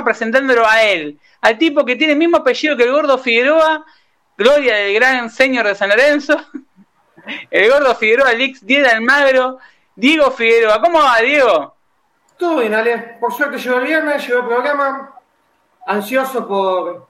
presentándolo a él, al tipo que tiene el mismo apellido que el gordo Figueroa, gloria del gran señor de San Lorenzo, el gordo Figueroa, Lix, Diego Almagro, Diego Figueroa. ¿Cómo va, Diego? Todo bien, Ale. Por suerte llegó el viernes, llegó el programa. Ansioso por,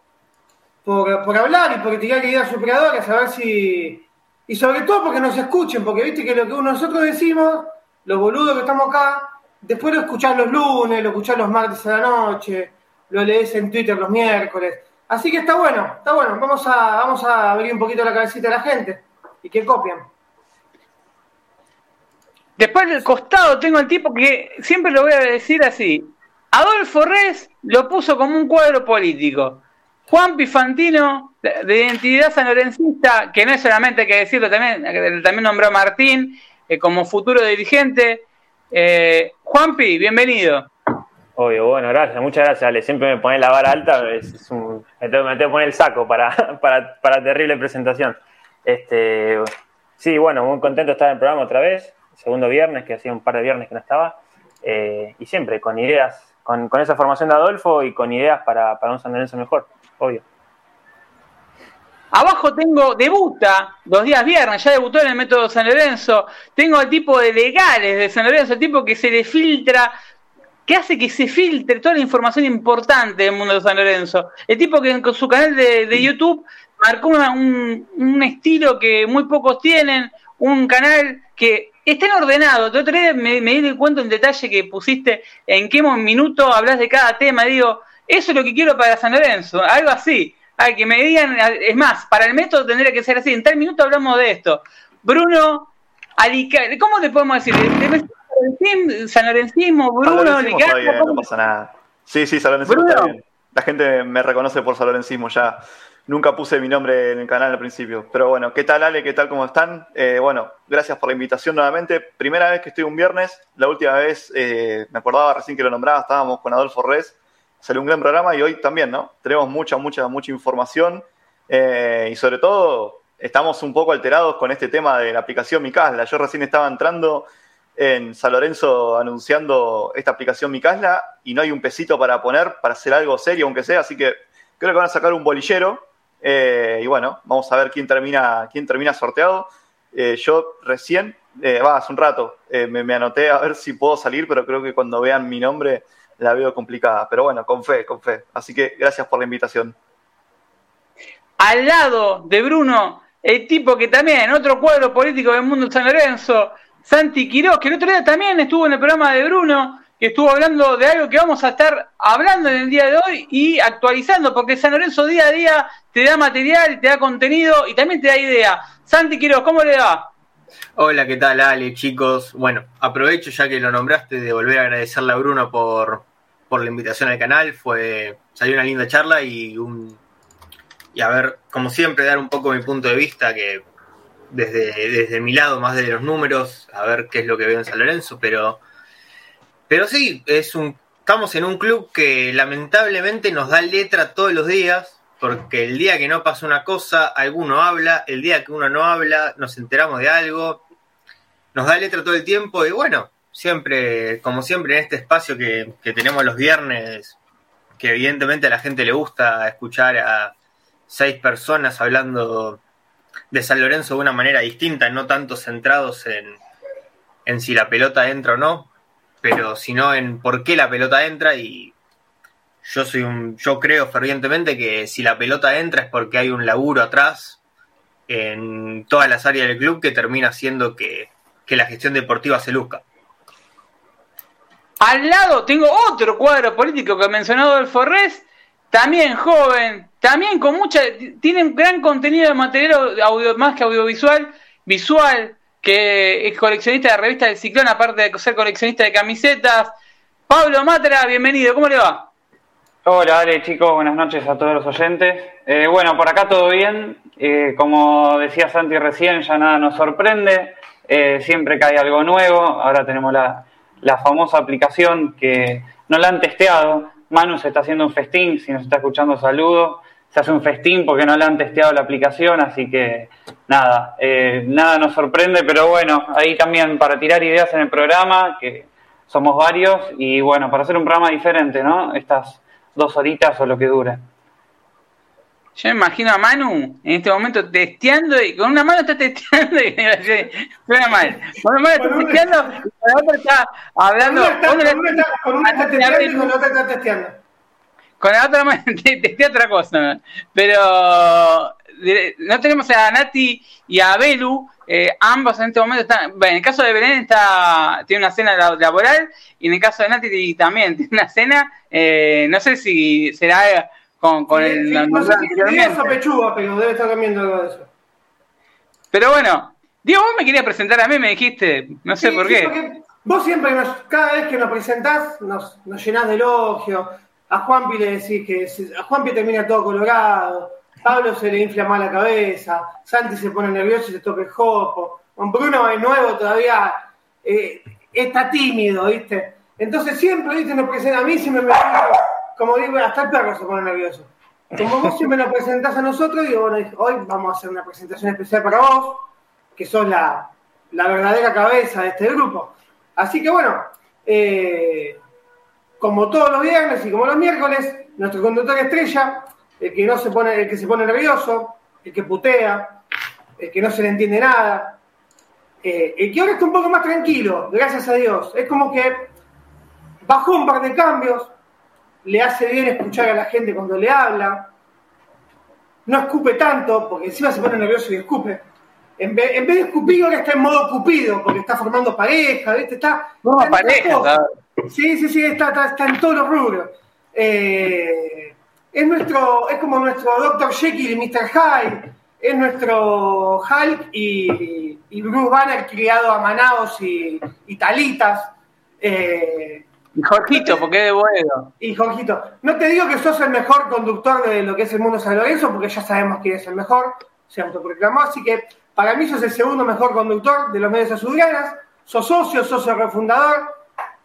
por, por hablar y por tirar ideas superadoras, a ver si. Y sobre todo porque nos escuchen, porque viste que lo que nosotros decimos, los boludos que estamos acá, después lo escuchás los lunes, lo escuchás los martes a la noche, lo lees en Twitter los miércoles. Así que está bueno, está bueno. Vamos a, vamos a abrir un poquito la cabecita de la gente y que copian. Después del costado tengo el tipo que siempre lo voy a decir así. Adolfo Res lo puso como un cuadro político. Juan Pifantino, de identidad sanlorencista, que no es solamente hay que decirlo también, también nombró a Martín eh, como futuro dirigente. Eh, Juanpi, bienvenido. Obvio, bueno, gracias, muchas gracias, Ale. Siempre me pone la vara alta, es, un, me, tengo, que poner el saco para, para, para terrible presentación. Este, sí, bueno, muy contento de estar en el programa otra vez, segundo viernes, que hacía un par de viernes que no estaba, eh, y siempre con ideas, con, con, esa formación de Adolfo y con ideas para, para un San mejor, obvio. Abajo tengo, debuta dos días viernes, ya debutó en el método San Lorenzo. Tengo el tipo de legales de San Lorenzo, el tipo que se le filtra, que hace que se filtre toda la información importante del mundo de San Lorenzo. El tipo que con su canal de, YouTube marcó un, estilo que muy pocos tienen, un canal que está ordenado. El otro día me, me di cuenta en detalle que pusiste en qué minuto hablas de cada tema. Digo, eso es lo que quiero para San Lorenzo, algo así. Ay, que me digan, es más, para el método tendría que ser así. En tal minuto hablamos de esto. Bruno, Alica, ¿cómo le podemos decir? San Lorencismo, Bruno, Alica, No pasa nada. Sí, sí, San Lorencismo está bien. La gente me reconoce por San Lorencismo ya. Nunca puse mi nombre en el canal al principio. Pero bueno, ¿qué tal Ale? ¿Qué tal? ¿Cómo están? Eh, bueno, gracias por la invitación nuevamente. Primera vez que estoy un viernes. La última vez, eh, me acordaba recién que lo nombraba, estábamos con Adolfo Res. Salió un gran programa y hoy también, ¿no? Tenemos mucha, mucha, mucha información. Eh, y sobre todo, estamos un poco alterados con este tema de la aplicación Micasla. Yo recién estaba entrando en San Lorenzo anunciando esta aplicación Micasla y no hay un pesito para poner para hacer algo serio, aunque sea. Así que creo que van a sacar un bolillero eh, y bueno, vamos a ver quién termina, quién termina sorteado. Eh, yo recién, va, hace un rato, me, anoté a ver si puedo salir, pero creo que cuando vean mi nombre la veo complicada. Pero bueno, con fe, con fe. Así que gracias por la invitación. Al lado de Bruno, el tipo que también, otro cuadro político del mundo de San Lorenzo, Santi Quiroz, que el otro día también estuvo en el programa de Bruno, que estuvo hablando de algo que vamos a estar hablando en el día de hoy y actualizando, porque San Lorenzo día a día te da material, te da contenido y también te da idea. Santi Quiroz, ¿cómo le va? Hola, ¿qué tal, Ale, chicos? Bueno, aprovecho ya que lo nombraste de volver a agradecerle a Bruno por, por la invitación al canal. Fue, salió una linda charla y un y a ver, como siempre, dar un poco mi punto de vista, que desde, desde mi lado, más de los números, a ver qué es lo que veo en San Lorenzo, pero pero sí, es un, estamos en un club que lamentablemente nos da letra todos los días, porque el día que no pasa una cosa, alguno habla, el día que uno no habla, nos enteramos de algo, nos da letra todo el tiempo y bueno, siempre, como siempre en este espacio que, que tenemos los viernes, que evidentemente a la gente le gusta escuchar a seis personas hablando de San Lorenzo de una manera distinta, no tanto centrados en, en si la pelota entra o no, pero sino en por qué la pelota entra y yo soy un yo creo fervientemente que si la pelota entra es porque hay un laburo atrás en todas las áreas del club que termina haciendo que, que la gestión deportiva se luzca. Al lado tengo otro cuadro político que mencionado el Forrés, también joven, también con mucha, tiene un gran contenido de material audio, más que audiovisual, visual, que es coleccionista de revistas del Ciclón, aparte de ser coleccionista de camisetas. Pablo Matra, bienvenido, ¿cómo le va? Hola, Ale, chicos, buenas noches a todos los oyentes. Eh, bueno, por acá todo bien. Eh, como decía Santi recién, ya nada nos sorprende. Eh, siempre que hay algo nuevo. Ahora tenemos la, la famosa aplicación que no la han testeado. Manu se está haciendo un festín, si nos está escuchando, saludos se hace un festín porque no le han testeado la aplicación, así que nada, eh, nada nos sorprende, pero bueno, ahí también para tirar ideas en el programa, que somos varios, y bueno, para hacer un programa diferente, ¿no? Estas dos horitas o lo que dure. Yo me imagino a Manu en este momento testeando y con una mano está testeando y suena mal. Con una mano está testeando y con la otra está hablando. Con una está, con una está testeando y con la otra está testeando. Con la otra mano testea otra cosa. Pero no tenemos a Nati y a Belu. Eh, ambos en este momento están. Bueno, en el caso de Belén está, tiene una cena laboral y en el caso de Nati también tiene una cena. Eh, no sé si será con, con el. Sí, no sé si pechuga, pero debe estar comiendo algo de eso. Pero bueno, Diego, vos me querías presentar a mí, me dijiste, no sé por qué. Vos siempre, nos, cada vez que nos presentás, nos, nos llenás de elogio. A Juanpi le decís que a Juanpi termina todo colorado. Pablo se le infla mal la cabeza. Santi se pone nervioso y se toca el jopo. Bruno es nuevo todavía. Eh, está tímido, ¿viste? Entonces siempre, ¿viste? Nos presenta a mí, siempre me como digo, hasta el perro se pone nervioso. Como vos siempre nos presentás a nosotros, digo, bueno, hoy vamos a hacer una presentación especial para vos, que sos la, la verdadera cabeza de este grupo. Así que bueno, eh, como todos los viernes y como los miércoles, nuestro conductor estrella, el que no se pone, el que se pone nervioso, el que putea, el que no se le entiende nada, eh, el que ahora está un poco más tranquilo, gracias a Dios. Es como que bajó un par de cambios, le hace bien escuchar a la gente cuando le habla, no escupe tanto, porque encima se pone nervioso y escupe. En vez, en vez de escupir, ahora está en modo cupido, porque está formando pareja, ¿viste? Está, no, pareja. Sí, sí, sí, está, está, en todos los rubros. Eh, es, nuestro, es como nuestro Dr. Jekyll y Mr. Hyde, es nuestro Hulk y, y Bruce Banner criado a Manaos y, y Talitas. Eh, y Jorgito, porque es de bueno. Y Jorgito, no te digo que sos el mejor conductor de lo que es el mundo San Lorenzo, porque ya sabemos quién es el mejor, se autoproclamó, así que para mí sos el segundo mejor conductor de los medios azulgranas, sos socio, socio refundador,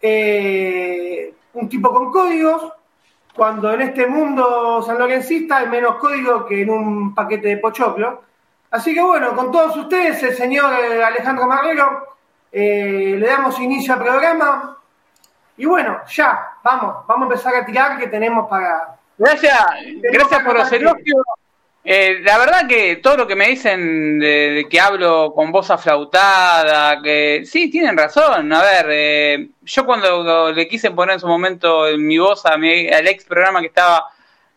eh, un tipo con códigos, cuando en este mundo sanlorencista hay menos código que en un paquete de pochoclo. Así que bueno, con todos ustedes, el señor Alejandro Marrero, eh, le damos inicio al programa. Y bueno, ya, vamos, vamos a empezar a tirar que tenemos para... Gracias, gracias por los elogios. Eh, la verdad que todo lo que me dicen de, que hablo con voz aflautada, que sí, tienen razón. A ver, eh, yo cuando le quise poner en su momento mi voz a mi, al ex programa que estaba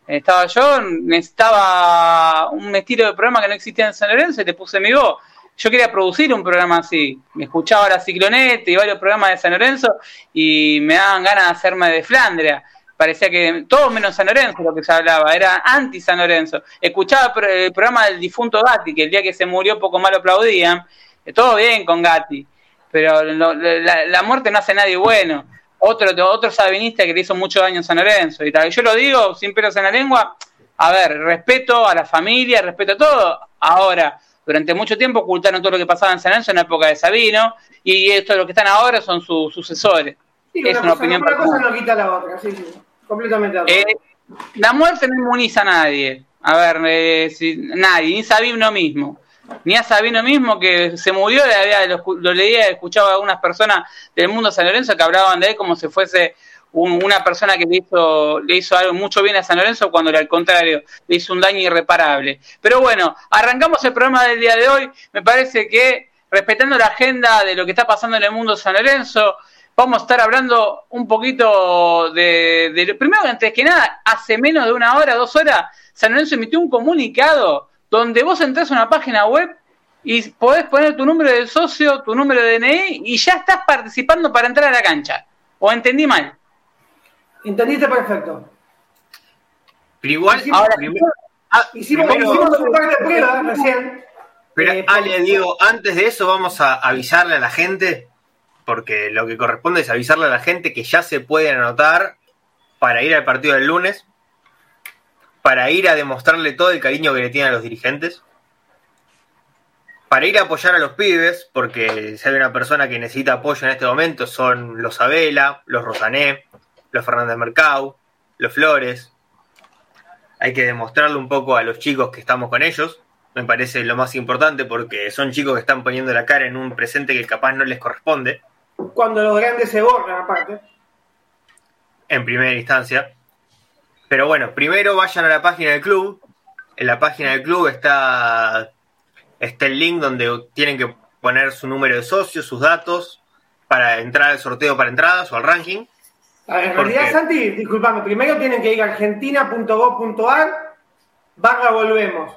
estaba yo, necesitaba un estilo de programa que no existía en San Lorenzo y te puse mi voz yo quería producir un programa así. Me escuchaba la Ciclonete y varios programas de San Lorenzo y me daban ganas de hacerme de Flandria. Parecía que todo menos San Lorenzo lo que se hablaba, era anti San Lorenzo. Escuchaba el programa del difunto Gatti, que el día que se murió poco mal aplaudían. Eh, todo bien con Gatti, pero la, muerte no hace nadie bueno. Otro, otro sabinista que le hizo mucho daño a San Lorenzo y tal. Yo lo digo sin pelos en la lengua. A ver, respeto a la familia, respeto a todo. Ahora, durante mucho tiempo ocultaron todo lo que pasaba en San Lorenzo en la época de Sabino, y esto lo que están ahora son sus sucesores. es una, opinión una cosa no quita la otra, sí, sí, completamente eh, La muerte no inmuniza a nadie. A ver, eh, nadie, ni Sabino mismo. Ni a Sabino mismo que se murió, lo, lo leía, escuchaba a algunas personas del mundo de San Lorenzo que hablaban de él como si fuese una persona que le hizo, le hizo algo mucho bien a San Lorenzo cuando al contrario le hizo un daño irreparable. Pero bueno, arrancamos el programa del día de hoy. Me parece que respetando la agenda de lo que está pasando en el mundo San Lorenzo, vamos a estar hablando un poquito de, de primero antes que nada, hace menos de una hora, dos horas, San Lorenzo emitió un comunicado donde vos entras a una página web y podés poner tu número de socio, tu número de DNI y ya estás participando para entrar a la cancha. ¿O entendí mal? Entendiste perfecto. Pero igual, hicimos, un par de pruebas recién. Pero eh, Ale, Diego, antes de eso vamos a avisarle a la gente, porque lo que corresponde es avisarle a la gente que ya se pueden anotar para ir al partido del lunes, para ir a demostrarle todo el cariño que le tienen a los dirigentes, para ir a apoyar a los pibes, porque si hay una persona que necesita apoyo en este momento son los Abela, los Rosané, los Fernández Mercado, los Flores. Hay que demostrarle un poco a los chicos que estamos con ellos. Me parece lo más importante porque son chicos que están poniendo la cara en un presente que capaz no les corresponde. Cuando los grandes se borran, aparte. En primera instancia. Pero bueno, primero vayan a la página del club. En la página del club está, está el link donde tienen que poner su número de socios, sus datos, para entrar al sorteo para entradas o al ranking. En realidad, Santi, disculpame, primero tienen que ir a argentina.gov.ar barra volvemos.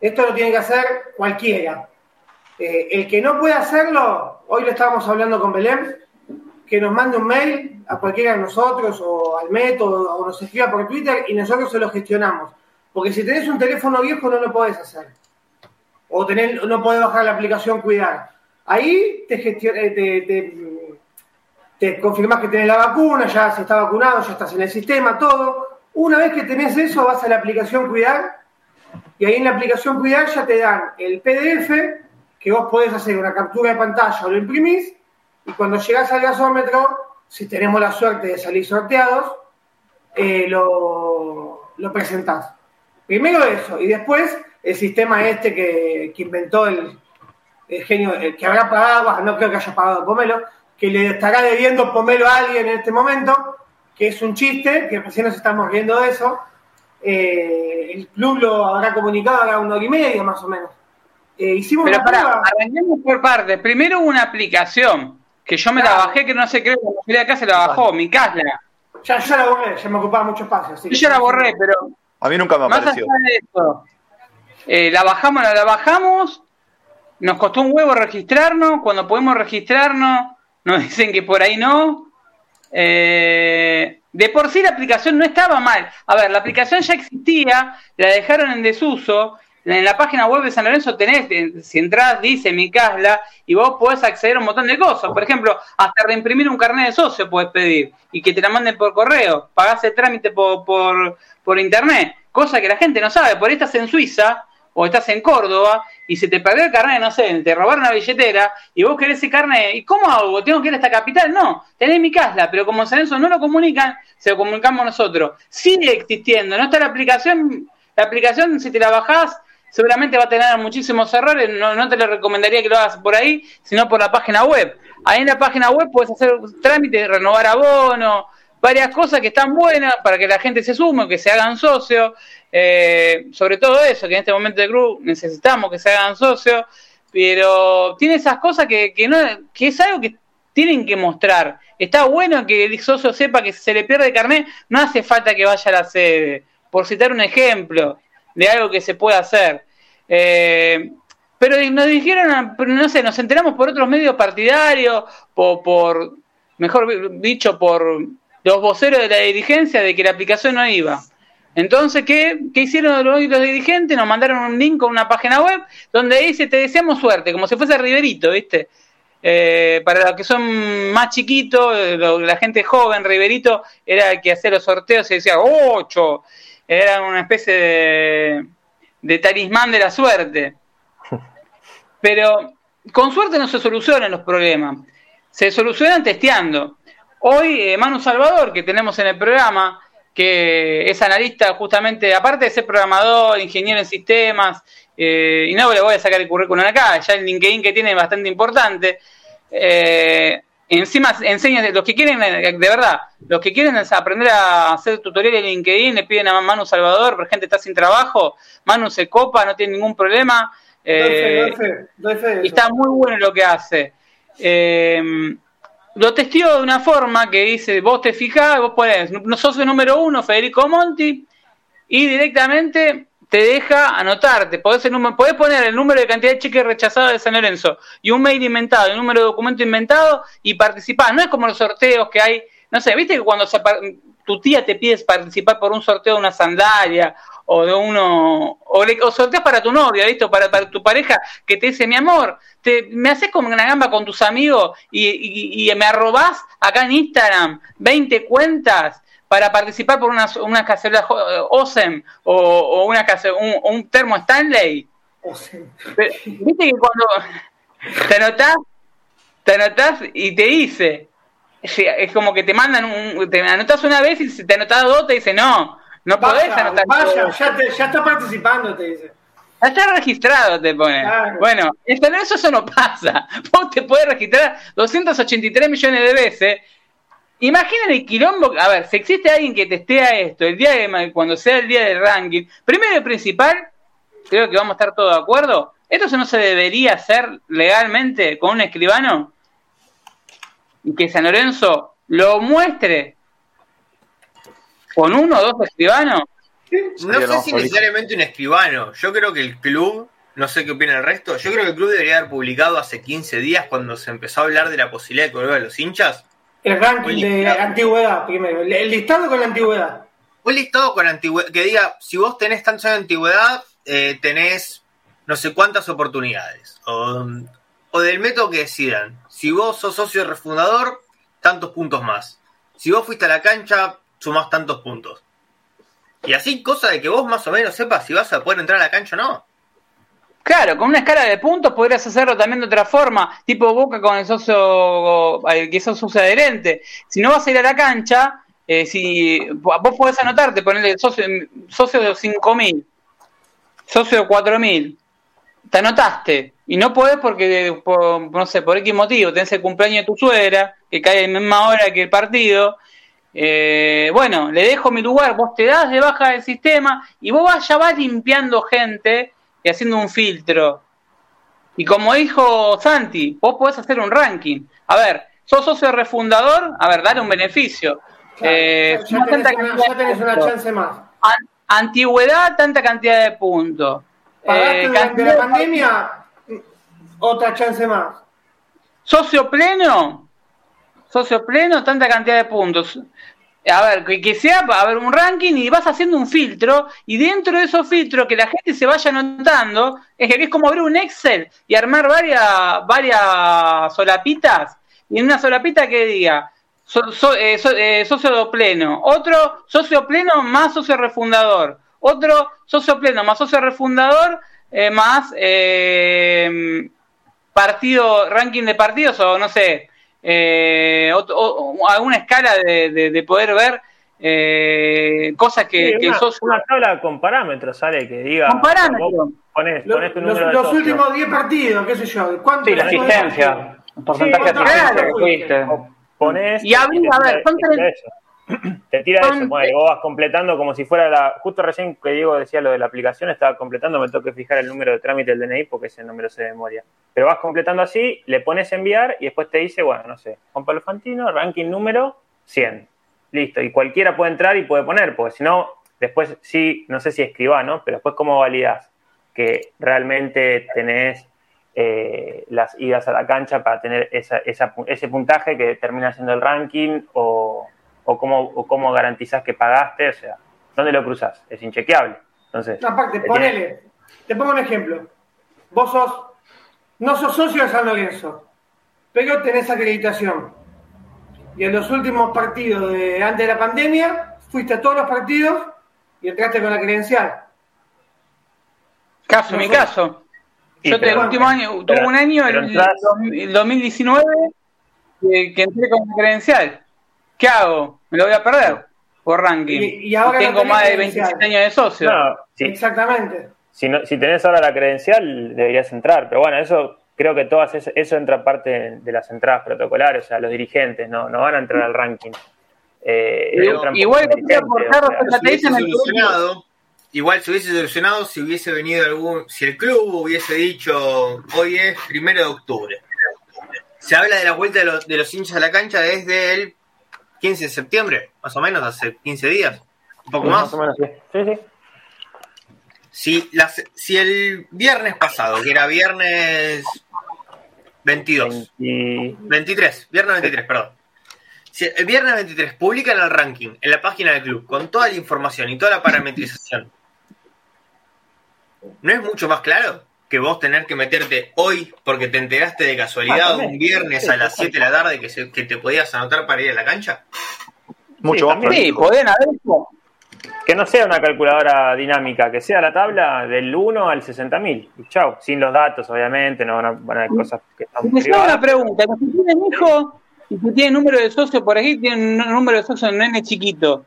Esto lo tiene que hacer cualquiera. Eh, el que no puede hacerlo, hoy lo estábamos hablando con Belén, que nos mande un mail a cualquiera de nosotros o al método o nos escriba por Twitter y nosotros se lo gestionamos. Porque si tenés un teléfono viejo no lo podés hacer. O tener, no podés bajar la aplicación Cuidar. Ahí te, eh, te, te, te confirmás que tenés la vacuna, ya se está vacunado, ya estás en el sistema, todo. Una vez que tenés eso, vas a la aplicación Cuidar y ahí en la aplicación Cuidar ya te dan el PDF que vos podés hacer una captura de pantalla o lo imprimís y cuando llegás al gasómetro, si tenemos la suerte de salir sorteados, eh, lo, lo presentás. Primero eso, y después el sistema este que, inventó el, genio, que habrá pagado, no creo que haya pagado Pomelo, que le estará debiendo Pomelo a alguien en este momento, que es un chiste, que recién nos estamos riendo de eso. Eh, el club lo habrá comunicado hace una hora y media más o menos. Eh, hicimos Pero para, arranquemos por partes. Primero una aplicación, que yo me la bajé, que no sé, creo que la mayoría de acá se la bajó, mi Casla. Ya, ya la borré, ya me ocupaba mucho espacio. yo ya la borré, pero a mí nunca me Más apareció. Eh, la bajamos, la, bajamos. Nos costó un huevo registrarnos. Cuando podemos registrarnos, nos dicen que por ahí no. Eh, de por sí la aplicación no estaba mal. A ver, la aplicación ya existía, la dejaron en desuso en la página web de San Lorenzo tenés, si entras, dice mi casla, y vos podés acceder a un montón de cosas. Por ejemplo, hasta reimprimir un carnet de socio podés pedir y que te la manden por correo. Pagás el trámite por, por, internet, cosa que la gente no sabe. Por ahí estás en Suiza o estás en Córdoba y se te perdió el carnet, no sé, te robaron la billetera y vos querés ese carnet. ¿Y cómo hago? ¿Tengo que ir a esta capital? No, tenés mi casla, pero como San Lorenzo no lo comunican, se lo comunicamos nosotros. Sigue existiendo, no está la aplicación. La aplicación, si te la bajás, seguramente va a tener muchísimos errores, no, te lo recomendaría que lo hagas por ahí, sino por la página web. Ahí en la página web puedes hacer trámites, renovar abono, varias cosas que están buenas para que la gente se sume, que se hagan socios, eh, sobre todo eso, que en este momento de club necesitamos que se hagan socios, pero tiene esas cosas que, que, no, que es algo que tienen que mostrar. Está bueno que el socio sepa que si se le pierde el carnet, no hace falta que vaya a la sede. Por citar un ejemplo, de algo que se puede hacer. Eh, pero nos dijeron, no sé, nos enteramos por otros medios partidarios, por, por, mejor dicho, por los voceros de la dirigencia de que la aplicación no iba. Entonces, ¿qué, ¿qué hicieron los, los, dirigentes? Nos mandaron un link con una página web donde dice, te deseamos suerte, como si fuese Riverito, ¿viste? Eh, para los que son más chiquitos, la gente joven, Riverito era el que hacía los sorteos y decía, ocho, era una especie de, de talismán de la suerte. Pero con suerte no se solucionan los problemas, se solucionan testeando. Hoy eh, Manu Salvador, que tenemos en el programa, que es analista justamente, aparte de ser programador, ingeniero en sistemas, eh, y no le voy a sacar el currículum acá, ya el LinkedIn que tiene es bastante importante, eh, encima enseña, los que quieren, de verdad, los que quieren aprender a hacer tutoriales en LinkedIn, le piden a Manu Salvador, pero gente está sin trabajo, Manu se copa, no tiene ningún problema. Eh, está muy bueno lo que hace. Eh, lo testió de una forma que dice, vos te fijás, vos podés, no sos el número uno, Federico Monti, y directamente te deja anotarte. Podés, podés poner el número de cantidad de cheques rechazados de San Lorenzo y un mail inventado, el número de documento inventado y participar. No es como los sorteos que hay, no sé, viste que cuando tu tía te pide participar por un sorteo de una sandalia o de uno, o, le, sorteas para tu novia, ¿viste? O para, tu pareja que te dice, mi amor, te, me haces como una gamba con tus amigos y, y me arrobás acá en Instagram 20 cuentas para participar por una, una cacerola eh, OSEM o, una un, un, termo Stanley. Viste que cuando te anotás, te anotás y te dice, es como que te mandan, un, te anotás una vez y si te anotás dos te dice, no, no podés anotar. Vaya, ya, te, ya está participando, te dice. Ya está registrado, te pone. Bueno, eso, eso no pasa. Vos te podés registrar 283 millones de veces Imaginen el quilombo. A ver, si existe alguien que testea esto el día de cuando sea el día del ranking, primero y principal, creo que vamos a estar todos de acuerdo. ¿Esto no se debería hacer legalmente con un escribano? Y que San Lorenzo lo muestre con uno o dos escribanos. No sé si necesariamente un escribano. Yo creo que el club, no sé qué opina el resto, yo creo que el club debería haber publicado hace 15 días cuando se empezó a hablar de la posibilidad de colgar a los hinchas. El ranking de antigüedad primero, el listado con la antigüedad. Un listado con antigüedad, que diga, si vos tenés tantos años de antigüedad, eh, tenés no sé cuántas oportunidades. O, o del método que decidan. Si vos sos socio refundador, tantos puntos más. Si vos fuiste a la cancha, sumás tantos puntos. Y así, cosa de que vos más o menos sepas si vas a poder entrar a la cancha o no. Claro, con una escala de puntos podrías hacerlo también de otra forma, tipo Boca con el socio, que sos socio adherente. Si no vas a ir a la cancha, eh, si vos podés anotarte, ponerle socio, socio de 5.000, socio de 4.000, te anotaste, y no podés porque, no sé, por X motivo, tenés el cumpleaños de tu suegra, que cae en la misma hora que el partido, eh, bueno, le dejo mi lugar, vos te das de baja del sistema y vos ya vas limpiando gente y haciendo un filtro. Y como dijo Santi, vos podés hacer un ranking. A ver, sos socio refundador, a ver, dale un beneficio. Eh, ya, tenés una, chance más. antigüedad, tanta cantidad de puntos. Pagaste eh, durante la pandemia, otra chance más. Socio pleno, socio pleno, tanta cantidad de puntos. A ver, que, sea sea haber un ranking y vas haciendo un filtro y dentro de esos filtros que la gente se vaya anotando, es que es como abrir un Excel y armar varias, varias solapitas y en una solapita que diga eh, eh, socio pleno, otro socio pleno más socio refundador, otro socio pleno más socio refundador eh, más partido, ranking de partidos o no sé, eh, o, alguna escala de, poder ver eh, cosas que, una, Una tabla con parámetros, ¿sale? Que diga. Con parámetros. los, últimos 10 partidos, qué sé yo. ¿cuánto sí, la asistencia. Porcentaje de asistencia Pones. Y a ver, son te tira eso, bueno, vos vas completando como si fuera la. Justo recién que Diego decía lo de la aplicación, estaba completando, me tengo que fijar el número de trámite del DNI porque ese número se de memoria. Pero vas completando así, le pones enviar y después te dice, bueno, no sé, Juan Pablo Fantino, ranking número 100. Listo, y cualquiera puede entrar y puede poner, porque si no, después sí, no sé si escriba, ¿no? Pero después, ¿cómo validas que realmente tenés eh, las idas a la cancha para tener esa, ese puntaje que termina siendo el ranking o o cómo, o cómo garantizás que pagaste, o sea, ¿dónde lo cruzas? Es inchequeable. Entonces, aparte, ponele, te pongo un ejemplo. Vos sos, no sos socio de San Lorenzo, pero tenés acreditación. Y en los últimos partidos de antes de la pandemia, fuiste a todos los partidos y entraste con la credencial. Caso, mi caso. Yo el último año, tuve un año, el, el 2019, que, que entré con la credencial. ¿Qué hago? Me lo voy a perder por ranking. Y, ahora tengo más de 27 años de socio. Exactamente. Si, si tenés ahora la credencial, deberías entrar. Pero bueno, eso creo que todas eso, eso entra parte de las entradas protocolares, o sea, los dirigentes no, no van a entrar al ranking. Eh, igual que solucionado, igual si hubiese solucionado, si hubiese venido algún, si el club hubiese dicho hoy es primero de octubre. Se habla de la vuelta de los, de los hinchas a la cancha desde el 15 de septiembre, más o menos, hace 15 días. Un poco más. Si, si el viernes pasado, que era viernes 22, 23, viernes 23, perdón. Si el viernes 23 publican el ranking en la página del club con toda la información y toda la parametrización, ¿no es mucho más claro? Que vos tener que meterte hoy porque te enteraste de casualidad un viernes a las 7 de la tarde que, que te podías anotar para ir a la cancha? Mucho más. Sí, pueden haber Que no sea una calculadora dinámica, que sea la tabla del 1 al 60.000. Y chao, sin los datos, obviamente, no van a, van a haber cosas que están Me una pregunta: si tienen hijo y si tienen número de socio por aquí, tienen un número de socio en nene chiquito,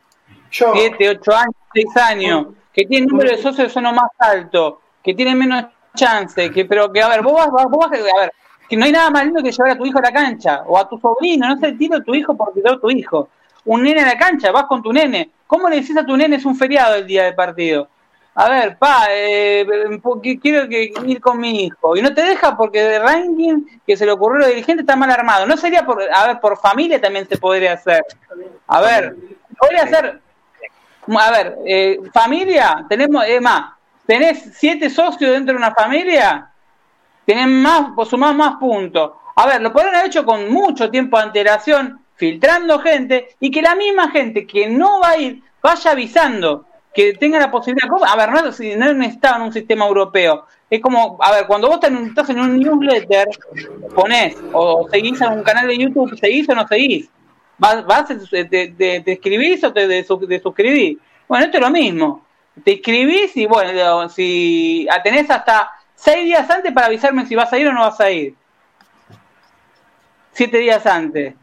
7, 8 años, 6 años, que tienen número de socios son más alto, que tienen menos chance, que, pero que a ver, vos vas, vos vas, a ver, que no hay nada más lindo que llevar a tu hijo a la cancha, o a tu sobrino, no sé, tiro a tu hijo porque te tu hijo. Un nene a la cancha, vas con tu nene. ¿Cómo le decís a tu nene es un feriado el día del partido? A ver, pa, eh, quiero que ir con mi hijo. Y no te deja porque de ranking que se le ocurrió a dirigente está mal armado. No sería por, a ver, por familia también se podría hacer. A ver, podría hacer, a ver, eh, familia, tenemos, es más, tenés siete socios dentro de una familia, tenés más, pues sumás más puntos. A ver, lo podrían haber hecho con mucho tiempo de antelación, filtrando gente, y que la misma gente que no va a ir vaya avisando que tenga la posibilidad. A ver, no, no estado en un sistema europeo. Es como, a ver, cuando vos estás en un newsletter, ponés o seguís en un canal de YouTube, ¿seguís o no seguís? ¿Vas, vas te, te, escribís o te de, suscribís? Bueno, esto es lo mismo. Te escribís y bueno, si tenés hasta seis días antes para avisarme si vas a ir o no vas a ir. Siete días antes.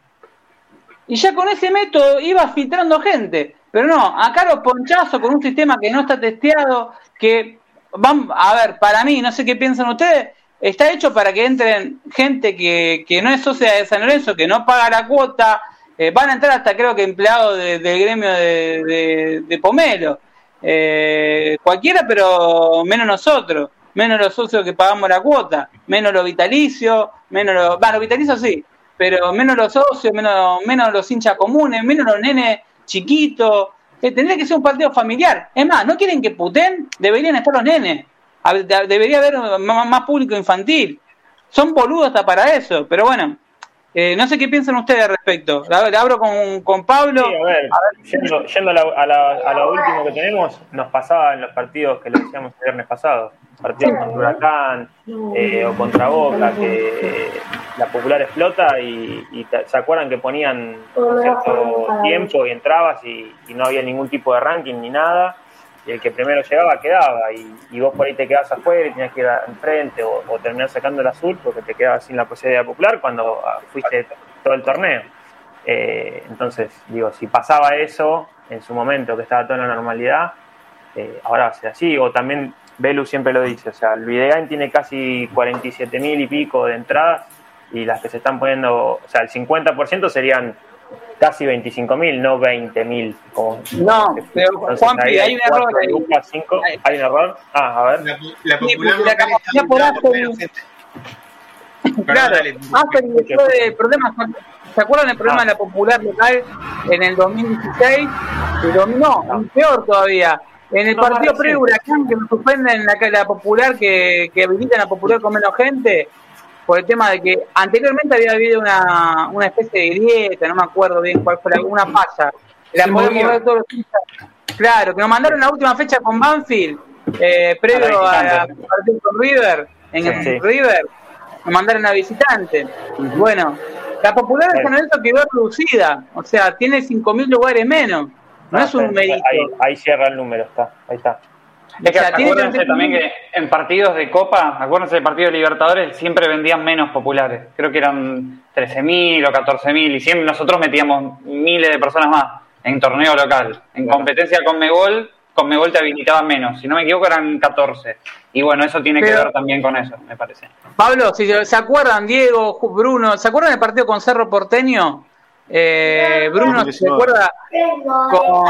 Y ya con ese método ibas filtrando gente. Pero no, acá los ponchazos con un sistema que no está testeado, que, van, a ver, para mí, no sé qué piensan ustedes, está hecho para que entren gente que, que no es socia de San Lorenzo, que no paga la cuota, eh, van a entrar hasta creo que empleados del gremio de, de, Pomelo. Eh, cualquiera, pero menos nosotros, menos los socios que pagamos la cuota, menos los vitalicios, menos los, bueno, los vitalicios sí, pero menos los socios, menos, menos los hinchas comunes, menos los nenes chiquito. Eh, tendría que ser un partido familiar. Es más, no quieren que puten, deberían estar los nenes. Debería haber más, público infantil. Son boludos hasta para eso, pero bueno. Eh, no sé qué piensan ustedes al respecto. Le abro con, con Pablo. Sí, a ver, yendo, yendo a, lo último que tenemos, nos pasaba en los partidos que lo decíamos el viernes pasado partidos contra Huracán eh, o contra Boca, que la popular explota y, se acuerdan que ponían un cierto tiempo y entrabas y, no había ningún tipo de ranking ni nada, y el que primero llegaba quedaba, y, vos por ahí te quedabas afuera y tenías que ir enfrente o, o sacando el azul porque te quedabas sin la posibilidad popular cuando ah, fuiste todo el torneo. Eh, entonces, digo, si pasaba eso en su momento, que estaba todo en la normalidad, eh, ahora va a ser así, o también Belu siempre lo dice, o sea, el Videgain tiene casi 47 mil y pico de entradas y las que se están poniendo, o sea, el 50% serían casi 25 mil, no 20 mil. No, pero Juanpi, hay un error ahí. hay un error. Ah, a ver. La, popular la capacidad por Aspen. Claro, Aspen de problemas. ¿Se acuerdan del problema ah. de la popular local en el 2016? Pero no, peor todavía en el partido pre-Huracán que nos suspenden la, la popular, que, que habilitan la popular con menos gente, por el tema de que anteriormente había habido una, una especie de grieta, no me acuerdo bien cuál fue, alguna falla. La todos claro, que nos mandaron la última fecha con Banfield, eh, previo a, partido con River, en el River, nos mandaron a visitante. Bueno, la popular de San Lorenzo quedó reducida, o sea, tiene 5.000 lugares menos. No es un mérito. Ahí, cierra el número, está, ahí está. Es que acuérdense también que en partidos de Copa, acuérdense del partido de Libertadores, siempre vendían menos populares. Creo que eran 13.000 o 14.000 y siempre nosotros metíamos miles de personas más en torneo local. En competencia con Megol, con Megol te habilitaban menos. Si no me equivoco eran 14. Y bueno, eso tiene que ver también con eso, me parece. Pablo, si se acuerdan, Diego, Bruno, ¿se acuerdan del partido con Cerro Porteño? Eh, Bruno, ¿se acuerda? Con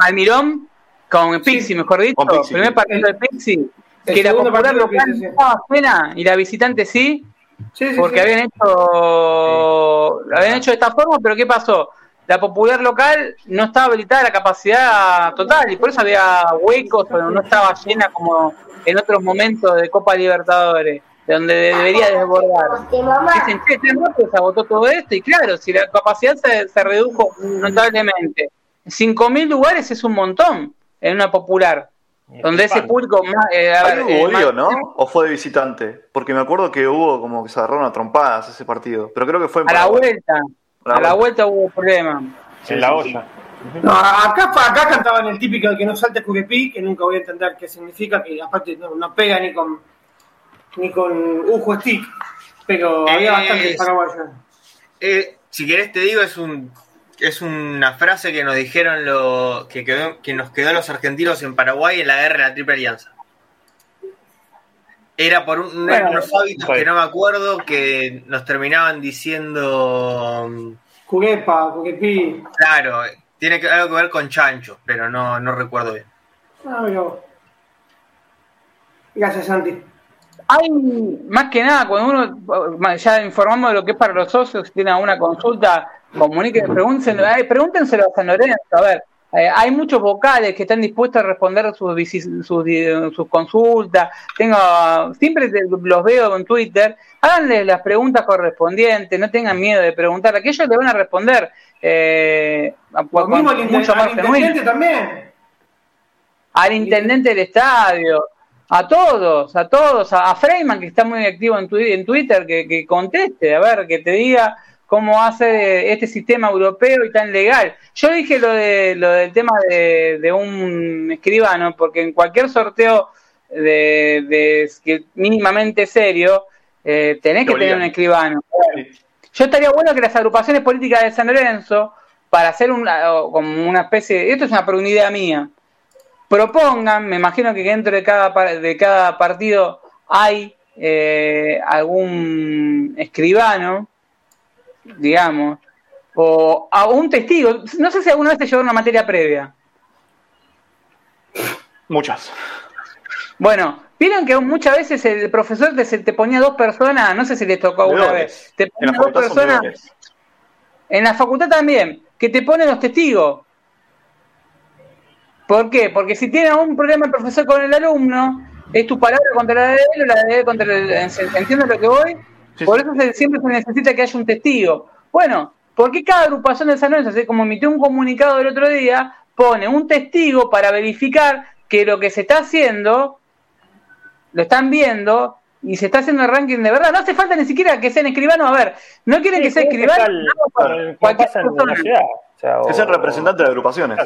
Almirón, con Pixi, mejor dicho, el primer partido de Pixi, que la popular local no estaba pena y la visitante sí, porque habían hecho habían hecho de esta forma, pero ¿qué pasó? La popular local no estaba habilitada a la capacidad total y por eso había huecos, pero no estaba llena como en otros momentos de Copa Libertadores donde debería desbordar. Dicen, che, tan rápido se agotó todo esto, y claro, si la capacidad se, se redujo notablemente, 5.000 lugares es un montón en una popular. Donde ese público más. Eh, hubo eh, ¿no? ¿O fue de visitante? Porque me acuerdo que hubo como que se agarraron a trompadas ese partido. Pero creo que fue A la vuelta. A la, vuelta hubo problema. en la olla. No, acá, acá cantaban el típico que no salte Curepí, que nunca voy a entender qué significa, que aparte no, no pega ni con ni con un stick, pero había bastante paraguayo. Eh, si querés te digo, es un es una frase que nos dijeron lo que, quedó, que nos quedó los argentinos en Paraguay en la guerra de la Triple Alianza. Era por un, Bueno, unos hábitos que no me acuerdo que nos terminaban diciendo. mm, Curepa, Curepi. Claro, tiene que, algo que ver con chancho, pero no, no recuerdo bien. Ah, vos. Gracias, Santi. Hay, más que nada, cuando uno, ya informamos de lo que es para los socios, si tienen alguna consulta, comuniquen, pregúntenselo, eh, pregúntenselo a San Lorenzo. A ver, eh, hay muchos vocales que están dispuestos a responder sus, sus, consultas. Tengo, siempre te- los veo en Twitter. Háganle las preguntas correspondientes, no tengan miedo de preguntar, que ellos le van a responder. Eh, a- Lo con mismo al, mucho al más genuino intendente también. al intendente del estadio, a todos, a todos, a, a Freyman, que está muy activo en, twi- en Twitter, que, que conteste, a ver, que te diga cómo hace este sistema europeo y tan legal. Yo dije lo de lo del tema de, de un escribano, porque en cualquier sorteo de, de que mínimamente serio, eh, tenés Te que tener un escribano. Yo estaría bueno que las agrupaciones políticas de San Lorenzo, para hacer una, como una especie, esto es una, idea mía, propongan, me imagino que dentro de cada, de cada partido hay eh, algún escribano, digamos, o a un testigo. No sé si alguna vez te llevó una materia previa. Muchas. Bueno, vieron que muchas veces el profesor te, se te ponía dos personas, no sé si les tocó alguna vez, te En ponía la dos personas, en la facultad también, que te ponen los testigos. ¿Por qué? Porque si tiene un problema el profesor con el alumno, es tu palabra contra la de él o la de él contra el... ¿Entiendes lo que voy? Sí, Por eso se- siempre se necesita que haya un testigo. Bueno, ¿por qué cada agrupación de San Lorenzo, así como emitió un comunicado el otro día, pone un testigo para verificar que lo que se está haciendo, lo están viendo y se está haciendo el ranking de verdad? No hace falta ni siquiera que sean escribanos. A ver, no quieren que sea escribano. no, Es el representante de agrupaciones.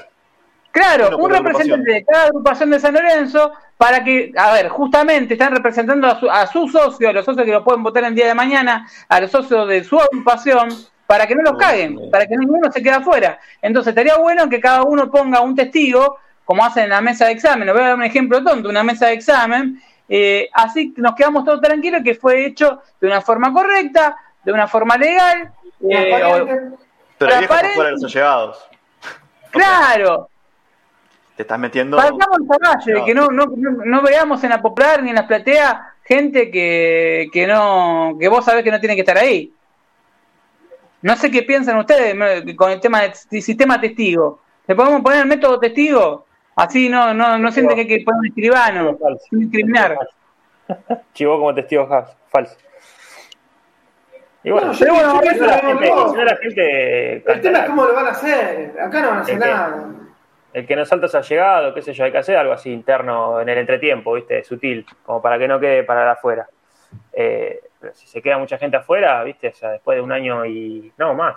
Claro, un representante de cada agrupación de San Lorenzo para que, a ver, justamente están representando a su, a su socio, a los socios que lo pueden votar el día de mañana, a los socios de su agrupación, para que no los caguen, para que ninguno se quede afuera. Entonces estaría bueno que cada uno ponga un testigo, como hacen en la mesa de examen. Les voy a dar un ejemplo tonto, una mesa de examen. eh, así nos quedamos todos tranquilos que fue hecho de una forma correcta, de una forma legal. eh, Transparente. Pero Transparente. fuera de los allegados. claro, Te estás metiendo. El caballo, de No. que no, no, no, no veamos en la popular ni en las plateas gente que, que no, que vos sabés que no tiene que estar ahí. No sé qué piensan ustedes con el tema del sistema testigo. ¿Le podemos poner el método testigo? Así no, no, no sienten que hay que poner un escribano, Falso. sin discriminar. Chivó como testigo falso. Y bueno, pero bueno, la gente, El tema es cómo lo van a hacer. Acá no van a hacer Es que- nada. El que no salta se ha llegado, qué sé yo, hay que hacer algo así interno en el entretiempo, ¿viste? Sutil, como para que no quede para afuera. Eh, pero si se queda mucha gente afuera, ¿viste? O sea, después de un año y. No, más.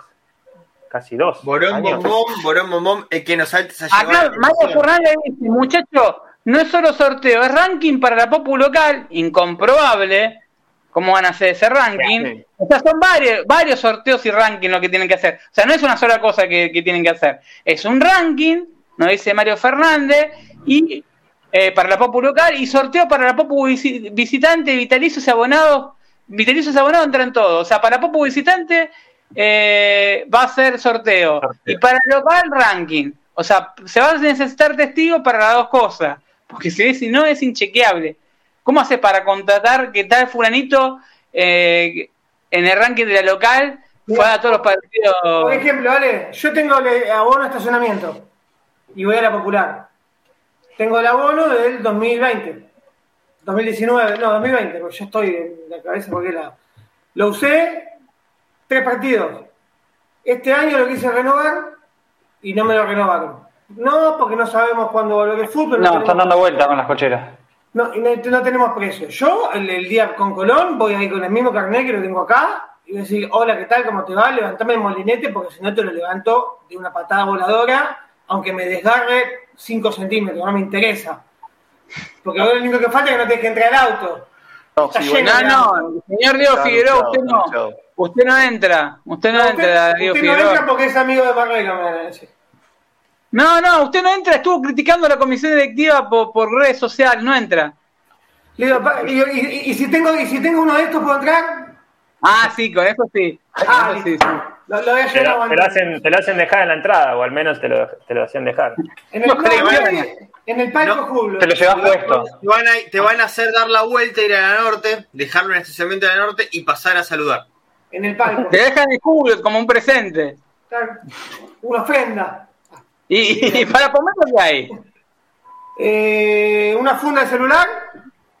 Casi dos. Borón, bombón, borón, bombón, el que nos saltes a Acá llevar. Mario Fernández dice, muchacho, no es solo sorteo, es ranking para la Popu local, incomprobable. ¿Cómo van a hacer ese ranking? Sí. O sea, son varios, varios sorteos y ranking lo que tienen que hacer. O sea, no es una sola cosa que, que tienen que hacer. Es un ranking, nos dice Mario Fernández, y eh, para la Popu local, y sorteo para la Popu visi- visitante, vitalicios y abonados. Vitalicios y abonados entran todos. O sea, para la Popu visitante eh, va a ser sorteo. Sorteo. Y para local, ranking. O sea, se va a necesitar testigos para las dos cosas. Porque si, si no, es inchequeable. ¿Cómo hace para contratar que tal fulanito eh, en el ranking de la local fue a todos los Por partidos? ejemplo, Ale, yo tengo abono de estacionamiento y voy a la popular. Tengo el abono del 2020. 2019, no, 2020, porque yo estoy en la cabeza porque la, lo usé tres partidos. Este año lo quise renovar y no me lo renovaron. No, porque no sabemos cuándo volver el fútbol. No, tenemos- están dando vuelta con las cocheras. no, no, no tenemos precio. Yo, el, el día con Colón, voy a ir con el mismo carnet que lo tengo acá y voy a decir, hola, ¿qué tal? ¿Cómo te va? Levantame el molinete porque si no te lo levanto de una patada voladora, aunque me desgarre 5 centímetros, no me interesa. Porque ahora lo único que falta es que no tengas que entrar al auto. No, Está sí, lleno bueno. No, no, señor Diego Figueroa, usted no. Usted no entra. Usted no, No, entra, usted, Diego usted no entra porque es amigo de Marrero, me van a decir. No, no, usted no entra. Estuvo criticando a la comisión directiva por, por redes sociales. No entra. Le digo, y, y- y si tengo, y si tengo uno de estos, ¿puedo entrar? Ah, sí, con eso sí. Ah, eso sí, sí. Lo, lo Te lo, te lo hacen, te lo hacen dejar en la entrada, o al menos te lo, te lo hacían dejar. En el, No, en el palco No, Julio. Te lo llevas puesto. Te van, a, te van a hacer dar la vuelta, ir a la norte, dejarlo en el estacionamiento de la norte y pasar a saludar. En el palco. Te dejan el culo como un presente. Una ofrenda. ¿Y, y para comer qué hay? Eh, una funda de celular,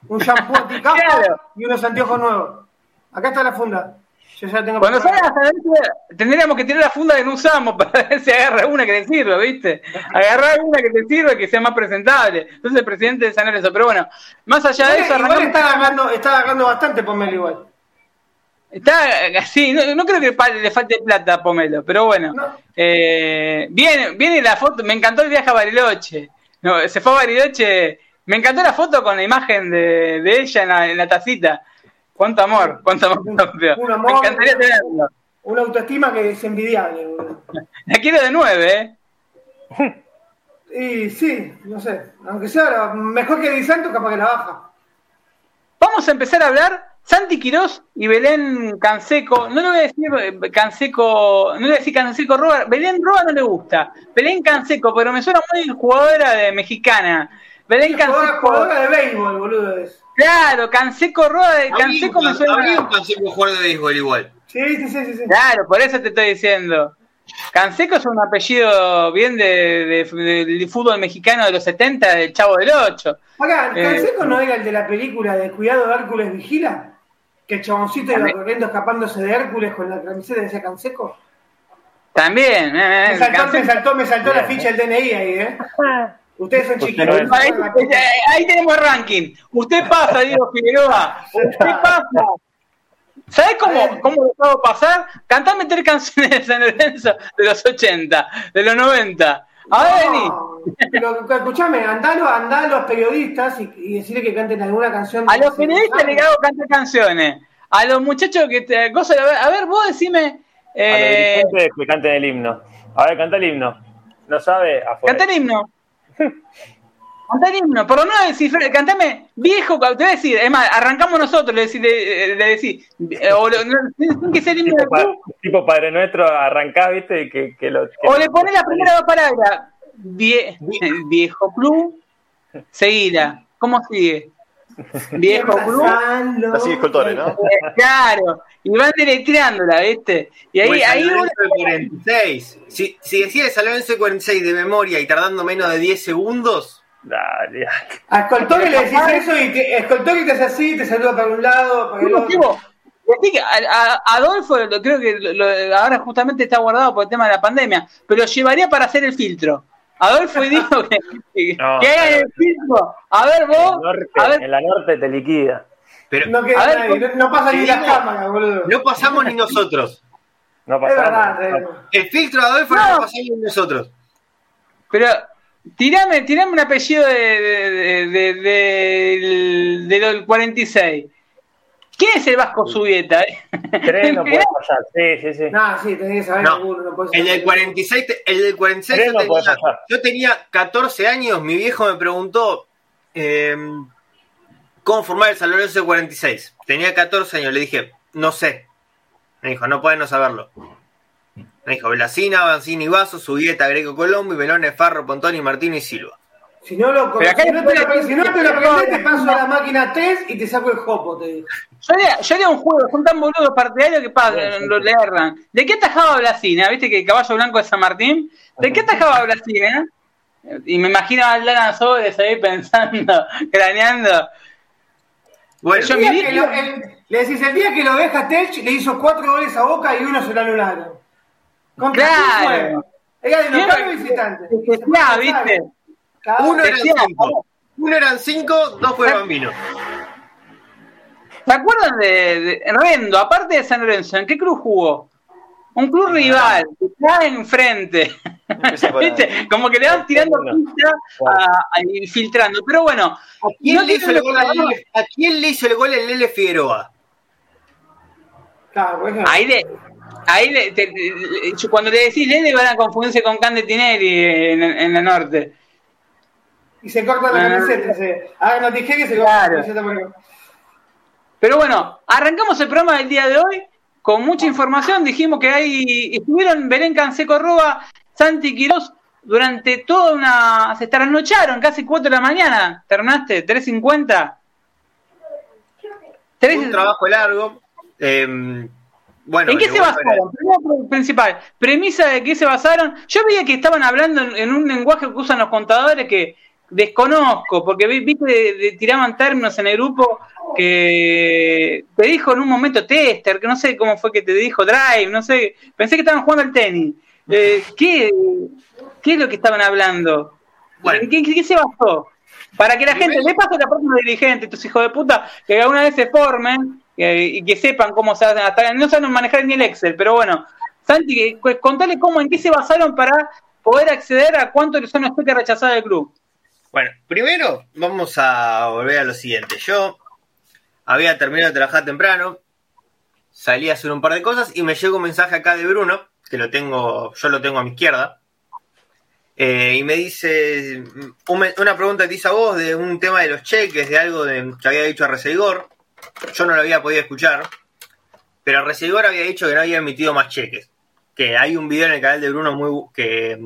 un shampoo anticapa Claro. y unos anteojos nuevos. Acá está la funda. Yo ya tengo Cuando preparada. salgas a la noche, tendríamos que tirar la funda que no usamos para ver si agarra una que te sirva, ¿viste? Agarrar una que te sirva y que sea más presentable. Entonces el presidente de San Lorenzo. Pero bueno, más allá de eso, Igual, arrancamos- está agarrando, está agarrando bastante Pomelo igual. Está así, no, no creo que le falte plata a Pomelo, pero bueno. No. Eh, viene, viene la foto, me encantó el viaje a Bariloche. No, se fue a Bariloche, me encantó la foto con la imagen de, de ella en la, en la tacita. Cuánto amor, cuánto amor. Un amor. Me encantaría tenerlo. Una autoestima que es envidiable. boludo. La quiero de nueve, ¿eh? Y sí, no sé. Aunque sea mejor que Di Santo, capaz que la baja. Vamos a empezar a hablar. Santi Quirós y Belén Canseco, no le voy a decir eh, Canseco, no le voy a decir Canseco Roa, Belén Roa no le gusta, Belén Canseco, pero me suena muy jugadora de mexicana. Belén Jugadora, Canseco, jugadora de béisbol, boludo. Es. Claro, Canseco Habría Canseco un- me habría un suena. Canseco jugador de béisbol igual. Sí, sí, sí, sí. sí. Claro, por eso te estoy diciendo. Canseco es un apellido bien de, de- del fútbol mexicano de los 70, del Chavo del 8. Acá, Eh, ¿Canseco no era el de la película de Cuidado de Hércules Vigila? Que el chaboncito iba corriendo escapándose de Hércules con la camiseta de ese Canseco. También, eh, Me eh, saltó, Canseco- me saltó, me saltó la ficha del DNI ahí, ¿eh? Ustedes son chiquitos. no es- Ahí, ahí tenemos el ranking. Usted pasa, Diego Figueroa. Usted pasa. ¿Sabes cómo, cómo lo puedo pasar? Cantar meter canciones de San Lorenzo de los 80, de los 90. A ver, vení. Pero escuchame, andalo, andá a los periodistas y, y decirle que canten alguna canción. A los periodistas le hago cantar canciones. A los muchachos que te gozan. A ver, a ver, vos decime. A los Eh, dirigentes que canten el himno. A ver, canta el himno. ¿No sabe? Afuera. Canta el himno. Canta el himno. Por lo menos descifrar, cantame viejo, te voy a decir, es más, arrancamos nosotros, le decís, le, le decís, eh, o lo- no, tiene que ser tipo, pa- tipo Padre Nuestro, arrancás, viste, y que, que lo. que o le pones la primera dos palabras, Vie- viejo club, seguila, ¿cómo sigue? Viejo club, Así escultores, ¿no? eh, claro, y van deletreándola, ¿viste? Y ahí, San ahí Lorenzo de 46. Si, si decía San Lorenzo de 46 de memoria y tardando menos de 10 segundos, Dale. A Escoltori le decís eso y te, Escoltori te hace así, te saluda para un lado, para el otro. digo, decí que a- a- Adolfo, lo- creo que lo- ahora justamente está guardado por el tema de la pandemia, pero llevaría para hacer el filtro. Adolfo y dijo que, que, No, que hagan el filtro. A ver En vos, norte, a ver, en la norte te liquida. pero No queda ver, nadie, no, no pasa ni las digo- cámaras, boludo. no pasamos ni nosotros. No es pasa verdad. El filtro de Adolfo no, No. pasamos ni nosotros. pero tirame, tirame un apellido de, de, de, de- del- del 46. ¿Quién es el Vasco Subieta? Tres no puede fallar. Sí, sí, sí. Nah, sí, tenés que saber No. alguno, no El del 46, te- el del 46 Tres yo, no puede tenía, yo tenía 14 años, mi viejo me preguntó eh, cómo formar el San Lorenzo de 46. Tenía 14 años, le dije, no sé. Me dijo, no puedes no saberlo. Me dijo, Blasina, Banzini, Vaso, Subieta, Greco Colombo, y Belones, Farro, Pontoni, Martino y Silva. Si no, lo, Pero acá si no te lo, después- si no te lo aprendés, te paso a la máquina 3 y te saco el jopo, te digo. Yo haría, yo haría un juego, son tan boludos partidarios que pa, lo le erran. ¿De qué atajaba Blasina? ¿Viste que el caballo blanco de San Martín? ¿De qué atajaba Blasina? Y me imagino a Aldana Sobres ahí pensando, craneando. Bueno, Yo mi lo- el- le decís, el día que lo deja Telch, le hizo cuatro goles a Boca y uno se lo anularon. ¿Contra quién Claro. Era de local visitante. que- que sea, ¿viste? Cada uno eran cinco. Uno eran cinco, dos fue Bambino. ¿Se acuerdan de, de Rendo, aparte de San Lorenzo, en qué club jugó? Un club rival, que está enfrente. ¿Viste? Como que le van tirando pista a- a- y filtrando. Pero bueno, ¿A quién, no le hizo el gol al lo- Lele- ¿A quién le hizo el gol el Lele Figueroa? Claro, por ejemplo. Ahí le, ahí le, te- te- cuando le decís Lele van a confundirse con Cande Tinelli en, en la norte. Y se corta la Ah. camiseta. Se agarran la tijera y se corta Claro. la camiseta. Pero bueno, arrancamos el programa del día de hoy con mucha información. Dijimos que ahí estuvieron Belén Canseco Roa, Santi Quirós durante toda una. Se trasnocharon casi 4 de la mañana. ¿Terminaste? ¿3.50? ¿Tres- Un trabajo largo. eh, bueno, ¿En qué se basaron? Primero, principal, premisa de qué se basaron. Yo veía que estaban hablando en, en un lenguaje que usan los contadores que desconozco, porque vi, vi que de- de- tiraban términos en el grupo que te dijo en un momento tester, que no sé cómo fue que te dijo drive, no sé, pensé que estaban jugando al tenis. Eh, ¿qué, ¿Qué es lo que estaban hablando? Bueno. ¿En qué, qué se basó? Para que la gente, le pase a la próxima dirigente, estos hijos de puta, que alguna vez se formen eh, y que sepan cómo se hacen, hasta no saben manejar ni el Excel, pero bueno, Santi, pues, contale cómo, en qué se basaron para poder acceder a cuánto son los que rechazados del club. Bueno, primero vamos a volver a lo siguiente. Yo había terminado de trabajar temprano, salí a hacer un par de cosas y me llegó un mensaje acá de Bruno, que lo tengo, yo lo tengo a mi izquierda, eh, y me dice una pregunta que te hice a vos de un tema de los cheques, de algo que había dicho a Reseigor. Yo no lo había podido escuchar, pero Reseigor había dicho que no había emitido más cheques. Que hay un video en el canal de Bruno muy que,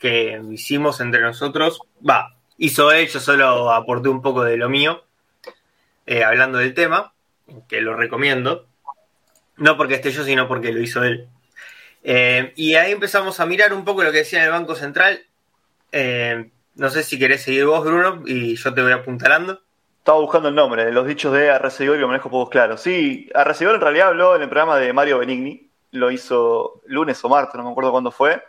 que hicimos entre nosotros. Va, hizo él, yo solo aporté un poco de lo mío, eh, hablando del tema, que lo recomiendo. No porque esté yo, sino porque lo hizo él. Eh, y ahí empezamos a mirar un poco lo que decía en el Banco Central. Eh, no sé si querés seguir vos, Bruno, y yo te voy apuntalando. Estaba buscando el nombre, de los dichos de Arrecedor y lo manejo pocos claros. Sí, Arrecedor en realidad habló en el programa de Mario Benigni, lo hizo lunes o martes, no me acuerdo cuándo fue,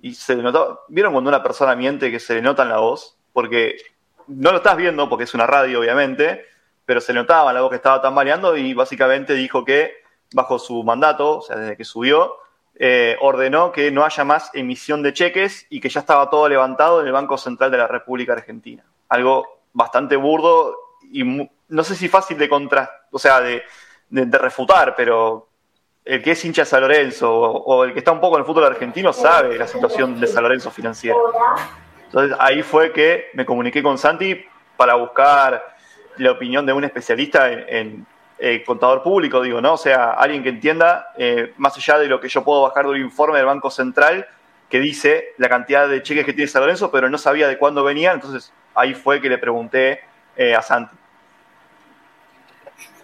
y se le notó, ¿vieron cuando una persona miente que se le nota en la voz? Porque no lo estás viendo, porque es una radio obviamente, pero se notaba la voz que estaba tambaleando y básicamente dijo que bajo su mandato, o sea, desde que subió, eh, ordenó que no haya más emisión de cheques y que ya estaba todo levantado en el Banco Central de la República Argentina. Algo bastante burdo y no sé si fácil de contra, o sea, de, de- refutar, pero el que es hincha de San Lorenzo o, o el que está un poco en el fútbol argentino sabe la situación de San Lorenzo financiera. Entonces ahí fue que me comuniqué con Santi para buscar la opinión de un especialista en, en, eh, contador público, digo, ¿no? O sea, alguien que entienda, eh, más allá de lo que yo puedo bajar de un informe del Banco Central que dice la cantidad de cheques que tiene San Lorenzo, pero no sabía de cuándo venían, entonces ahí fue que le pregunté eh, a Santi.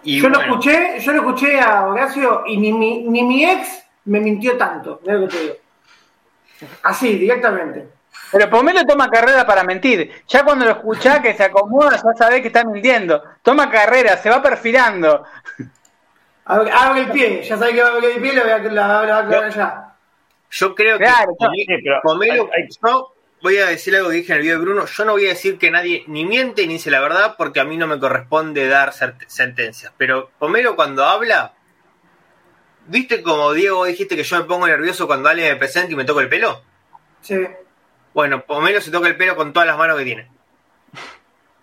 Y yo lo escuché, yo lo escuché a Horacio y ni mi, ni mi ex me mintió tanto, es lo que te digo. Así, directamente. Pero Pomelo toma carrera para mentir. Ya cuando lo escuchás que se acomoda, ya sabés que está mintiendo. Toma carrera, se va perfilando. Abre, abre el pie, ya sabés que va a abrir el pie, lo voy a, la, la- la- la- ya. yo creo Claro, que sí, Pomelo, hay- hay- yo voy a decir algo que dije en el video de Bruno. Yo no voy a decir que nadie ni miente ni dice la verdad porque a mí no me corresponde dar sentencias. Pero Pomelo cuando habla, ¿viste como Diego dijiste que yo me pongo nervioso cuando alguien me presenta y me toca el pelo? Sí. Bueno, Pomelo se toca el pelo con todas las manos que tiene.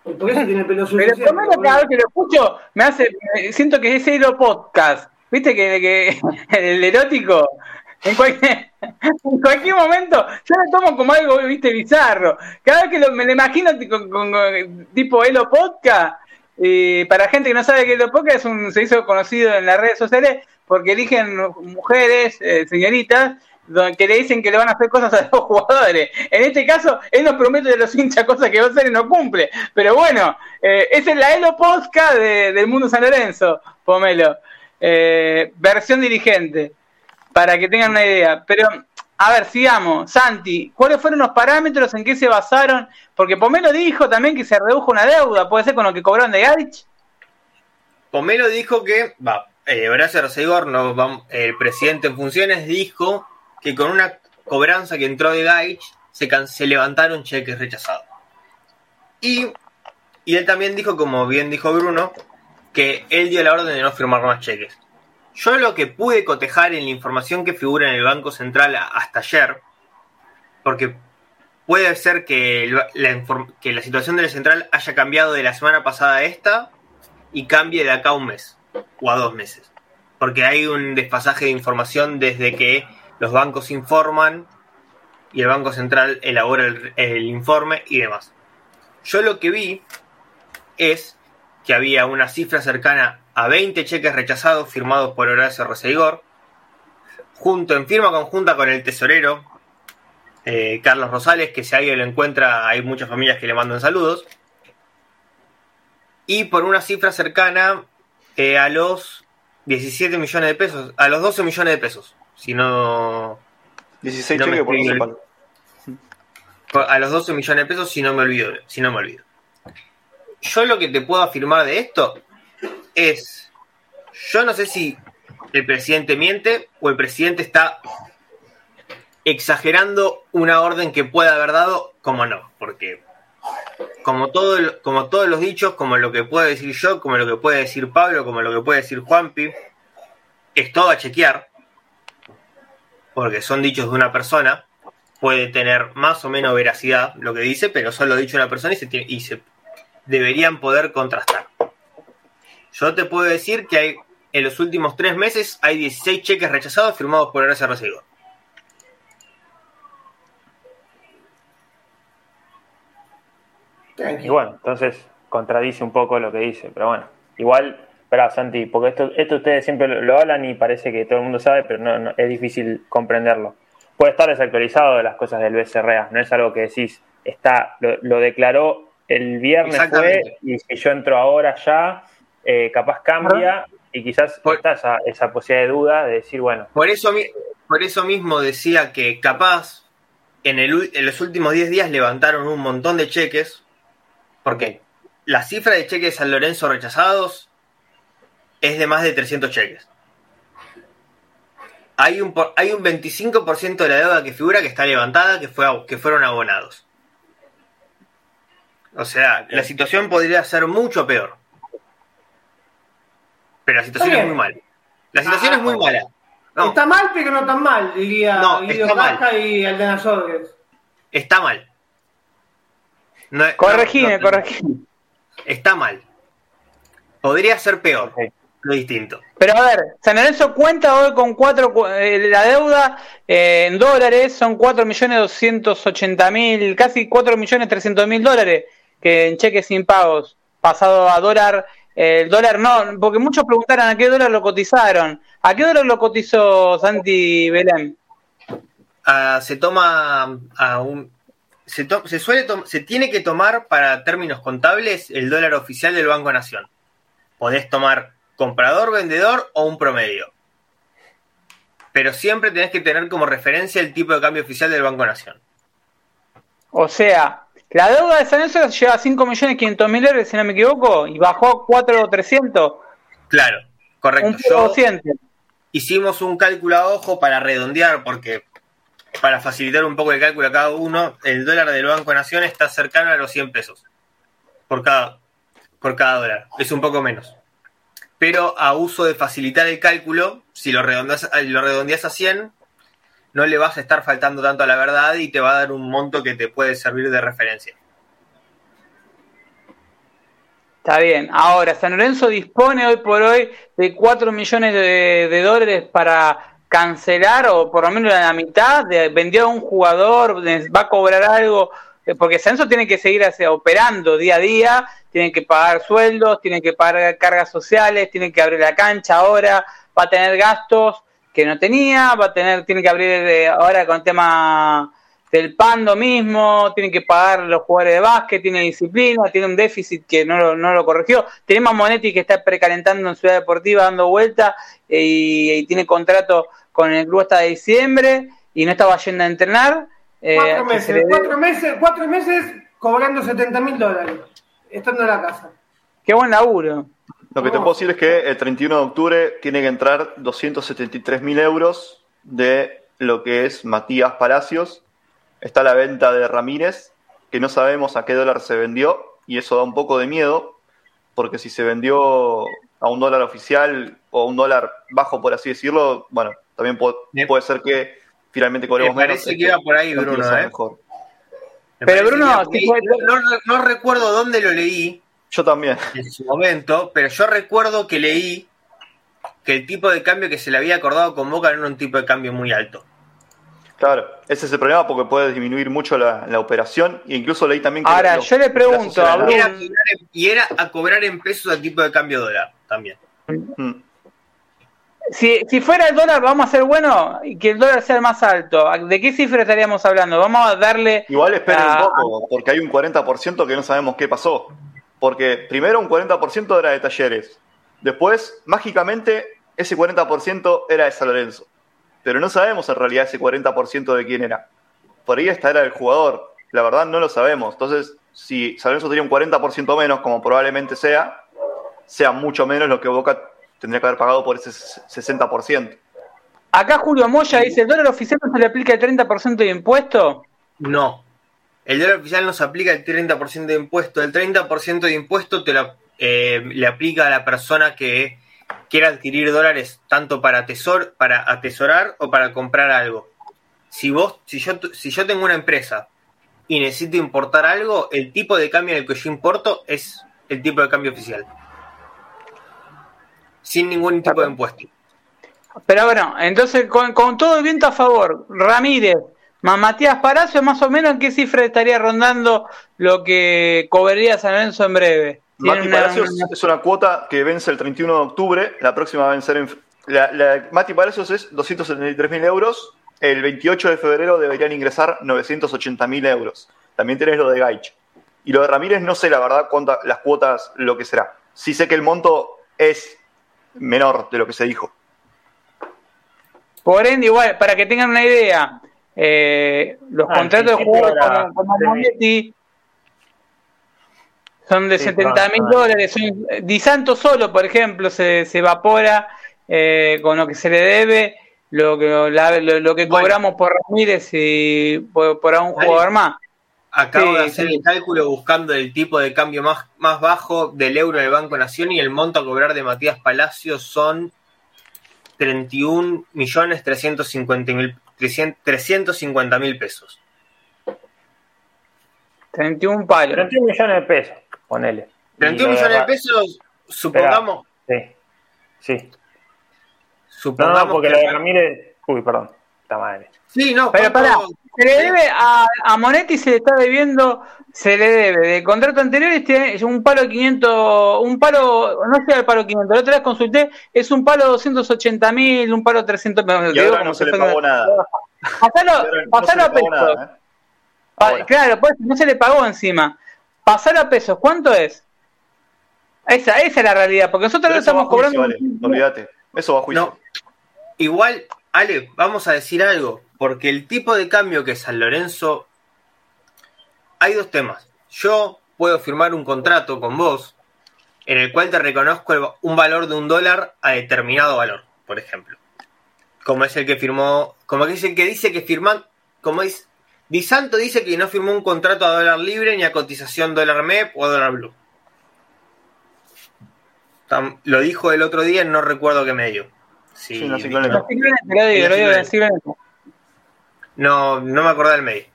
¿Y por eso tiene el pelo sucio? Pero Pomelo cada vez que lo escucho, me hace, siento que es Elo Podcast. ¿Viste que, que el erótico? En cualquier, en cualquier momento, yo lo tomo como algo, viste, bizarro. Cada vez que lo- me lo imagino con, con- con- tipo Elo Podcast, eh, para gente que no sabe que Elo Podcast es un, se hizo conocido en las redes sociales porque eligen mujeres, eh, señoritas, que le dicen que le van a hacer cosas a los jugadores. En este caso, él nos promete de los hinchas cosas que va a hacer y no cumple. Pero bueno, eh, esa es la Elo Posca de- del mundo San Lorenzo, Pomelo. Eh, versión dirigente, para que tengan una idea. Pero, a ver, sigamos. Santi, ¿cuáles fueron los parámetros en qué se basaron? Porque Pomelo dijo también que se redujo una deuda, puede ser con lo que cobraron de Gaich. Pomelo dijo que, va, eh, Horacio no, el presidente en funciones, dijo que con una cobranza que entró de Gaich se, levantaron cheques rechazados. Y, él también dijo, como bien dijo Bruno, que él dio la orden de no firmar más cheques. Yo lo que pude cotejar en la información que figura en el Banco Central hasta ayer, porque puede ser que, la, que la situación del Central haya cambiado de la semana pasada a esta y cambie de acá a un mes o a dos meses. Porque hay un desfasaje de información desde que los bancos informan y el Banco Central elabora el, informe y demás. Yo lo que vi es que había una cifra cercana a 20 cheques rechazados firmados por Horacio Receigor, junto en firma conjunta con el tesorero eh, Carlos Rosales, que si alguien lo encuentra, hay muchas familias que le mandan saludos, y por una cifra cercana eh, a los 17 millones de pesos, a los 12 millones de pesos, si no... 16 no cheques por escribí. 12 palos. a los 12 millones de pesos si no me olvido, si no me olvido. Yo lo que te puedo afirmar de esto es, yo no sé si el presidente miente o el presidente está exagerando una orden que pueda haber dado, como no, porque como todo como todos los dichos, como lo que puedo decir yo, como lo que puede decir Pablo, como lo que puede decir Juanpi, es todo a chequear, porque son dichos de una persona, puede tener más o menos veracidad lo que dice, pero solo dicho una persona y se, tiene- y se deberían poder contrastar. Yo te puedo decir que hay en los últimos tres meses hay 16 cheques rechazados firmados por Horacio Residuo. Y bueno, entonces contradice un poco lo que dice, pero bueno, igual, espera, Santi, porque esto, esto ustedes siempre lo, lo hablan y parece que todo el mundo sabe, pero no, no- es difícil comprenderlo. Puede estar desactualizado de las cosas del BCRA, no es algo que decís, está, lo, lo declaró el viernes fue, y si yo entro ahora ya, eh, capaz cambia, y quizás Por- está esa, esa posibilidad de duda de decir, bueno, Por eso, por eso mismo decía que capaz en, el, en los últimos 10 días levantaron un montón de cheques, porque la cifra de cheques de San Lorenzo rechazados es de más de 300 cheques. Hay un, hay un 25% de la deuda que figura que está levantada, que, fue, que fueron abonados. O sea, la situación podría ser mucho peor. Pero la situación es muy mala. La situación Ah, es muy mala. No, Está mal, pero no tan mal, diría No, Guido está mal. Y Aldana Sorges. está mal. No- Corregime, no- no- corregime. Está mal. Podría ser peor. Lo distinto. Pero a ver, San Lorenzo cuenta hoy con cuatro, cu- eh, la deuda eh, en dólares son 4.280.000, casi 4.300.000 dólares que en cheques sin pagos, pasado a dólar, eh, el dólar no, porque muchos preguntaron a qué dólar lo cotizaron. ¿A qué dólar lo cotizó Santi Belén? Ah, se toma a un. Se, to- se suele se tiene que tomar para términos contables el dólar oficial del Banco Nación. Podés tomar comprador, vendedor o un promedio. Pero siempre tenés que tener como referencia el tipo de cambio oficial del Banco Nación. O sea, la deuda de San Lorenzo llega a 5.500.000 euros, si no me equivoco, y bajó a 4.300, Claro, correcto. un Yo- hicimos un cálculo a ojo para redondear, porque para facilitar un poco el cálculo a cada uno, el dólar del Banco Nación está cercano a los 100 pesos por cada, por cada dólar. Es un poco menos. Pero a uso de facilitar el cálculo, si lo redondeas, lo redondeas a 100, no le vas a estar faltando tanto a la verdad y te va a dar un monto que te puede servir de referencia. Está bien. Ahora, San Lorenzo dispone hoy por hoy de 4 millones de, dólares para cancelar, o por lo menos la mitad, de, vendió a un jugador, va a cobrar algo, porque San Lorenzo tiene que seguir hacia- operando día a día, tiene que pagar sueldos, tiene que pagar cargas sociales, tiene que abrir la cancha ahora, va a tener gastos que no tenía, va a tener, tiene que abrir eh, ahora con el tema del Pando mismo, tiene que pagar los jugadores de básquet, tiene disciplina, tiene un déficit que no lo, no lo corrigió. Tenemos a Monetti que está precalentando en Ciudad Deportiva dando vuelta eh, y tiene contrato con el club hasta diciembre y no estaba yendo a entrenar. Eh, Cuatro se meses, cuatro meses, cuatro meses cobrando 70 mil dólares, estando en la casa. Qué buen laburo. Lo que te puedo decir es que el 31 de octubre tiene que entrar 273 mil euros de lo que es Matías Palacios. Está la venta de Ramírez, que no sabemos a qué dólar se vendió, y eso da un poco de miedo, porque si se vendió a un dólar oficial o a un dólar bajo, por así decirlo, bueno, también puede ser que finalmente cobremos Me parece menos. que iba por ahí, no Bruno, ¿eh? mejor. Me Pero parece Bruno, que iba por ahí. si fue- no, no- no recuerdo dónde lo leí, Yo también. en su momento, pero yo recuerdo que leí que el tipo de cambio que se le había acordado con Boca no era un tipo de cambio muy alto. Claro, ese es el problema porque puede disminuir mucho la, la operación e incluso leí también que... Ahora, yo le pregunto a y era a cobrar en pesos al tipo de cambio dólar también. Mm. Si, si fuera el dólar, vamos a ser bueno y que el dólar sea el más alto. ¿De qué cifra estaríamos hablando? Vamos a darle. Igual esperen un poco, porque hay un 40% que no sabemos qué pasó. Porque primero un 40% era de talleres. Después, mágicamente, ese 40% era de San Lorenzo. Pero no sabemos en realidad ese 40% de quién era. Por ahí esta era el jugador. La verdad no lo sabemos. Entonces, si San Lorenzo tenía un 40% menos, como probablemente sea, sea mucho menos lo que Boca tendría que haber pagado por ese 60%. Acá Julio Moya dice: ¿el dólar oficial no se le aplica el 30% de impuesto? No. El dólar oficial no se aplica el 30% de impuesto. El 30% de impuesto te lo, eh, le aplica a la persona que quiera adquirir dólares tanto para, tesor, para atesorar o para comprar algo. Si vos, si yo, si yo tengo una empresa y necesito importar algo, el tipo de cambio en el que yo importo es el tipo de cambio oficial. Sin ningún tipo de impuesto. Pero bueno, entonces con, con todo el viento a favor, Ramírez, más Matías Palacio, más o menos en qué cifra estaría rondando lo que cobraría San Lorenzo en breve. Mati una- Palacios una- es una cuota que vence el 31 de octubre, la próxima va a vencer en... La, la- Mati Palacios es 273.000 euros, el 28 de febrero deberían ingresar 980.000 euros. También tenés lo de Gaich. Y lo de Ramírez no sé la verdad cuántas las cuotas, lo que será. Sí sé que el monto es menor de lo que se dijo. Por ende, igual, para que tengan una idea, eh, los Ah, contratos de sí, jugadores como. Monetti son de Sí, 70 mil no, no. dólares. Son- Di Santo solo, por ejemplo, se, se evapora eh, con lo que se le debe, lo que, la- lo, lo que Bueno. cobramos por Ramírez y por, por a un jugador más. Acabo Sí, de hacer sí. el cálculo buscando el tipo de cambio más, más bajo del euro del Banco Nación y el monto a cobrar de Matías Palacios son 31 millones 350 mil 350 mil pesos. 31 palos. 31 millones de pesos, ponele. 31 Y lo millones de pesos, supongamos, Sí, sí. Supongamos no, porque que- lo de Ramírez. Uy, perdón. Está madre. Sí, no, Pero ¿cuánto- pará, se le debe a, a Monetti, se le está debiendo, se le debe de contrato anterior este es un palo 500, un palo, no llega al palo 500, la otra vez consulté, es un palo 280 mil, un palo 300 mil. Y ahora no se le pagó nada. Pasalo, no pasalo a pesos. ¿eh? Claro, pues no se le pagó encima. Pasalo a pesos, ¿cuánto es? Esa, esa es la realidad, porque nosotros a estamos juicio, cobrando. vale, olvídate. Eso va a juicio. No. Igual, Ale, vamos a decir algo, porque el tipo de cambio que San Lorenzo... Hay dos temas. Yo puedo firmar un contrato con vos en el cual te reconozco un valor de un dólar a determinado valor, por ejemplo. Como es el que firmó, como es el que dice que firman, como es, Di Santo dice que no firmó un contrato a dólar libre ni a cotización dólar MEP o dólar blue. Tam- Lo dijo el otro día, no recuerdo qué medio. Sí, Sí, no sé cuál. Lo digo, lo digo, lo digo, lo digo. No, no me acordaba del medio.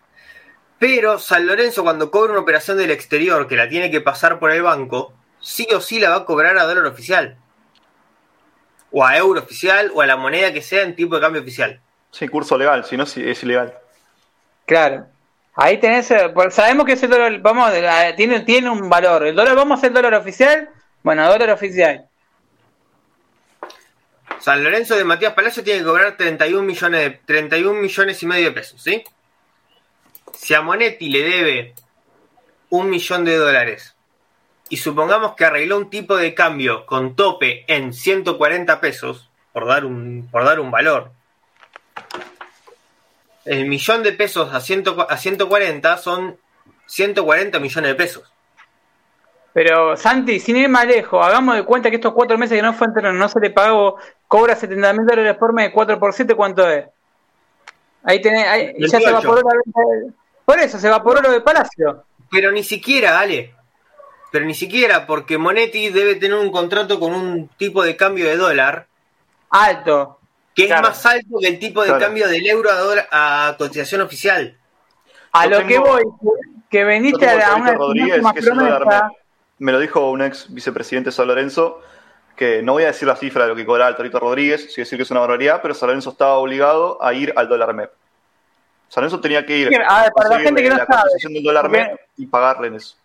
Pero San Lorenzo cuando cobra una operación del exterior que la tiene que pasar por el banco, sí o sí la va a cobrar a dólar oficial. O a euro oficial o a la moneda que sea en tipo de cambio oficial. Sí, curso legal, si no sí, es ilegal. Claro. Ahí tenés, eh, pues sabemos que ese dólar, vamos, eh, tiene, tiene un valor. El dólar, vamos a hacer dólar oficial. Bueno, dólar oficial. San Lorenzo de Matías Palacio tiene que cobrar 31 millones, de, 31 millones y medio de pesos, ¿sí? Si a Monetti le debe un millón de dólares y supongamos que arregló un tipo de cambio con tope en 140 pesos, por dar un, por dar un valor, el millón de pesos a, 100 a 140 son 140 millones de pesos. Pero Santi, sin ir más lejos, hagamos de cuenta que estos cuatro meses que no fue entero, no se le pagó, cobra 70 mil dólares por mes, 4 por 7, ¿cuánto es? Ahí tenés, ahí, ya se 28. evaporó la venta de- Por eso, se evaporó lo de Palacio. Pero ni siquiera, Ale. Pero ni siquiera, porque Monetti debe tener un contrato con un tipo de cambio de dólar Alto. que Claro. es más alto que el tipo de Claro. cambio del euro a, dólar, a cotización oficial. A Yo lo que voy, que veniste a una dólar promesa. Me lo dijo un ex vicepresidente de San Lorenzo, que no voy a decir la cifra de lo que cobraba el Torito Rodríguez, sí decir que es una barbaridad, pero San Lorenzo estaba obligado a ir al dólar MEP. San Lorenzo tenía que ir a ver, para la gente que no la sabe, del dólar MEP y pagarle en eso.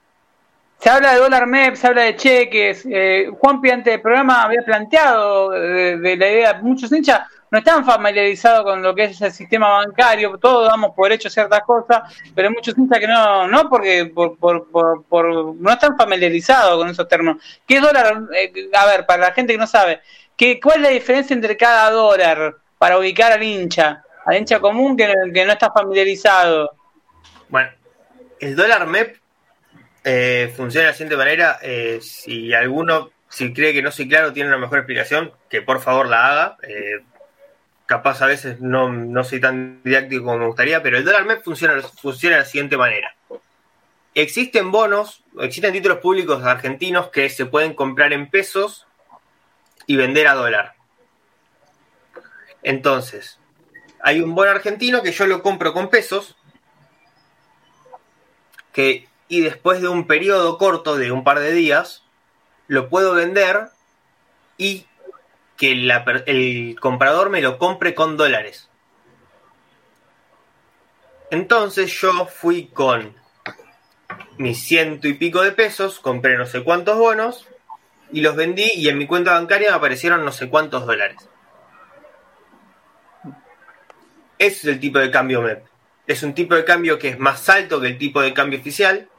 Se habla de dólar MEP, se habla de cheques. Eh, Juan antes del programa había planteado de, de la idea, muchos hinchas no están familiarizados con lo que es el sistema bancario, todos damos por hecho ciertas cosas, pero hay muchos hinchas que no, no porque por, por, por, por- no están familiarizados con esos términos. ¿Qué dólar? Eh, a ver, para la gente que no sabe, ¿qué, ¿cuál es la diferencia entre cada dólar para ubicar al hincha? Al hincha común que, que no está familiarizado. Bueno, el dólar MEP eh, funciona de la siguiente manera. eh, si alguno, si cree que no soy claro, tiene una mejor explicación, que por favor la haga. Capaz a veces no, no soy tan didáctico como me gustaría, pero el dólar MEP funciona, funciona de la siguiente manera. Existen bonos, existen títulos públicos argentinos que se pueden comprar en pesos y vender a dólar. Entonces, hay un bono argentino que yo lo compro con pesos que y después de un periodo corto de un par de días lo puedo vender y que el comprador me lo compre con dólares. Entonces yo fui con mis ciento y pico de pesos, compré no sé cuántos bonos y los vendí y en mi cuenta bancaria me aparecieron no sé cuántos dólares. Ese es el tipo de cambio MEP. Es un tipo de cambio que es más alto que el tipo de cambio oficial,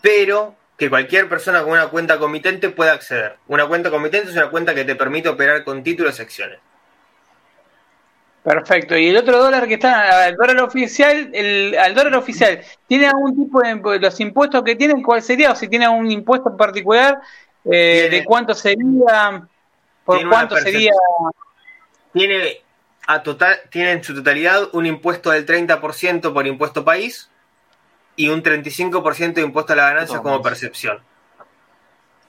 pero que cualquier persona con una cuenta comitente puede acceder. Una cuenta comitente es una cuenta que te permite operar con títulos y acciones. Perfecto. Y el otro dólar que está, el dólar oficial, el, al dólar oficial, ¿tiene algún tipo de los impuestos que tienen? ¿Cuál sería? O si tiene algún impuesto en particular, eh, Tiene- ¿de cuánto sería? ¿Por cuánto sería? Tiene, a total, tiene en su totalidad un impuesto del 30% por impuesto país y un 35% de impuesto a la ganancia como percepción.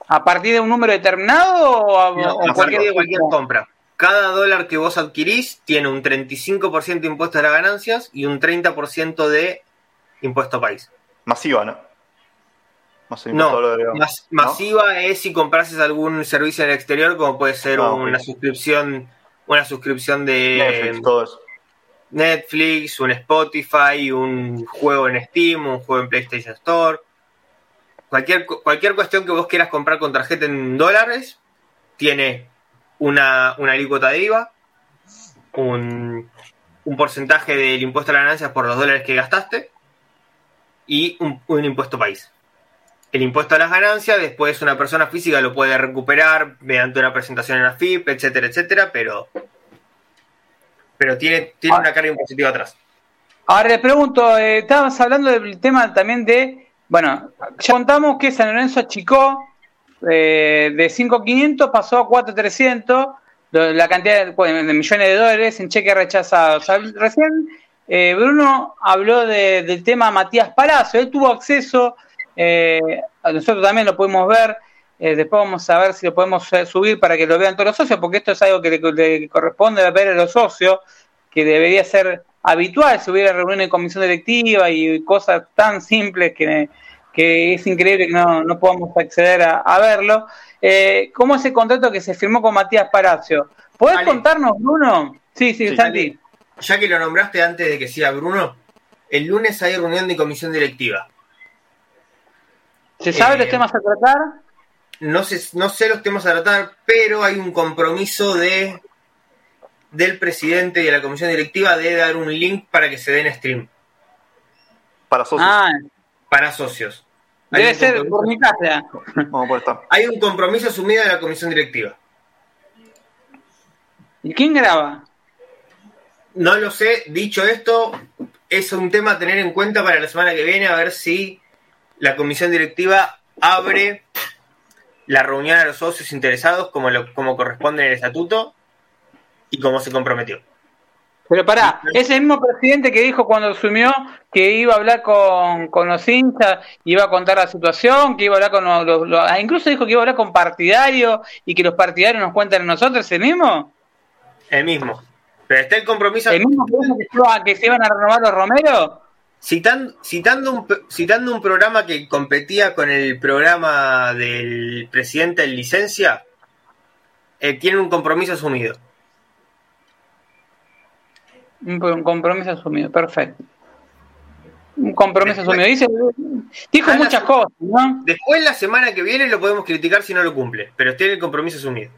¿A partir de un número determinado o a, No, o a partir de cualquier compra. Cada dólar que vos adquirís tiene un 35% de impuesto a las ganancias y un 30% de impuesto país. Masiva, ¿no? Masiva, No, de- mas- ¿no? masiva es si comprases algún servicio en el exterior, como puede ser Ah, una suscripción, una suscripción de Netflix, todo eso. Netflix, un Spotify, un juego en Steam, un juego en PlayStation Store. Cualquier, cu- cualquier cuestión que vos quieras comprar con tarjeta en dólares tiene una, una alícuota de IVA, un, un porcentaje del impuesto a las ganancias por los dólares que gastaste y un, un impuesto país. El impuesto a las ganancias, después una persona física lo puede recuperar mediante una presentación en la FIP, etcétera, etcétera, pero, pero tiene, tiene una carga impositiva atrás. Ahora le pregunto, eh, estábamos hablando del tema también de, bueno, ya contamos que San Lorenzo achicó eh, de 5.500 pasó a 4.300 lo- la cantidad de, bueno, de millones de dólares en cheques rechazados. Hab- Recién eh, Bruno habló de- del tema Matías Palacio, él tuvo acceso, eh, nosotros también lo podemos ver, eh, después vamos a ver si lo podemos eh, subir para que lo vean todos los socios, porque esto es algo que le, le corresponde ver a los socios, que debería ser habitual si hubiera reunión de comisión directiva y cosas tan simples que, que es increíble que no, no podamos acceder a, a verlo. Eh, ¿Cómo es el contrato que se firmó con Matías Palacio? ¿Podés Ale. contarnos, Bruno? Sí, sí, Sí, Santi. Ya que lo nombraste antes de que sea Bruno, el lunes hay reunión de comisión directiva. ¿Se sabe Eh, los temas a tratar? No sé, no sé los temas a tratar, pero hay un compromiso de del presidente y de la comisión directiva de dar un link para que se den stream Para socios. Ah, para socios. Hay debe un ser compromiso- por mi casa. Hay un compromiso asumido de la comisión directiva. ¿Y quién graba? No lo sé, dicho esto, es un tema a tener en cuenta para la semana que viene, a ver si la comisión directiva abre la reunión a los socios interesados como, lo, como corresponde en el estatuto y como se comprometió. Pero pará, es el mismo presidente que dijo cuando asumió que iba a hablar con, con los hinchas, iba a contar la situación, que iba a hablar con los, los- los- ah, incluso dijo que iba a hablar con partidarios y que los partidarios nos cuentan a nosotros, ¿el mismo? El mismo. Pero está el compromiso. ¿El mismo que dijo que, se iban a renovar los Romero? Citan- citando, un, citando un programa que competía con el programa del presidente en licencia, eh, tiene un compromiso asumido. Un compromiso asumido, perfecto. Un compromiso asumido. Dice, dijo muchas cosas, ¿no? Después, la semana que viene, lo podemos criticar si no lo cumple, pero tiene el compromiso asumido.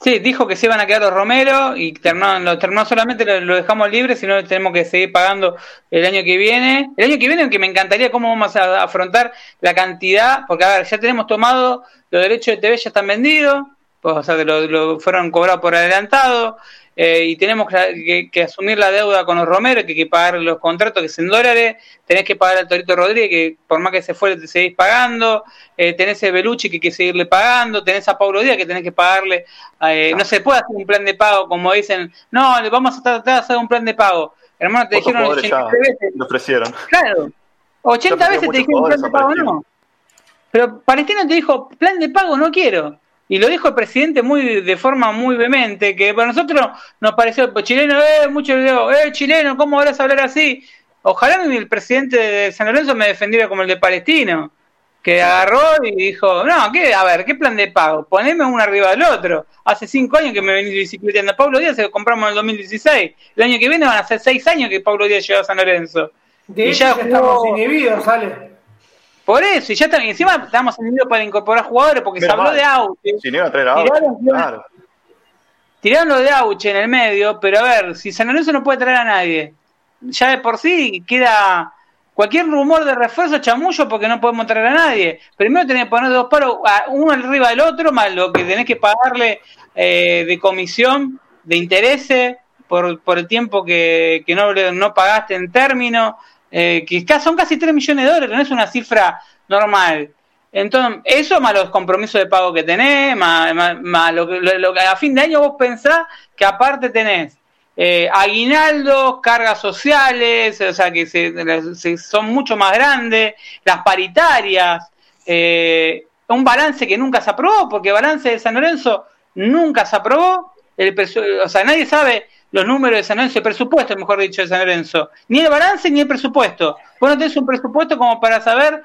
Sí, dijo que se iban a quedar los Romero y terminó, lo terminó solamente lo, dejamos libre, sino tenemos que seguir pagando el año que viene. El año que viene, que me encantaría cómo vamos a afrontar la cantidad, porque a ver, ya tenemos tomado, los derechos de TV ya están vendidos, pues, o sea, que lo, fueron cobrados por adelantado, eh, y tenemos que, asumir la deuda con los Romero, que hay que pagar los contratos que es en dólares, tenés que pagar al Torito Rodríguez, que por más que se fuere te seguís pagando, eh, tenés a Belucci que hay que seguirle pagando, tenés a Paulo Díaz que tenés que pagarle, eh, no se puede hacer un plan de pago como dicen, no, le vamos a tratar de hacer un plan de pago. Hermano, te dijeron 80 veces. Lo ofrecieron. Claro, 80 veces te dijeron plan de pago, no. Pero Palestino te dijo, plan de pago no quiero y lo dijo el presidente muy de forma muy vehemente, que para nosotros nos pareció, pues, chileno, eh, mucho digo, eh, chileno, ¿cómo vas a hablar así? Ojalá el presidente de San Lorenzo me defendiera como el de Palestino, que agarró y dijo, no, ¿qué? A ver, ¿qué plan de pago? Poneme uno arriba del otro. Hace cinco años que me venís bicicleteando. Pablo Díaz se lo compramos en el 2016. El año que viene van a ser seis años que Pablo Díaz llegó a San Lorenzo. De y ya estamos inhibidos, sale. Por eso, y ya también, encima estamos en para incorporar jugadores porque se habló de Auche. Si no a traer a claro. Tiraron lo de Auche en el medio, pero a ver, si San Lorenzo no puede traer a nadie, ya de por sí queda cualquier rumor de refuerzo chamullo porque no podemos traer a nadie. Primero tenés que poner dos paros, uno arriba del otro, más lo que tenés que pagarle eh, de comisión, de intereses, por, por el tiempo que, que no, no pagaste en término eh, que son casi 3 millones de dólares, no es una cifra normal. Entonces, eso más los compromisos de pago que tenés, más, lo, que a fin de año vos pensás que aparte tenés eh, aguinaldos, cargas sociales, o sea que son mucho más grandes, las paritarias, eh, un balance que nunca se aprobó, porque el balance de San Lorenzo nunca se aprobó, el, o sea, nadie sabe los números de San Lorenzo, el presupuesto, mejor dicho, de San Lorenzo. Ni el balance ni el presupuesto. Vos no tenés un presupuesto como para saber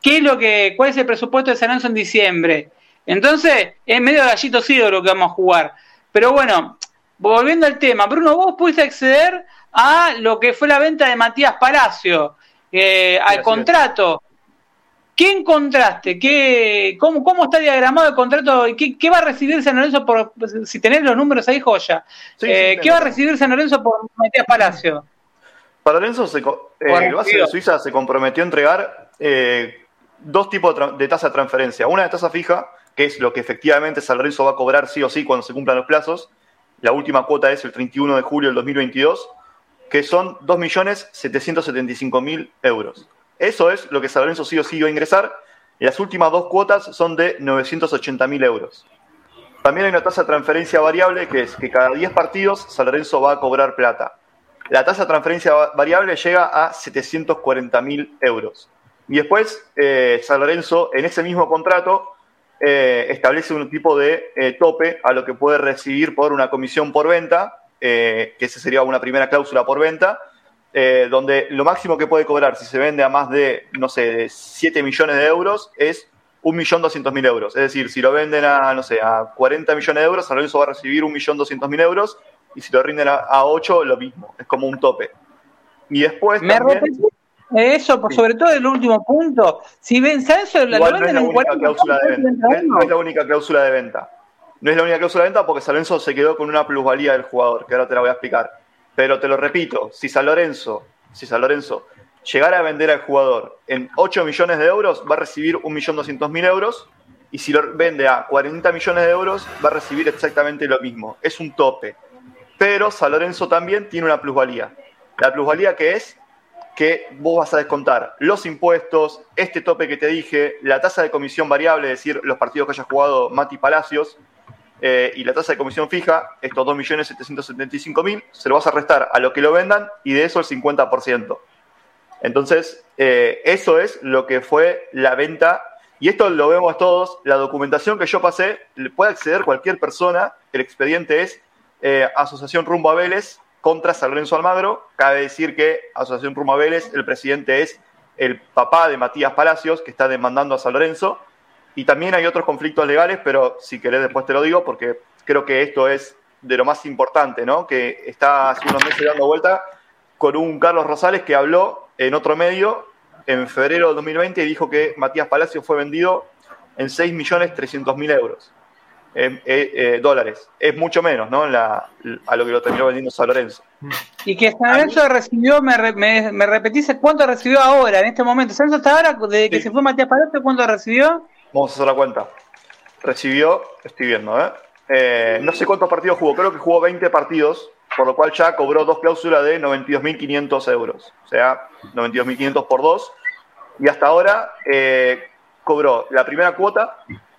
qué es lo que, cuál es el presupuesto de San Lorenzo en diciembre. Entonces, es medio gallito sido lo que vamos a jugar. Pero bueno, volviendo al tema, Bruno, vos pudiste acceder a lo que fue la venta de Matías Palacio, eh, al contrato. ¿Qué encontraste? ¿Qué, cómo, ¿Cómo está diagramado el contrato? ¿Qué, qué va a recibir San Lorenzo por, si tenés los números ahí, joya? Eh, ¿Qué va a recibir San Lorenzo por Matías Palacio? Para Lorenzo, se, eh, el base de Suiza se comprometió a entregar eh, dos tipos de, tasa de transferencia. Una de tasa fija, que es lo que efectivamente San Lorenzo va a cobrar sí o sí cuando se cumplan los plazos. La última cuota es el 31 de julio del 2022, que son 2.775.000 euros. Eso es lo que San Lorenzo sí o sí va a ingresar. Las últimas dos cuotas son de 980.000 euros. También hay una tasa de transferencia variable que es que cada 10 partidos San Lorenzo va a cobrar plata. La tasa de transferencia variable llega a 740.000 euros. Y después eh, San Lorenzo en ese mismo contrato eh, establece un tipo de eh, tope a lo que puede recibir por una comisión por venta, que esa sería una primera cláusula por venta, eh, donde lo máximo que puede cobrar si se vende a más de, no sé, 7 millones de euros es 1.200.000 euros. Es decir, si lo venden a, no sé, a 40 millones de euros, San Lorenzo va a recibir 1.200.000 euros y si lo rinden a, 8, lo mismo. Es como un tope. Y después ¿Me también... Eso, por sobre todo el último punto. Si ven, eso lo venden en 40 cláusula de venta. No es la única cláusula de venta. No es la única cláusula de venta porque San Lorenzo se quedó con una plusvalía del jugador, que ahora te la voy a explicar. Pero te lo repito, si San Lorenzo, si San Lorenzo llegara a vender al jugador en 8 millones de euros, va a recibir 1.200.000 euros. Y si lo vende a 40 millones de euros, va a recibir exactamente lo mismo. Es un tope. Pero San Lorenzo también tiene una plusvalía. La plusvalía que es que vos vas a descontar los impuestos, este tope que te dije, la tasa de comisión variable, es decir, los partidos que haya jugado Mati Palacios, eh, y la tasa de comisión fija, estos 2.775.000, se lo vas a restar a lo que lo vendan y de eso el 50%. Entonces, eh, eso es lo que fue la venta. Y esto lo vemos todos. La documentación que yo pasé, puede acceder cualquier persona. El expediente es eh, Asociación Rumbo a Vélez contra San Lorenzo Almagro. Cabe decir que Asociación Rumbo a Vélez, el presidente es el papá de Matías Palacios, que está demandando a San Lorenzo. Y también hay otros conflictos legales, pero si querés después te lo digo, porque creo que esto es de lo más importante, ¿no? Que está hace unos meses dando vuelta con un Carlos Rosales que habló en otro medio en febrero de 2020 y dijo que Matías Palacio fue vendido en 6.300.000 euros. Eh, eh, eh, dólares. Es mucho menos, ¿no? La, a lo que lo terminó vendiendo San Lorenzo. Y que San Lorenzo recibió, me, me, me, repetís cuánto recibió ahora, en este momento. San Lorenzo hasta ahora, desde que se fue Matías Palacio, ¿cuánto recibió? Vamos a hacer la cuenta. Recibió, estoy viendo, ¿eh? no sé cuántos partidos jugó, creo que jugó 20 partidos, por lo cual ya cobró dos cláusulas de 92.500 euros. O sea, 92.500 por dos. Y hasta ahora cobró la primera cuota,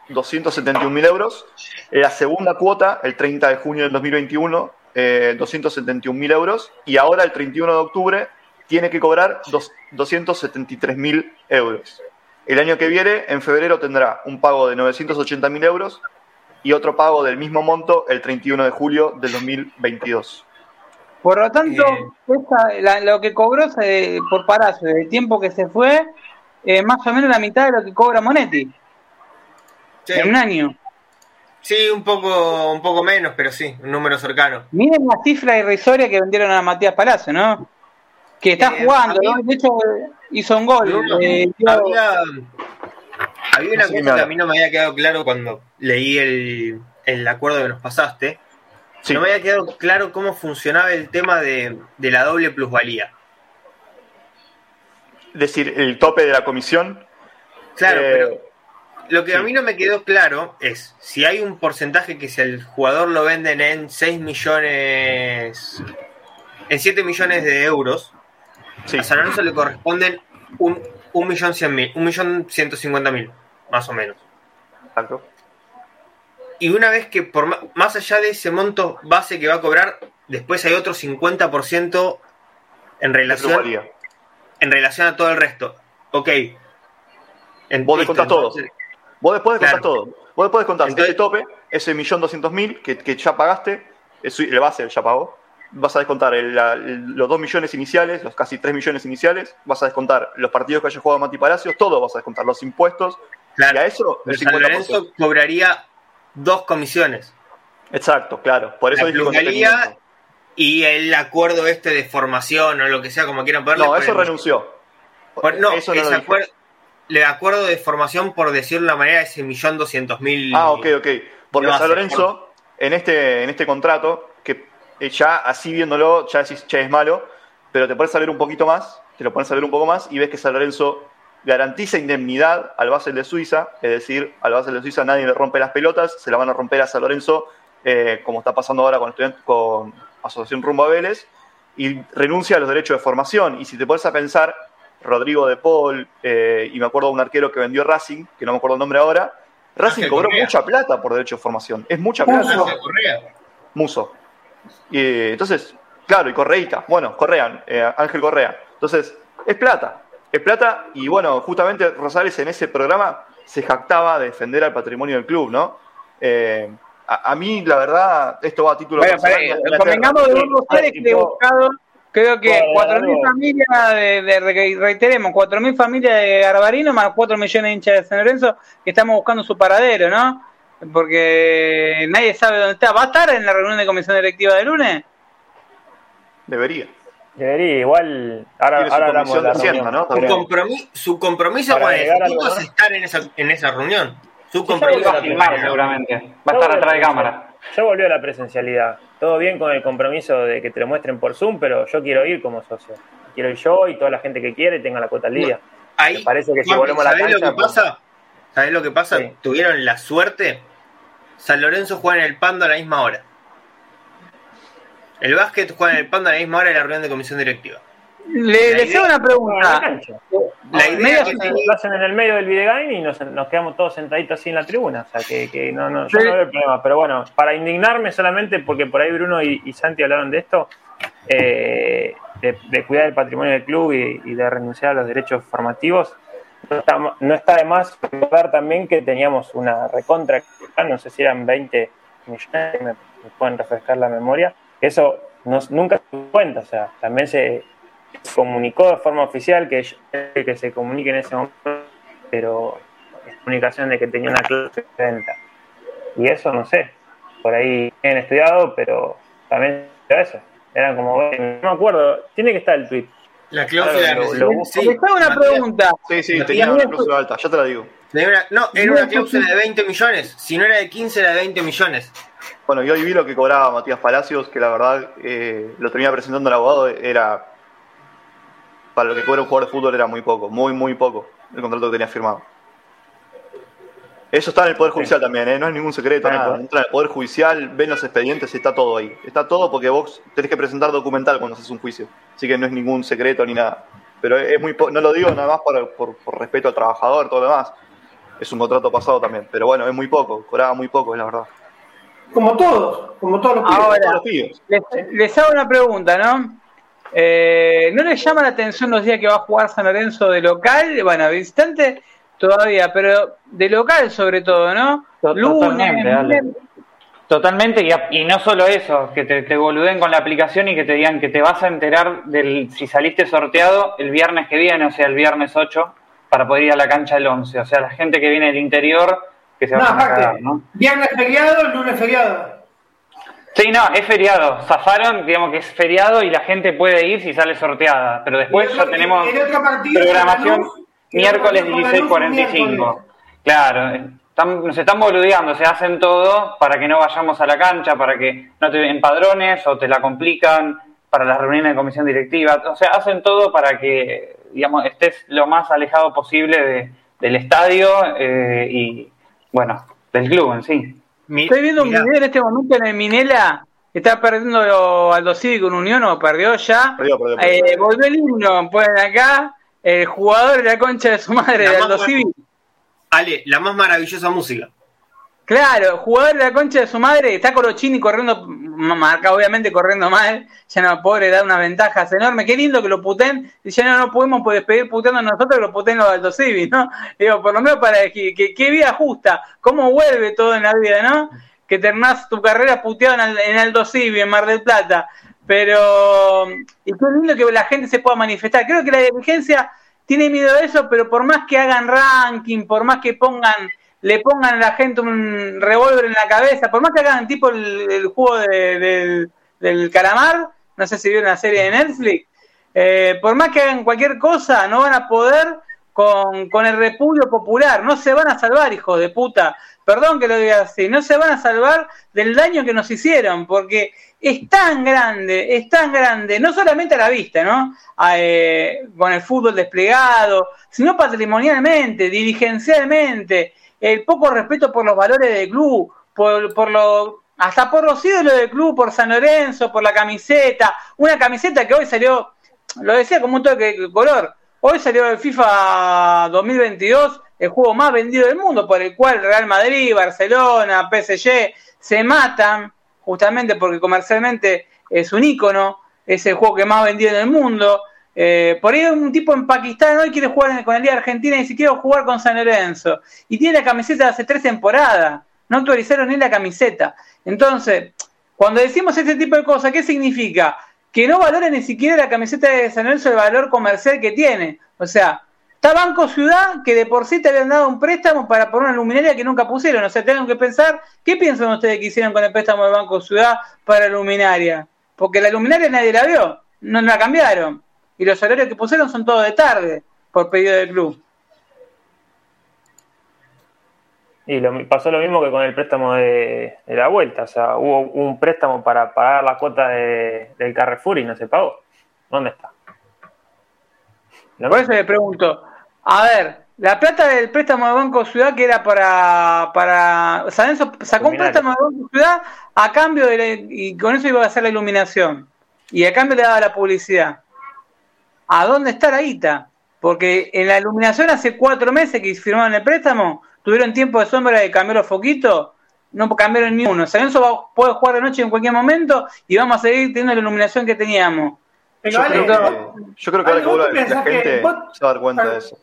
271.000 euros. La segunda cuota, el 30 de junio del 2021, eh, 271.000 euros. Y ahora, el 31 de octubre, tiene que cobrar 273.000 euros. El año que viene, en febrero, tendrá un pago de 980.000 euros y otro pago del mismo monto el 31 de julio del 2022. Por lo tanto, lo que cobró por Palacio, el tiempo que se fue, eh, más o menos la mitad de lo que cobra Monetti. En un año. Sí, un poco, un poco menos, pero sí, un número cercano. Miren la cifra irrisoria que vendieron a Matías Palacio, ¿no? Que está eh, jugando, ¿no? De hecho, hizo un gol. Eh, había, una cosa que a mí no me había quedado claro cuando leí el, el acuerdo que nos pasaste. No me había quedado claro cómo funcionaba el tema de, de la doble plusvalía. Es decir, el tope de la comisión. Claro, eh, pero lo que a mí no me quedó claro es si hay un porcentaje que si el jugador lo venden en 6 millones, en 7 millones de euros, a San Lorenzo le corresponden un, un millón cien mil, un millón ciento cincuenta mil, más o menos. Exacto. Y una vez que por más allá de ese monto base que va a cobrar, después hay otro 50% en relación, en relación a todo el resto. Ok. En, Vos descontás todo. Vos después de contar todo. Vos después de contar ese tope, ese millón doscientos mil que, que, ya pagaste, el base ya pagó, vas a descontar los dos millones iniciales, los casi tres millones iniciales, vas a descontar los partidos que haya jugado Mati Palacios, todo vas a descontar, los impuestos, claro. y a eso el San Lorenzo cobraría dos comisiones. Exacto, claro. Por eso la y el acuerdo este de formación o lo que sea, como quieran ponerlo. No, eso renunció. no, eso no ese acuerdo le acuerdo de formación, por decirlo de una manera, ese millón doscientos mil. Ah, ok, ok. Porque San Lorenzo, en este, en este contrato, ya así viéndolo, ya es, ya es malo, pero te puedes saber un poquito más, te lo puedes saber un poco más y ves que San Lorenzo garantiza indemnidad al Basel de Suiza, es decir, al Basel de Suiza nadie le rompe las pelotas, se la van a romper a San Lorenzo, eh, como está pasando ahora con, con Asociación Rumbo a Vélez, y renuncia a los derechos de formación. Y si te pones a pensar, Rodrigo de Paul, eh, y me acuerdo de un arquero que vendió Racing, que no me acuerdo el nombre ahora. Racing cobró mucha plata por derecho de formación. Es mucha plata. Muso. Y, entonces, claro, y Correita. Bueno, Correa, eh, Ángel Correa. Entonces, es plata. Es plata, y bueno, justamente Rosales en ese programa se jactaba de defender al patrimonio del club, ¿no? Eh, a, mí, la verdad, esto va a título bueno, convengamos de un Rosales que buscado Creo que 4.000 familias, de, reiteremos, 4.000 familias de Garbarino más 4 millones de hinchas de San Lorenzo que estamos buscando su paradero, ¿no? Porque nadie sabe dónde está. ¿Va a estar en la reunión de comisión directiva de lunes? Debería. Debería, igual. Ahora, ahora hablamos de la reunión, ¿no? Su compromiso, su compromiso con el es estar en esa, en esa reunión. Su compromiso va a filmar, seguramente. Va a estar atrás de cámara. Ya volvió a la presencialidad. Todo bien con el compromiso de que te lo muestren por Zoom, pero yo quiero ir como socio. Quiero ir yo y toda la gente que quiere tenga la cuota al día. ahí, parece que si volvemos a la cancha, lo que pasa? ¿Sabés lo que pasa? Tuvieron la suerte. San Lorenzo juega en el Pando a la misma hora. El básquet juega en el Pando a la misma hora de la reunión de comisión directiva. Le deseo una pregunta. La idea es que lo hacen en el medio del videogame y nos, nos, quedamos todos sentaditos así en la tribuna. O sea, que, que no, no, yo no veo problema. Pero bueno, para indignarme solamente porque por ahí Bruno y, Santi hablaron de esto, eh, de, cuidar el patrimonio del club y, de renunciar a los derechos formativos, no está, no está de más recordar también que teníamos una recontra, no sé si eran 20 millones, me, pueden refrescar la memoria. Eso nunca se cuenta, o sea, también se comunicó de forma oficial que, que se comunique en ese momento, pero es comunicación de que tenía una clase de venta. Y eso no sé, por ahí bien estudiado, pero también eso. Eran como, no me acuerdo, tiene que estar el tweet. La cláusula Claro, de lo- lo sí, hago una pregunta. Sí, sí, tenía una cláusula alta, ya te la digo. tenía una- no, era una cláusula de 20 millones. Si no era de 15, era de 20 millones. Bueno, yo hoy vi lo que cobraba Matías Palacios, que la verdad eh, lo termina presentando el abogado, era. Para lo que cobra un jugador de fútbol era muy poco, muy, muy poco el contrato que tenía firmado. Eso está en el Poder Judicial también, ¿eh? no es ningún secreto, Está en el nada. Poder. Entra en el Poder Judicial, ven los expedientes, está todo ahí. Está todo porque vos tenés que presentar documental cuando haces un juicio. Así que no es ningún secreto ni nada. Pero es muy po- no lo digo nada más por, por- por respeto al trabajador, todo lo demás. Es un contrato pasado también. Pero bueno, es muy poco, cobraba muy poco, es la verdad. Como todos, como todos los pibes. Ahora, los pibes. les, les hago una pregunta, ¿no? Eh, ¿No les llama la atención los días que va a jugar San Lorenzo de local? Bueno, visitante todavía, pero de local sobre todo, ¿no? Lunes, totalmente, Ale. miércoles. Totalmente, y, a- y no solo eso, que te, te boluden con la aplicación y que te digan que te vas a enterar del si saliste sorteado el viernes que viene, o sea, el viernes 8, para poder ir a la cancha el 11. O sea, la gente que viene del interior, que se No, va a cagar, ¿no? viernes feriado, lunes feriado. Sí, no, es feriado. Zafaron, digamos que es feriado y la gente puede ir si sale sorteada. Pero después ya tenemos el otro partido programación miércoles otro partido con Lanús, 16.45. miércoles. Claro, están, nos están boludeando, se hacen todo para que no vayamos a la cancha, para que no te empadrones o te la complican para las reuniones de comisión directiva. O sea, hacen todo para que, digamos, estés lo más alejado posible de- del estadio eh, y, bueno, del club en sí. Mi- Estoy viendo un video en este momento en el Minela, está perdiendo Aldo Civi con Unión o perdió ya. Perdió, perdió, perdió. Eh, volvió el himno, ponen acá, el jugador de la concha de su madre, de Aldo buena- Civi. Ale, la más maravillosa música. Claro, jugador de la concha de su madre, está Colochini corriendo, marca obviamente corriendo mal, ya no, pobre, da unas ventajas enormes, qué lindo que lo puten, y ya no, no podemos pues, despedir puteando a nosotros que lo puten los Aldo Civi, ¿no? Digo, por lo menos para que, que, que vida justa, cómo vuelve todo en la vida, ¿no? Que terminás tu carrera puteado en, en Aldo Civi, en Mar del Plata, pero, y qué lindo que la gente se pueda manifestar, creo que la dirigencia tiene miedo de eso, pero por más que hagan ranking, por más que pongan le pongan a la gente un revólver en la cabeza, por más que hagan tipo el, el juego de- del, calamar, no sé si vieron la serie de Netflix, eh, por más que hagan cualquier cosa, no van a poder con, con el repudio popular, no se van a salvar, hijos de puta, perdón que lo diga así, no se van a salvar del daño que nos hicieron, porque es tan grande, es tan grande, no solamente a la vista, ¿no? A, eh, con el fútbol desplegado, sino patrimonialmente, dirigencialmente, el poco respeto por los valores del club, por, por lo, hasta por los ídolos del club, por San Lorenzo, por la camiseta, una camiseta que hoy salió, lo decía como un toque de color, hoy salió el FIFA 2022, el juego más vendido del mundo, por el cual Real Madrid, Barcelona, PSG se matan, justamente porque comercialmente es un ícono, es el juego que más vendido en el mundo. Eh, por ahí un tipo en Pakistán hoy quiere jugar con la Liga Argentina y dice quiero jugar con San Lorenzo. Y tiene la camiseta de hace tres temporadas. No actualizaron ni la camiseta. Entonces, cuando decimos este tipo de cosas, ¿qué significa? Que no valora ni siquiera la camiseta de San Lorenzo el valor comercial que tiene. O sea, está Banco Ciudad que de por sí te habían dado un préstamo para poner una luminaria que nunca pusieron. O sea, tengan que pensar, ¿qué piensan ustedes que hicieron con el préstamo de Banco Ciudad para la luminaria? Porque la luminaria nadie la vio, no la cambiaron. Y los horarios que pusieron son todos de tarde, por pedido del club. Y lo, pasó lo mismo que con el préstamo de, de la vuelta. O sea, hubo un préstamo para pagar la cuota de, del Carrefour y no se pagó. ¿Dónde está? Por eso le pregunto, a ver, la plata del préstamo de Banco Ciudad que era para, para San Lorenzo sacó un préstamo de Banco Ciudad a cambio de la- y con eso iba a hacer la iluminación y a cambio le daba la publicidad. ¿A dónde está la guita? Porque en la iluminación hace cuatro meses que firmaron el préstamo, tuvieron tiempo de sombra de cambiar los foquitos, no cambiaron ni uno. San va- puede jugar de noche en cualquier momento y vamos a seguir teniendo la iluminación que teníamos. Pero Yo creo, que, yo creo que ahora Ale, que ¿vos vuelva te la que gente vos- se va a dar cuenta de eso.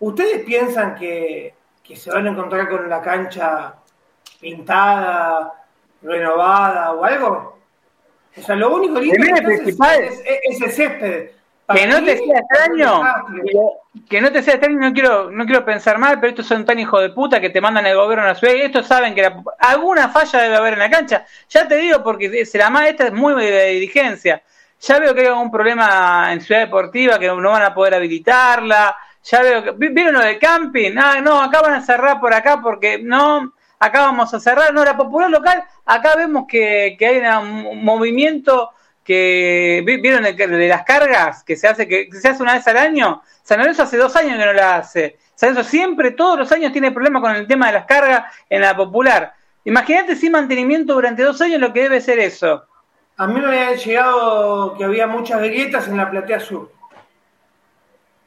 ¿Ustedes piensan que, que se van a encontrar con la cancha pintada, renovada o algo? O sea, lo único lindo que es, principal. es- es el césped. Que no te sea extraño, que no te sea extraño, no quiero, no quiero pensar mal, pero estos son tan hijos de puta que te mandan el gobierno a la ciudad y estos saben que alguna falla debe haber en la cancha. Ya te digo, porque se la más esta es muy de dirigencia. Ya veo que hay algún problema en Ciudad Deportiva, que no van a poder habilitarla. Ya veo que. ¿Vieron lo del camping? Ah, no, acá van a cerrar por acá porque no, acá vamos a cerrar. No, la popular local, acá vemos que, que hay un movimiento que vieron de, las cargas que se hace que, se hace una vez al año. San Lorenzo hace dos años que no la hace. San Lorenzo siempre, todos los años tiene problemas con el tema de las cargas en la popular. Imagínate sin mantenimiento durante dos años lo que debe ser eso. A mí me había llegado que había muchas grietas en la platea sur.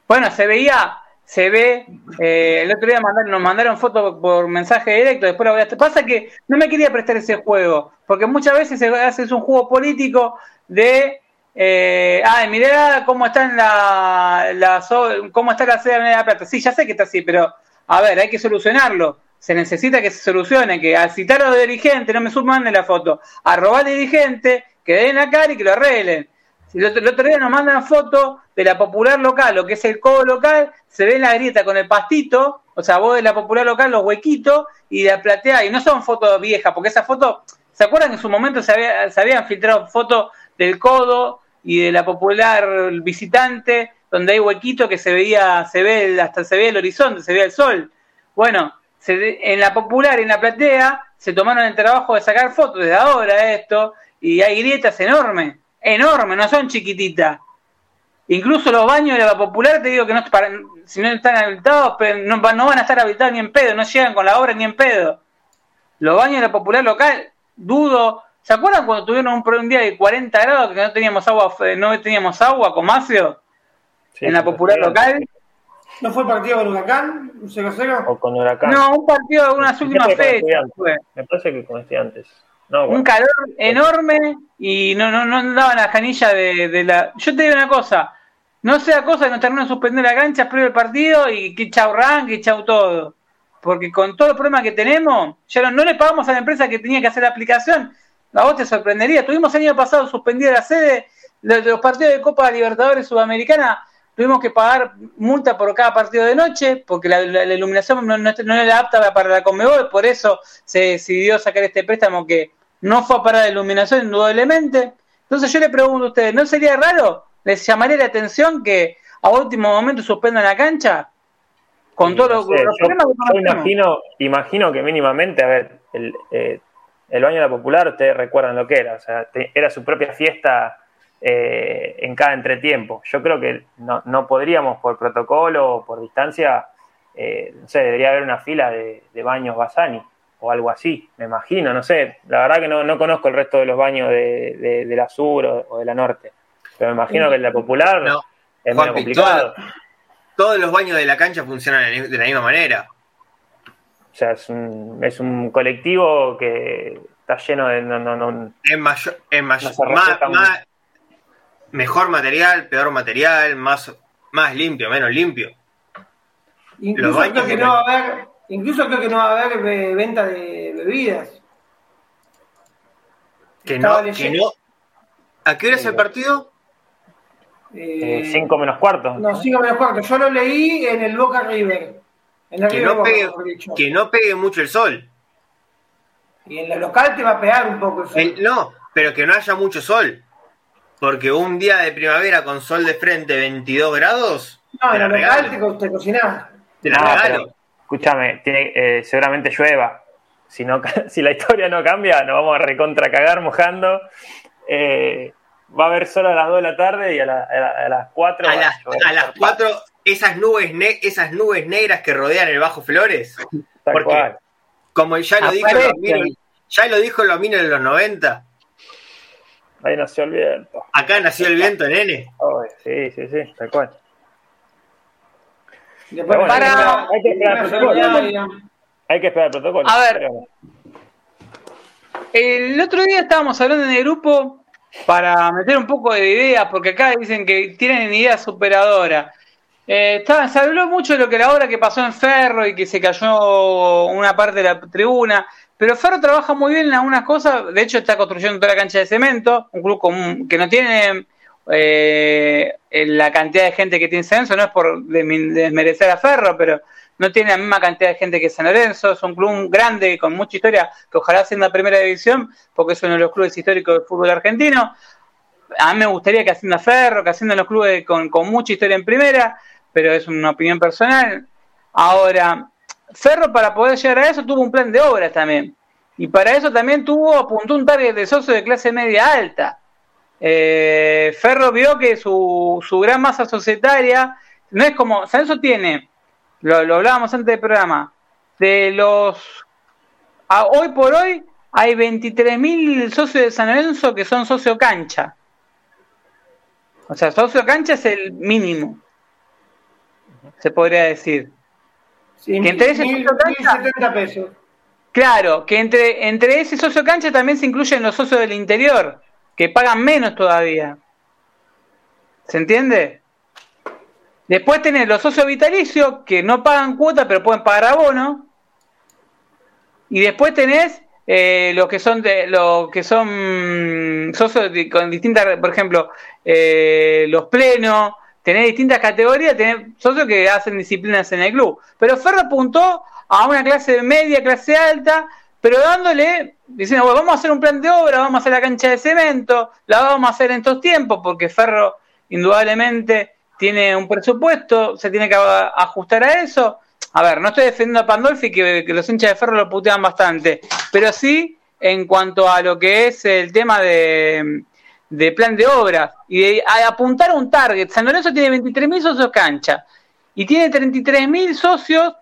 Bueno, se veía, se ve, eh, el otro día nos mandaron fotos por mensaje directo, después la voy a... Pasa que no me quería prestar ese juego, porque muchas veces se hace un juego político de eh, ah, mirá cómo está la, la cómo está la sede de la Plata. Sí, ya sé que está así, pero a ver, hay que solucionarlo. Se necesita que se solucione, que al citar a los dirigentes, no me suman de la foto, a robar al dirigente, que den la cara y que lo arreglen. El otro, el día nos mandan foto de la popular local, lo que es el codo local, se ve en la grieta con el pastito, o sea, vos de la popular local, los huequitos, y la platea, y no son fotos viejas, porque esa foto, ¿se acuerdan que en su momento se, había, se habían filtrado fotos del codo y de la popular visitante, donde hay huequito que se veía, se ve, hasta se ve el horizonte, se ve el sol. Bueno, en la popular en la platea se tomaron el trabajo de sacar fotos desde ahora esto, y hay grietas enormes, enormes, no son chiquititas. Incluso los baños de la popular, te digo que no, si no están habilitados, no, no van a estar habilitados ni en pedo, no llegan con la obra ni en pedo. Los baños de la popular local, dudo ¿Se acuerdan cuando tuvieron un, día de 40 grados que no teníamos agua, no teníamos agua con Macio? en la popular local. ¿No fue el partido con Huracán? ¿Un 0-0? O con Huracán. No, un partido de unas últimas fechas. Me parece que con antes. Un calor enorme y no, no, no daban la canilla de, la. Yo te digo una cosa. No sea cosa que nos terminen suspender la cancha previo el partido y que chau rank y chau todo. Porque con todos los problemas que tenemos, ya no, no le pagamos a la empresa que tenía que hacer la aplicación a vos te sorprendería. Tuvimos el año pasado suspendida la sede de los partidos de Copa Libertadores Sudamericana. Tuvimos que pagar multa por cada partido de noche porque la, iluminación no, no, era apta para la Conmebol. Por eso se decidió sacar este préstamo que no fue a parar la iluminación indudablemente. Entonces yo le pregunto a ustedes, ¿no sería raro? ¿Les llamaría la atención que a último momento suspendan la cancha? Con todos los, problemas que imagino, imagino que mínimamente, a ver, el, eh, el baño de la popular, ustedes recuerdan lo que era, o sea, era su propia fiesta eh, en cada entretiempo. Yo creo que no, podríamos, por protocolo o por distancia, eh, no sé, debería haber una fila de, baños Basani o algo así, me imagino, no sé, la verdad que no, conozco el resto de los baños de, la sur o, de la norte, pero me imagino que el de la popular es muy complicado. todos los baños de la cancha funcionan de la misma manera. O sea, es un, es un colectivo que está lleno de. No, no, es mayor, es mayor, más, mejor material, peor material, más, más limpio, menos limpio. Incluso creo que, no va a haber, incluso creo que no va a haber venta de bebidas. Que no, que no. ¿A qué hora es el partido? Eh, cinco menos cuarto. No, cinco menos cuarto. Yo lo leí en el Boca River que, no pegue, que no pegue mucho el sol. Y en la local te va a pegar un poco el sol. no, pero que no haya mucho sol. Porque un día de primavera con sol de frente 22 grados. No, en la local te, te cocinás. Te la regalo. Escúchame, tiene, eh, seguramente llueva. Si, no, si la historia no cambia, nos vamos a recontra cagar mojando. Eh, va a haber sol a las 2 de la tarde y a, las 4. A, a las 4 esas nubes, esas nubes negras que rodean el Bajo Flores. porque, como ya lo, dijo ya lo dijo Lomino en los 90. Ahí nació el viento. Acá nació el viento, nene. sí, sí, sí, tal cual. Para... hay, que esperar el protocolo. hay que esperar el protocolo. A ver. El otro día estábamos hablando en el grupo para meter un poco de ideas, porque acá dicen que tienen ideas superadoras. Eh, se habló mucho de lo que la obra que pasó en Ferro y que se cayó una parte de la tribuna, pero Ferro trabaja muy bien en algunas cosas, de hecho está construyendo toda la cancha de cemento, un club que no tiene eh, la cantidad de gente que tiene San Lorenzo, no es por desmerecer a Ferro, pero no tiene la misma cantidad de gente que San Lorenzo, es un club grande con mucha historia, que ojalá sea en la primera división, porque es uno de los clubes históricos del fútbol argentino. A mí me gustaría que Hacienda Ferro, que Hacienda los clubes con, con mucha historia en primera, pero es una opinión personal. Ahora, Ferro para poder llegar a eso tuvo un plan de obras también. Y para eso también tuvo, apuntó un target de socio de clase media alta. Eh, Ferro vio que su, su gran masa societaria no es como, San Lorenzo tiene, lo, lo, hablábamos antes del programa, de los, a, hoy por hoy hay 23.000 socios de San Lorenzo que son socio cancha. O sea, socio cancha es el mínimo, se podría decir. Sí, que entre ese mil- socio cancha, 1070 pesos. Claro, que entre, entre ese socio cancha también se incluyen los socios del interior, que pagan menos todavía. ¿Se entiende? Después tenés los socios vitalicios, que no pagan cuota, pero pueden pagar abono. Y después tenés eh, los que son de, los que son mm, socios de- con distintas, por ejemplo, eh, los plenos, tenés distintas categorías, tenés socios que hacen disciplinas en el club. Pero Ferro apuntó a una clase media, clase alta, pero dándole, diciendo, bueno, vamos a hacer un plan de obra, vamos a hacer la cancha de cemento, la vamos a hacer en estos tiempos, porque Ferro indudablemente tiene un presupuesto, se tiene que ajustar a eso. A ver, no estoy defendiendo a Pandolfi, que, que los hinchas de Ferro lo putean bastante, pero sí en cuanto a lo que es el tema de, de plan de obras y de apuntar a un target. San Lorenzo tiene 23.000 socios cancha y tiene 33.000 socios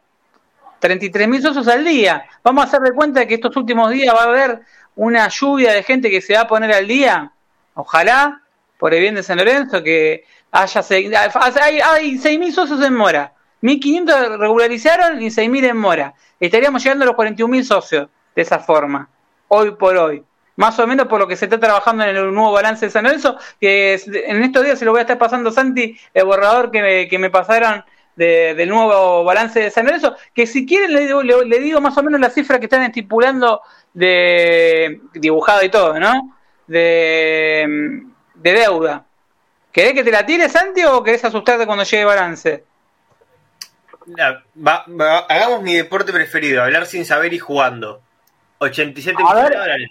33.000 socios al día. Vamos a hacer de cuenta que estos últimos días va a haber una lluvia de gente que se va a poner al día. Ojalá, por el bien de San Lorenzo, que haya hay, hay 6.000 socios en mora. 1.500 regularizaron y 6.000 en mora. Estaríamos llegando a los 41.000 socios de esa forma, hoy por hoy. Más o menos por lo que se está trabajando en el nuevo balance de San Lorenzo, que en estos días se lo voy a estar pasando Santi, el borrador que me, que me pasaron de- del nuevo balance de San Lorenzo, que si quieren le digo, le, le digo más o menos la cifra que están estipulando de dibujado y todo, ¿no? De, de deuda. ¿Querés que te la tire, Santi, o querés asustarte cuando llegue el balance? La- va- va- hagamos mi deporte preferido, hablar sin saber y jugando. 87 A millones ver. de dólares.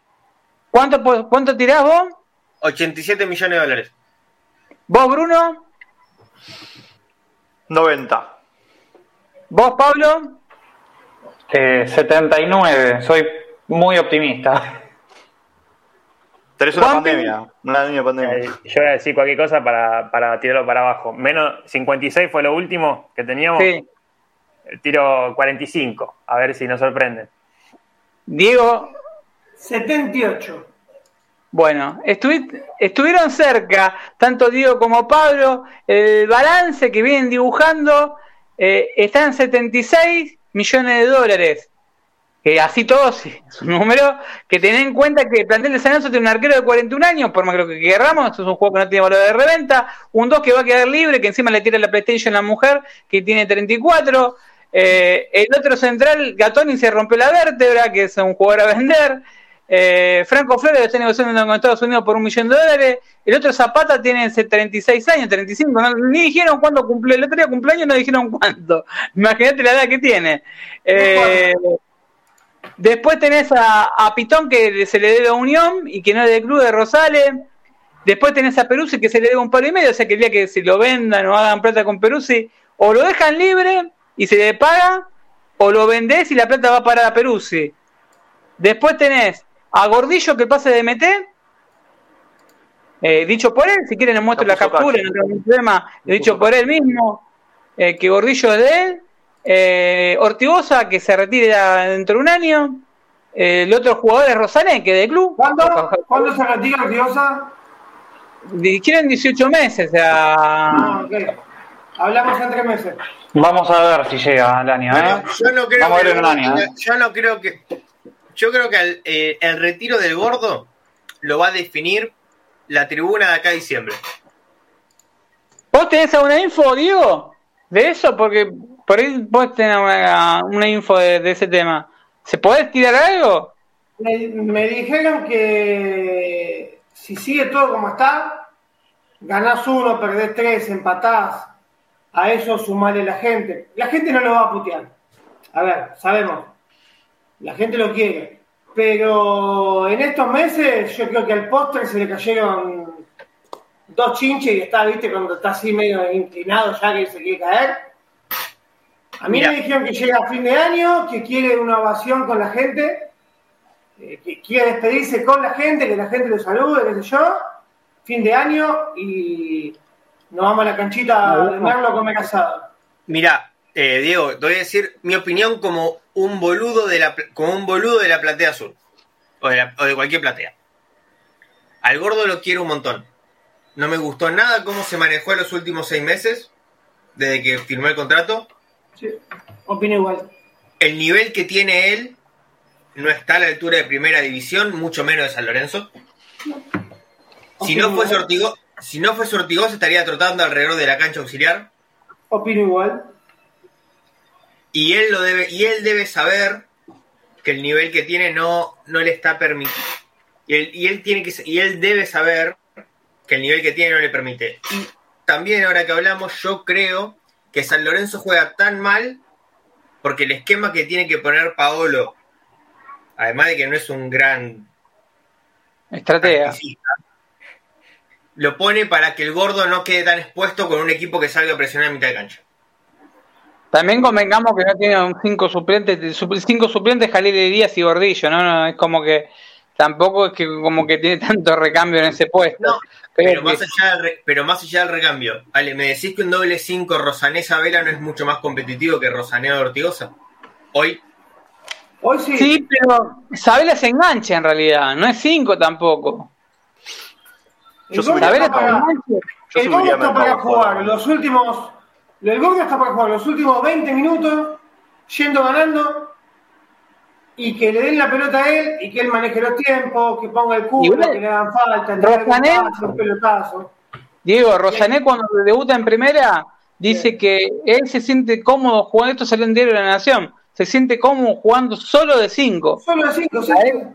¿Cuánto, cuánto tirás vos? 87 millones de dólares. ¿Vos, Bruno? 90. ¿Vos, Pablo? Eh, 79, soy muy optimista. Tenés una pandemia. Una pandemia. Eh, Yo voy a decir cualquier cosa para, para tirarlo para abajo. Menos 56 fue lo último que teníamos. Sí. Tiro 45, a ver si nos sorprenden. Diego, 78. Bueno, estuvi- estuvieron cerca, tanto Diego como Pablo. El balance que vienen dibujando eh, está en 76 millones de dólares. Que así todo sí, es un número que ten en cuenta que el plantel de San Lorenzo tiene un arquero de 41 años, por más que lo que querramos, esto es un juego que no tiene valor de reventa. Un 2 que va a quedar libre, que encima le tira la PlayStation a la mujer, que tiene 34. Eh, el otro central, Gatoni, se rompió la vértebra, que es un jugador a vender. Eh, Franco Flores lo está negociando con Estados Unidos por un millón de dólares. El otro Zapata tiene ese 36 años, 35. no- ni dijeron cuándo cumple. El otro día cumpleaños no dijeron cuánto. Imagínate la edad que tiene. Eh, después tenés a, a Pitón que se le debe a Unión y que no es del club de Rosales. Después tenés a Peruzzi que se le debe un palo y medio. O sea que el día que se lo vendan o hagan plata con Peruzzi, o lo dejan libre y se le paga, o lo vendés y la plata va para Peruzzi. Después tenés a Gordillo que pase de MT. Eh, dicho por él, si quieren les muestro la captura, no tengo ningún problema. Dicho por él mismo, eh, que Gordillo es de él. Eh, Ortigosa que se retira dentro de un año. Eh, el otro jugador es Rosané, que es de club. ¿Cuándo? ¿Cuándo se retira Ortigosa? Quieren 18 meses. O sea, Ah, ok. Hablamos en tres meses. Vamos a ver si llega el año, Bueno, ¿eh? yo no creo Vamos a que ver en un año, ¿eh? yo no creo que yo creo que el, eh, el retiro del gordo lo va a definir la tribuna de acá a diciembre. ¿Vos tenés alguna info, Diego? De eso, porque por ahí vos tenés una, una info de, de ese tema. ¿Se podés tirar algo? Me, me dijeron que si sigue todo como está, ganás uno, perdés tres, empatás, a eso sumarle la gente. La gente no lo va a putear. A ver, sabemos, la gente lo quiere. Pero en estos meses yo creo que al postre se le cayeron dos chinches y está, viste, cuando está así medio inclinado ya que se quiere caer. A mí Mira. me dijeron que llega a fin de año, que quiere una ovación con la gente, eh, que quiere despedirse con la gente, que la gente lo salude, qué sé yo. Fin de año y nos vamos a la canchita de Merlo a comer asado. Mira, eh, Diego, te voy a decir mi opinión como un boludo de la como un boludo de la platea azul o de, la- o de cualquier platea. Al gordo lo quiero un montón. No me gustó nada cómo se manejó en los últimos seis meses desde que firmó el contrato. Sí, opino igual. El nivel que tiene él no está a la altura de primera división, mucho menos de San Lorenzo. Si no fuese igual. Ortigoz, si no fuese Ortigoz estaría trotando alrededor de la cancha auxiliar. Opino igual. Y él lo debe y él debe saber que el nivel que tiene no no le está permitido y él, y él tiene que y él debe saber que el nivel que tiene no le permite y también ahora que hablamos yo creo que San Lorenzo juega tan mal porque el esquema que tiene que poner Paolo además de que no es un gran Estratega. lo pone para que el gordo no quede tan expuesto con un equipo que salga a presionar a mitad de cancha También convengamos que no tiene un cinco suplentes, sup- cinco suplentes Jalil Díaz y Gordillo, ¿no? no es como que tampoco es que como que tiene tanto recambio en ese puesto. No, Pero que- más, allá del re- pero más allá del recambio, Ale, ¿me decís que un doble 5 Rosané Sabela no es mucho más competitivo que Rosané Ortigosa? Hoy, Hoy sí. Sí, pero Sabela se engancha en realidad, no es cinco tampoco. El Yo subiría Sabela está se para- engancha. Yo subiría está para jugar los últimos. El gordo está para jugar los últimos 20 minutos, yendo ganando, y que le den la pelota a él y que él maneje los tiempos, que ponga el culo, que le hagan falta, Rosané- pelotazo. Diego, Rosané cuando debuta en primera dice que él se siente cómodo jugando, esto salió en Diario de la Nación, se siente cómodo jugando solo de cinco. Solo de 5, ¿sí? A él-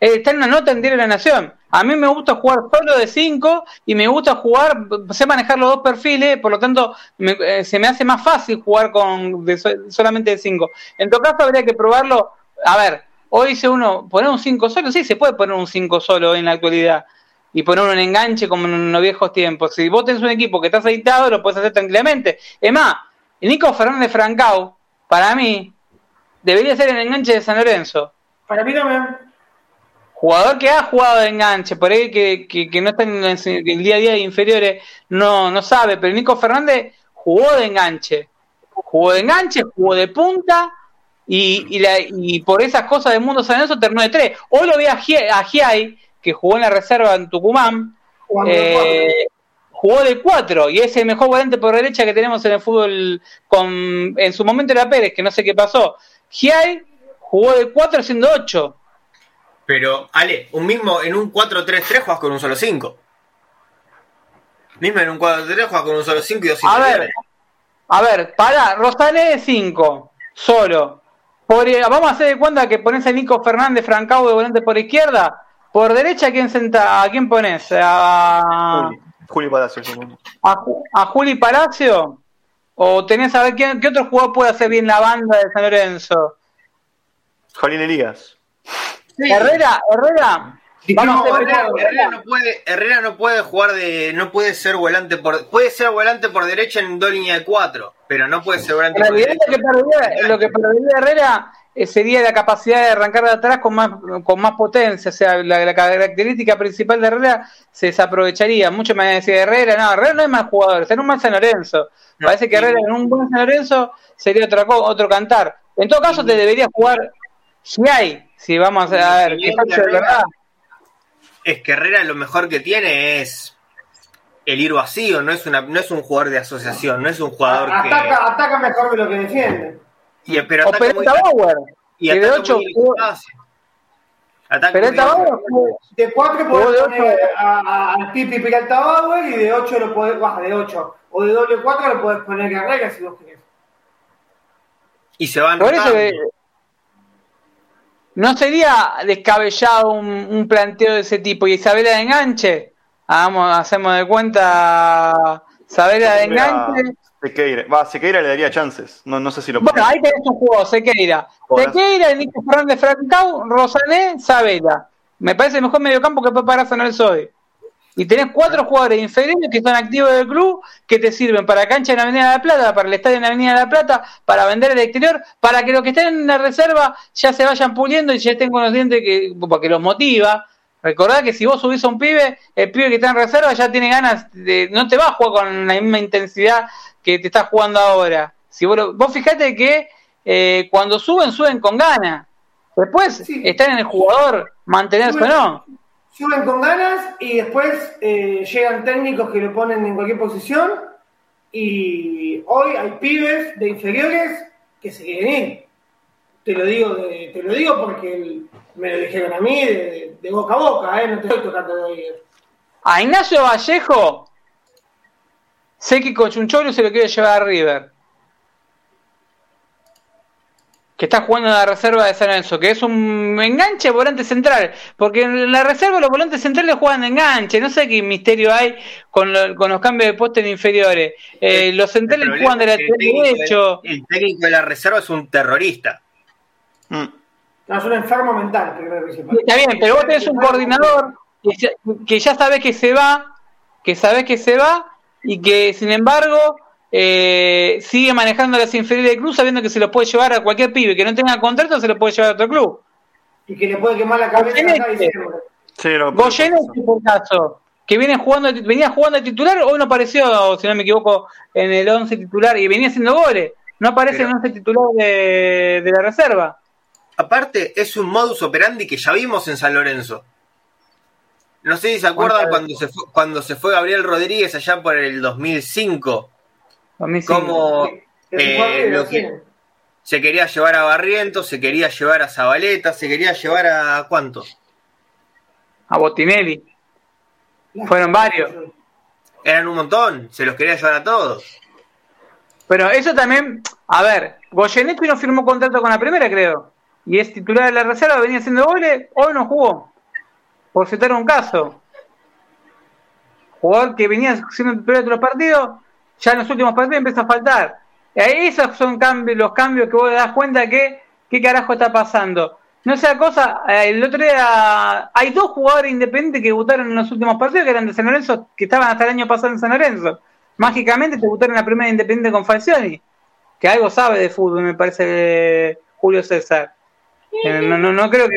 Eh, está en una nota en Diario de la Nación. A mí me gusta jugar solo de 5 y me gusta jugar, sé manejar los dos perfiles, por lo tanto me- eh, se me hace más fácil jugar con de so- solamente de 5. En todo caso habría que probarlo. A ver, hoy dice uno, poner un 5 solo, sí, se puede poner un 5 solo en la actualidad y poner un enganche como en los viejos tiempos. Si vos tenés un equipo que está aceitado, lo puedes hacer tranquilamente. Es más, Nico Fernández Francao, para mí, debería ser el enganche de San Lorenzo Para mí también. Jugador que ha jugado de enganche, por ahí que, que, que no está en el, día a día de inferiores, no, no sabe, pero Nico Fernández jugó de enganche, jugó de enganche, jugó de punta y, y, la- y por esas cosas del mundo San Lorenzo terminó de tres. Hoy lo vi a, a Giai, que jugó en la reserva en Tucumán, eh, jugó de cuatro y es el mejor volante por derecha que tenemos en el fútbol con en su momento era Pérez, que no sé qué pasó. Giai jugó de cuatro siendo ocho. Pero Ale, un mismo en un 4-3-3 juegas con un solo 5. Mismo en un 4-3 juegas con un solo 5 y dos A ver, a ver, para, Rosalé de 5, solo. Por, eh, vamos a hacer de cuenta que pones a Nico Fernández Francao de volante por izquierda. Por derecha, ¿a quién, senta, a quién pones? ¿A, Juli, Juli Palacio. a, a Juli Palacio? ¿O tenés a ver quién, qué otro jugador puede hacer bien la banda de San Lorenzo? Jalín Elías. Sí. Herrera, Herrera. Vamos a hacer Herrera, no puede, Herrera no puede jugar de. No puede ser volante por. Puede ser volante por derecha en dos líneas de 4, pero no puede ser volante En por derecha. lo que perdería, lo que perdería Herrera eh, sería la capacidad de arrancar de atrás con más, con más potencia. O sea, la, la característica principal de Herrera se desaprovecharía. Mucho me decía Herrera, no, Herrera no es mal jugador, está en un mal San Lorenzo. No, Parece que sí. Herrera en un buen San Lorenzo sería otra co- otro cantar. En todo caso, te debería jugar Giai, si vamos a, ver, qué facho de Herrera. verdad. Es que Herrera lo mejor que tiene es el ir vacío, no es una, no es un jugador de asociación, no es un jugador que. Ataca, ataca mejor que lo que defiende. Y, pero O ataca muy, Peretta Bauer, y que de ataca ocho muy el jugó- espacio. Ataca Peretta muy- Bauer jugó- De 4 Jugó podés de poner ocho. a- a- al Pipi Peralta Bauer y de 8 lo podés, baja de 8. O de doble 4 lo podés poner a Herrera si vos querés. y se van Por eso no sería descabellado un, un planteo de ese tipo. Y Isabela de enganche, hagamos, hacemos de cuenta Saavedra de enganche. Sequeira. Va, Sequeira le daría chances. No, no sé si lo Bueno, ahí tenés un juego, Sequeira. Sequeira, Nico Fernández Francau, Rosané, Sabela. Me parece el mejor mediocampo que puede parar San Soy. Y tenés cuatro jugadores inferiores que están activos del club, que te sirven para cancha en Avenida de la Plata, para el estadio en Avenida de la Plata, para vender el exterior, para que los que estén en la reserva ya se vayan puliendo y ya estén con los dientes que, porque los motiva. Recordad que si vos subís a un pibe, el pibe que está en reserva ya tiene ganas de. No te va a jugar con la misma intensidad que te estás jugando ahora. Si vos, vos fijate que eh, cuando suben, suben con ganas. Después están en el jugador, mantenerse o no suben con ganas y después eh, llegan técnicos que lo ponen en cualquier posición y hoy hay pibes de inferiores que se quieren ir. Te lo digo, te lo digo porque me lo dijeron a mí de, boca a boca, ¿eh? no te estoy tocando de oído. A Ignacio Vallejo sé que Cochuncholo se lo quiere llevar a River que está jugando en la reserva de San Lorenzo, que es un enganche volante central, porque en la reserva los volantes centrales juegan de enganche, no sé qué misterio hay con, los cambios de puesto en inferiores. Eh, los centrales juegan de lateral derecho. El técnico de la reserva es un terrorista. Mm. No, es un enfermo mental, Está bien, pero vos tenés un coordinador que ya, que ya sabés que se va, que sabés que se va, y que sin embargo eh, sigue manejando las inferiores del club sabiendo que se lo puede llevar a cualquier pibe que no tenga contrato, se lo puede llevar a otro club. Y que le puede quemar la cabeza sí, por caso, que viene jugando, venía jugando de titular, hoy no apareció, si no me equivoco, en el 11 titular y venía haciendo goles. No aparece en el 11 titular de, de la reserva. Aparte, es un modus operandi que ya vimos en San Lorenzo. No sé si se acuerdan cuando se, fue, cuando se fue Gabriel Rodríguez allá por el 2005 como eh, se quería llevar a Barrientos, se quería llevar a Zabaleta, se quería llevar a ¿cuántos? A Botinelli. Fueron varios. Eran un montón, se los quería llevar a todos. Pero eso también, a ver, Goyenetti no firmó contrato con la primera, creo. Y es titular de la reserva, venía haciendo goles, hoy no jugó. Por citar un caso. Jugador que venía siendo titular de los partidos, ya en los últimos partidos empieza a faltar. Esos son cambios, los cambios que vos das cuenta que qué carajo está pasando. No sea cosa, eh, el otro día hay dos jugadores independientes que debutaron en los últimos partidos que eran de San Lorenzo, que estaban hasta el año pasado en San Lorenzo. Mágicamente debutaron en la primera independiente con Falcioni, que algo sabe de fútbol, me parece Julio César. Eh, no, no, no creo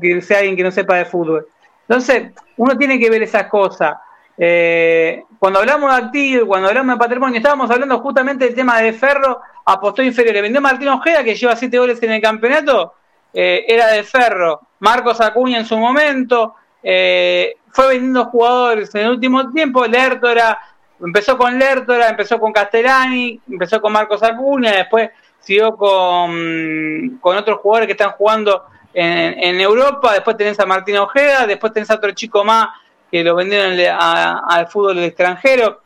que sea alguien que no sepa de fútbol. Entonces, uno tiene que ver esas cosas. Eh, cuando hablamos de activo cuando hablamos de patrimonio, estábamos hablando justamente del tema de Ferro, apostó inferior. Vendió Martín Ojeda, que lleva siete goles en el campeonato, eh, era de Ferro. Marcos Acuña en su momento, eh, fue vendiendo jugadores en el último tiempo. Lertora, empezó con Lertora, empezó con Castellani, empezó con Marcos Acuña, después siguió con, con otros jugadores que están jugando en, en Europa. Después tenés a Martín Ojeda, después tenés a otro chico más que lo vendieron al fútbol extranjero.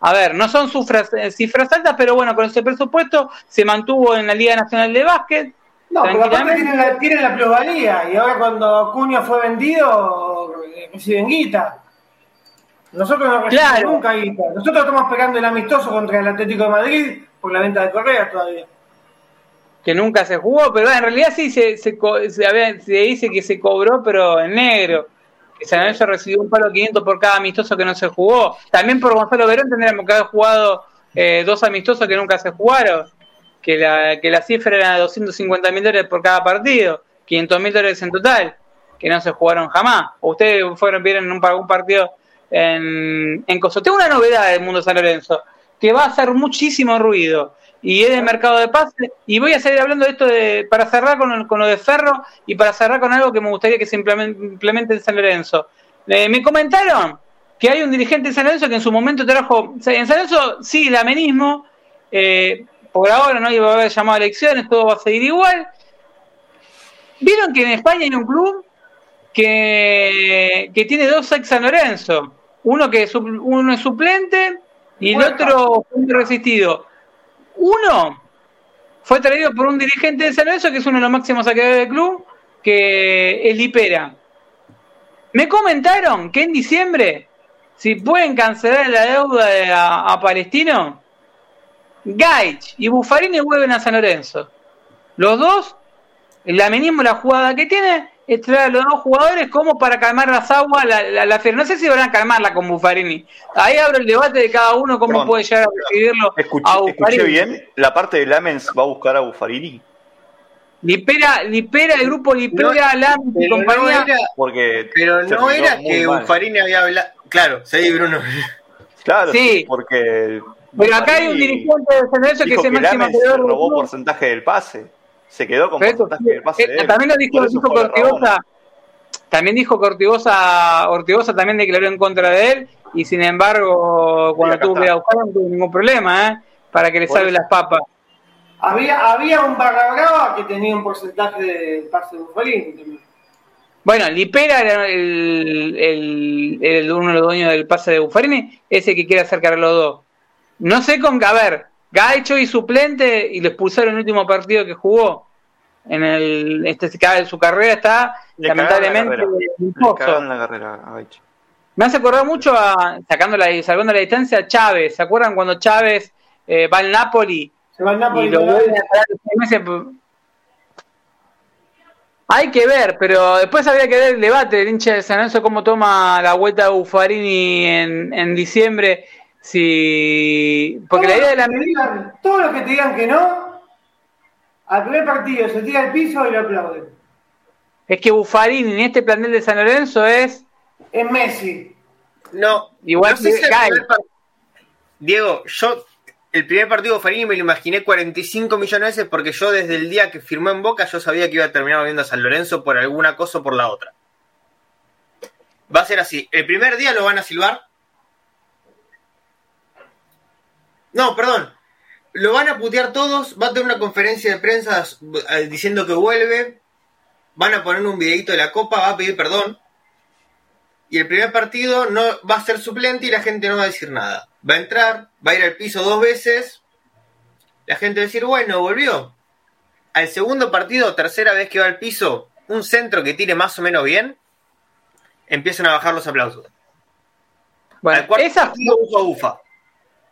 A ver, no son cifras, eh, cifras altas, pero bueno, con ese presupuesto se mantuvo en la Liga Nacional de Básquet. No, pero aparte tienen la, tiene la plusvalía y ahora cuando Cuño fue vendido, reciben guita. Nosotros no recibimos nunca guita. Nosotros estamos pegando el amistoso contra el Atlético de Madrid por la venta de Correa todavía. Que nunca se jugó, pero en realidad sí se, se, se, se dice que se cobró, pero en negro San Lorenzo recibió un palo 500 por cada amistoso que no se jugó. También por Gonzalo Verón tendríamos que haber jugado eh, dos amistosos que nunca se jugaron, que la, que la cifra era de 250 mil dólares por cada partido, 500 mil dólares en total, que no se jugaron jamás. ustedes fueron, vieron un, un partido en, en Coso. Tengo una novedad del mundo San Lorenzo, que va a hacer muchísimo ruido y es de mercado de pases. Y voy a seguir hablando de esto de, para cerrar con, con, lo de Ferro y para cerrar con algo que me gustaría que se implemente, en San Lorenzo. Eh, me comentaron que hay un dirigente en San Lorenzo que en su momento trajo. en San Lorenzo sí, el amenismo. Eh, por ahora no iba a haber llamado a elecciones, todo va a seguir igual. ¿Vieron que en España hay un club que, que tiene dos ex San Lorenzo? Uno que es, uno es suplente y el otro resistido. Uno fue traído por un dirigente de San Lorenzo, que es uno de los máximos saqueadores del club, que es Lipera. Me comentaron que en diciembre si pueden cancelar la deuda de- a, Palestino, Gaich y Buffarini vuelven a San Lorenzo. Los dos, el amenismo, la jugada que tiene, es traer a los dos jugadores como para calmar las aguas, la, la, la fiera. No sé si van a calmarla con Buffarini. Ahí abro el debate de cada uno, cómo Perdón. puede llegar a recibirlo Escuché, a escuché Buffarini. bien, la parte de Lamens va a buscar a Buffarini, Lipera, Lipera, el grupo Lipera, Lam y Pero no compañía. era, porque pero no era que mal. Buffarini había hablado. Claro, sí, Bruno. Claro, Sí. porque Pero acá hay un dirigente de San Lorenzo que es el máximo Lamens del robó porcentaje del pase, se quedó con Pero pase de eh, él. también lo dijo, dijo fue que a Rabona. Ortigosa, también dijo que Ortigosa, también declaró en contra de él y sin embargo cuando tuvo que buscarlo no tuvo ningún problema, ¿eh? Para que le salve las papas. Había, había un barra brava que tenía un porcentaje de pase de Buffarini también. Bueno, Lipera era el, el, el- uno de los dueños del pase de Buffarini, ese que quiere acercar a los dos. No sé con a ver, Gacho y suplente y lo expulsaron el último partido que jugó. En el este de su carrera está Le lamentablemente carrera. en Le la carrera a Gaich. Me hace acordar mucho a, sacando la, salvando la distancia, a Chávez. ¿Se acuerdan cuando Chávez eh, va al Napoli Se va al y Napoli lo vuelve a traer Hay que ver, pero después habría que ver el debate del hincha de San Lorenzo, cómo toma la vuelta de Buffarini en, en diciembre. Si, porque la idea de la digan- Todos los que te digan que no, al primer partido se tira al piso y lo aplauden. es que Buffarini en este plantel de San Lorenzo es Es Messi. No, Igual no sé si primer Diego, yo el primer partido de Farini me lo imaginé 45 millones de veces porque yo desde el día que firmó en Boca yo sabía que iba a terminar volviendo a San Lorenzo por alguna cosa o por la otra. Va a ser así. El primer día lo van a silbar. No, perdón. Lo van a putear todos. Va a tener una conferencia de prensa eh, diciendo que vuelve. Van a poner un videito de la copa. Va a pedir perdón y el primer partido no va a ser suplente y la gente no va a decir nada. Va a entrar, va a ir al piso dos veces, la gente va a decir, bueno, volvió. Al segundo partido, tercera vez que va al piso, un centro que tire más o menos bien, empiezan a bajar los aplausos. bueno, al cuarto esa partido, ufa, ufa.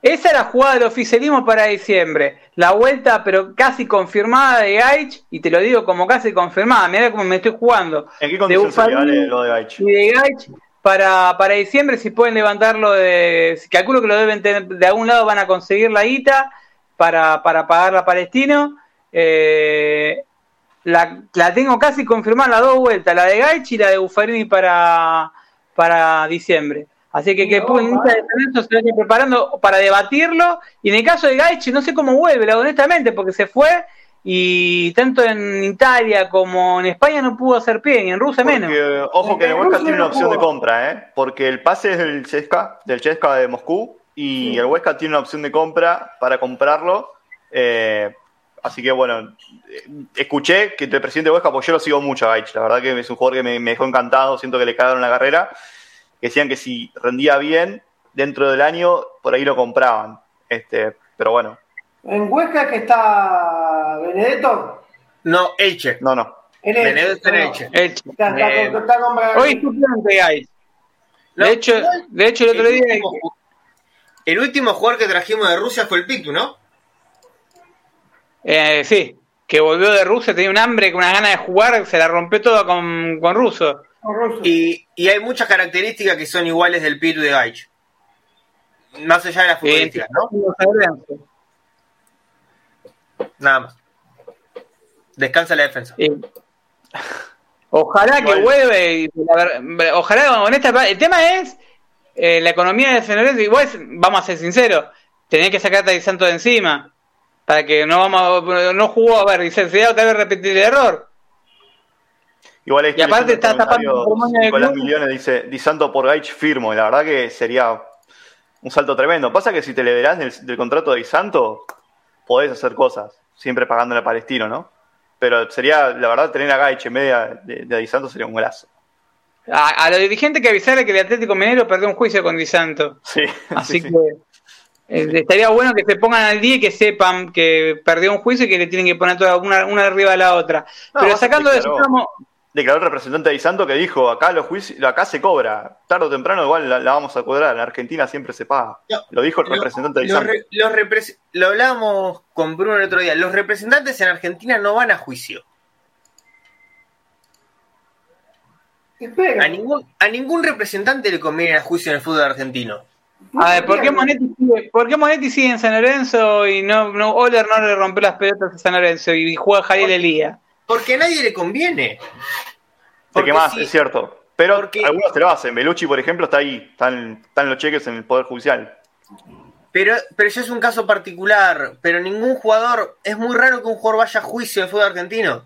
Esa era la jugada del oficialismo para diciembre. La vuelta, pero casi confirmada de Gaich, y te lo digo como casi confirmada, mira cómo me estoy jugando. ¿En qué De se vale lo de Gaich? y de Gaich para, para diciembre, si pueden levantarlo de. Calculo que lo deben tener, de algún lado van a conseguir la guita para, para pagarla a Palestino. Eh, la, la tengo casi confirmada las dos vueltas, la de Gaich y la de Buffarini para, para diciembre. Así que que No, pueden va. se vayan preparando para debatirlo. Y en el caso de Gaich, no sé cómo vuelve, honestamente, porque se fue y tanto en Italia como en España no pudo hacer pie, ni en Rusia menos. Ojo que el Huesca tiene una opción de compra, ¿eh? Porque el pase es del Chesca, del Chesca de Moscú, y el Huesca tiene una opción de compra para comprarlo. eh, así que bueno, eh, escuché que el presidente de Huesca, porque yo lo sigo mucho a Gaich, la verdad que es un jugador que me, me dejó encantado, siento que le cagaron la carrera, que decían que si rendía bien dentro del año, por ahí lo compraban. Este, pero bueno, En Huesca que está Benedetto. No, Elche. no, no. En Elche, Benedetto está en. Elche. Elche. Está, está, Eh, está. Hoy suplente. No, de hecho, de hecho el otro el, día último, el último jugador que trajimos de Rusia fue el Pitu, ¿no? eh, sí, que volvió de Rusia, tenía un hambre, con una gana de jugar, se la rompió toda con, con Russo. Con. Y, y hay muchas características que son iguales del Pitu de Gaich. Más allá de las futbolísticas, ¿no? Nada más. Descansa la defensa. Eh, ojalá que vuelva. y la ojalá, honesta, el tema es eh, la economía de San Lorenzo. Igual, vamos a ser sinceros, tenés que sacarte a Di Santo de encima. Para que no vamos a- no jugó a ver, y se se otra vez repetir el error. Igual ahí Y aparte está tapando Nicolás. Millones dice, Di Santo por Gaich firmo, y la verdad que sería un salto tremendo. Pasa que si te liberás del, del contrato de Di Santo, podés hacer cosas, siempre pagándole a Palestino, ¿no? Pero sería, la verdad, tener a Gaich en vez de, de, de Di Santo sería un golazo. A, a los dirigentes que avisarle que el Atlético Minero perdió un juicio con Di Santo. Sí, Así sí, que eh, estaría bueno que se pongan al día y que sepan que perdió un juicio y que le tienen que poner toda una, una arriba a la otra. No, Pero sacando de eso, estamos, declaró el representante de Santo que dijo, acá los juicios, acá se cobra, tarde o temprano igual la, vamos a cobrar, en Argentina siempre se paga. lo dijo el representante de Santo. lo hablábamos con Bruno el otro día, los representantes en Argentina no van a juicio. A ningún, a ningún representante le conviene a juicio en el fútbol argentino. A ver, ¿por qué Monetti sigue, ¿por qué Monetti sigue en San Lorenzo y no, no Oler no le rompió las pelotas a San Lorenzo y juega Javier Elía? Porque a nadie le conviene. Porque más, es cierto. Pero algunos te lo hacen. Belucci, por ejemplo, está ahí. Están, están los cheques en el Poder Judicial. Pero, pero eso es un caso particular. Pero ningún jugador. Es muy raro que un jugador vaya a juicio en fútbol argentino.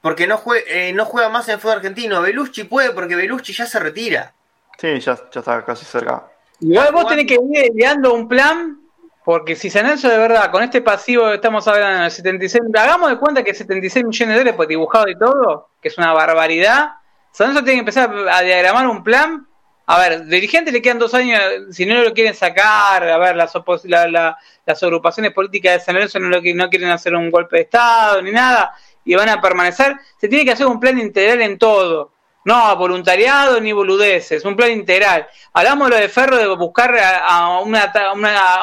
Porque no, juega, eh, no juega más en el fútbol argentino. Belucci puede porque Belucci ya se retira. Sí, ya, ya está casi cerca. Igual vos tenés que ir ideando un plan porque si San Lorenzo de verdad, con este pasivo estamos hablando de 76, hagamos de cuenta que 76 millones de dólares pues dibujado y todo, que es una barbaridad. San Lorenzo tiene que empezar a diagramar un plan. A ver, dirigentes le quedan dos años, si no lo quieren sacar, a ver, las, las agrupaciones políticas de San Lorenzo no, lo, no quieren hacer un golpe de Estado ni nada, y van a permanecer. Se tiene que hacer un plan integral en todo. No, voluntariado ni boludeces, un plan integral. Hablamos de lo de Ferro de buscar a,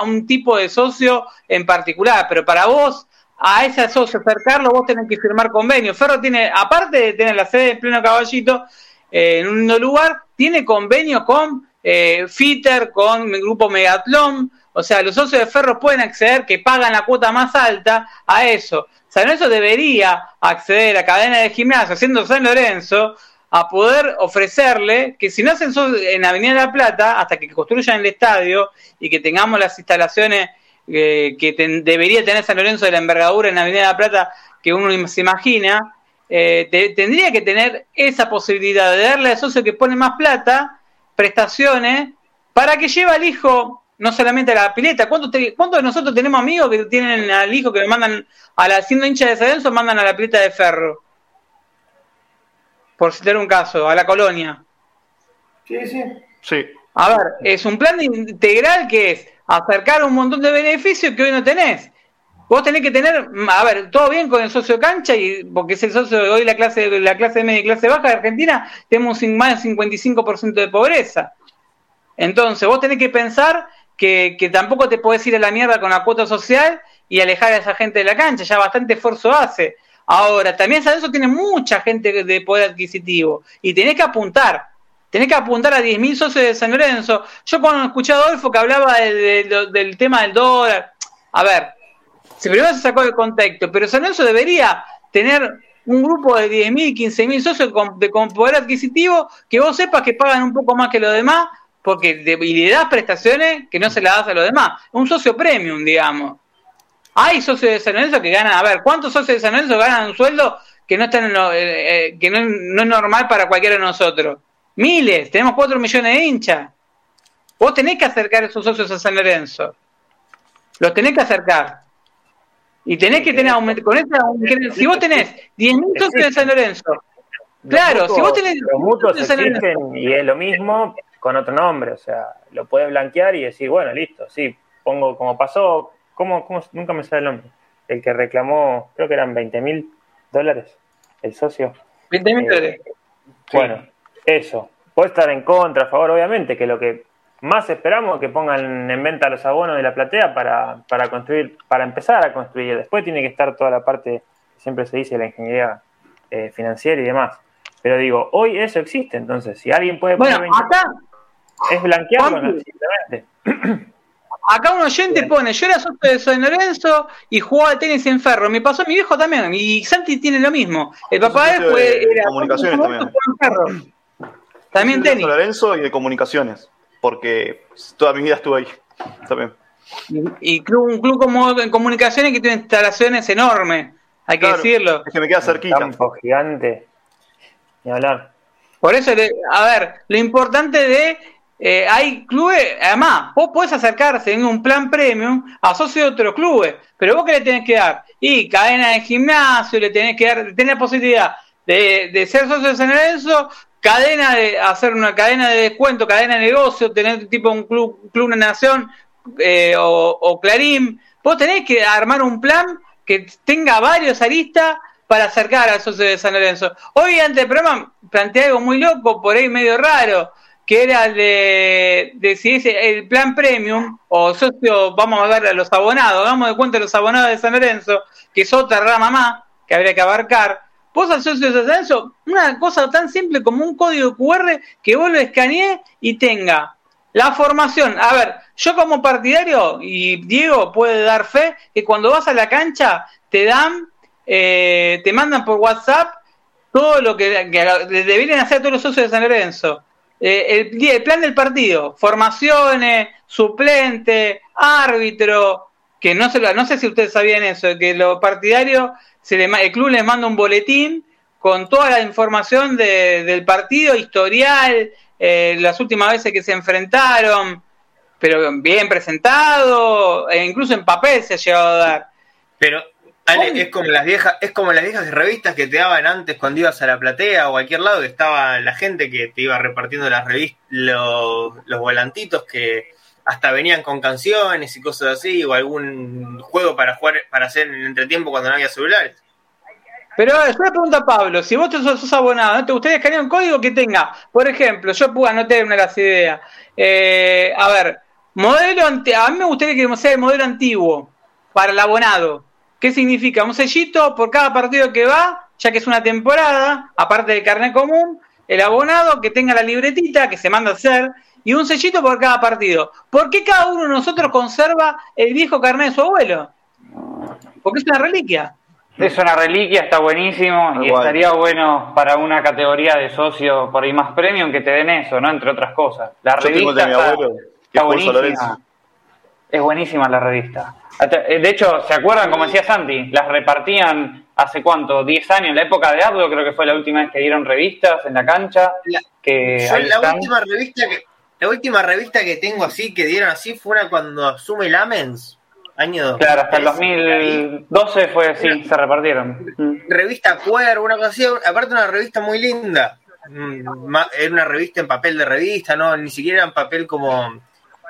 un tipo de socio en particular, pero para vos, a ese socio acercarlo, vos tenés que firmar convenio. Ferro tiene, aparte de tener la sede en pleno caballito, eh, en un lugar, tiene convenio con eh, FITER, con el grupo Megatlón, o sea, los socios de Ferro pueden acceder, que pagan la cuota más alta, a eso. San Lorenzo debería acceder a cadena de gimnasio, siendo San Lorenzo, a poder ofrecerle que si no hacen en Avenida La Plata, hasta que construyan el estadio y que tengamos las instalaciones eh, que debería tener San Lorenzo de la envergadura en Avenida La Plata que uno se imagina, eh, tendría que tener esa posibilidad de darle al socio que pone más plata, prestaciones, para que lleve al hijo no solamente a la pileta. ¿Cuántos, de nosotros tenemos amigos que tienen al hijo que mandan, a la, siendo hincha de San Lorenzo, mandan a la pileta de ferro? Por citar un caso, a la colonia. Sí, sí. Sí. A ver, es un plan integral que es acercar un montón de beneficios que hoy no tenés. Vos tenés que tener, a ver, todo bien con el socio cancha, y porque es el socio de hoy la clase, la clase media y clase baja de Argentina, tenemos más del 55% de pobreza. Entonces, vos tenés que pensar que, que tampoco te podés ir a la mierda con la cuota social y alejar a esa gente de la cancha, ya bastante esfuerzo hace. Ahora, también San Lorenzo tiene mucha gente de poder adquisitivo y tenés que apuntar. Tenés que apuntar a 10.000 socios de San Lorenzo. Yo cuando escuché a Adolfo que hablaba del tema del dólar, a ver, si primero se sacó del contexto, pero San Lorenzo debería tener un grupo de 10.000, 15.000 socios con, de, con poder adquisitivo que vos sepas que pagan un poco más que los demás porque de, y le das prestaciones que no se las das a los demás. Un socio premium, digamos. Hay socios de San Lorenzo que ganan, a ver, ¿cuántos socios de San Lorenzo ganan un sueldo que no están en lo, eh, eh, que no, es normal para cualquiera de nosotros? Miles, tenemos cuatro millones de hinchas. Vos tenés que acercar a esos socios a San Lorenzo. Los tenés que acercar. Y tenés que tener con esa, si vos tenés 10.000 socios de San Lorenzo, claro, si vos tenés los mutuos existen y es lo mismo con otro nombre, o sea, lo puedes blanquear y decir, bueno, listo, sí, pongo como pasó ¿Cómo, cómo, nunca me sale el nombre? El que reclamó, creo que eran 20 mil dólares, el socio. 20 mil dólares. Eh, bueno, eso. Puede estar en contra, a favor, obviamente, que lo que más esperamos es que pongan en venta los abonos de la platea para, para construir, para empezar a construir. Después tiene que estar toda la parte, siempre se dice, la ingeniería eh, financiera y demás. Pero digo, hoy eso existe, entonces, si alguien puede poner bueno, acá, es blanquearlo, simplemente. Acá un oyente pone, yo era socio de San Lorenzo y jugaba tenis en Ferro. Me pasó a mi viejo también. Y Santi tiene lo mismo. El papá de él fue... Era comunicaciones también. Ferro. También tenis. San Lorenzo y de comunicaciones. Porque toda mi vida estuve ahí. También. Y, un club como en comunicaciones que tiene instalaciones enormes. Hay que decirlo. Es que me queda cerquita. Un campo gigante. Ni hablar. Por eso, a ver, lo importante de eh, hay clubes, además, vos podés acercarse en un plan premium a socio de otros clubes, pero vos que le tenés que dar, y cadena de gimnasio, le tenés que dar, tenés la posibilidad de, ser socio de San Lorenzo, cadena de, hacer una cadena de descuento, cadena de negocio, tener tipo un club, club de nación eh, o, o Clarín, vos tenés que armar un plan que tenga varios aristas para acercar al socio de San Lorenzo. Hoy ante el programa planteé algo muy loco, por ahí medio raro, que era de, de si es el plan premium o socio, vamos a ver a los abonados, damos de cuenta de los abonados de San Lorenzo, que es otra rama más que habría que abarcar. Vos al socio de San Lorenzo, una cosa tan simple como un código QR que vos lo escanees y tenga la formación. A ver, yo como partidario, y Diego puede dar fe, que cuando vas a la cancha te dan, eh, te mandan por WhatsApp todo lo que, deberían hacer todos los socios de San Lorenzo. Eh, el, plan del partido, formaciones, suplente, árbitro, que no, se lo, no sé si ustedes sabían eso, que los partidarios, se le, el club les manda un boletín con toda la información del partido, historial, eh, las últimas veces que se enfrentaron, pero bien presentado, e incluso en papel se ha llegado a dar. Pero es como las viejas, es como las viejas revistas que te daban antes cuando ibas a la platea o a cualquier lado, que estaba la gente que te iba repartiendo las revistas, los, volantitos que hasta venían con canciones y cosas así, o algún juego para jugar, para hacer en el entretiempo cuando no había celulares. Pero yo le pregunto a Pablo, si vos sos, abonado, ¿no te gustaría escanear un código que tenga? Por ejemplo, yo puedo anotar una de las ideas. Eh, a ver, modelo a mí me gustaría que sea el modelo antiguo para el abonado. ¿Qué significa? Un sellito por cada partido que va, ya que es una temporada, aparte del carnet común, el abonado que tenga la libretita que se manda a hacer y un sellito por cada partido. ¿Por qué cada uno de nosotros conserva el viejo carnet de su abuelo? Porque es una reliquia. Es una reliquia, está buenísimo y estaría bueno para una categoría de socio por ahí más premium que te den eso, ¿no? Entre otras cosas. La revista está, buenísima. Es buenísima la revista. Eh, de hecho, ¿se acuerdan, como decía Santi? Las repartían hace cuánto, 10 años, en la época de Abdo, creo que fue la última vez que dieron revistas en la cancha. que la última revista que la última revista que tengo así, que dieron así, fue una cuando asume Lamens Año Claro, hasta el 2012 fue así, se repartieron. Revista Cuervo, una cosa así, aparte una revista muy linda. Mm, era una revista en papel de revista, no, ni siquiera en papel como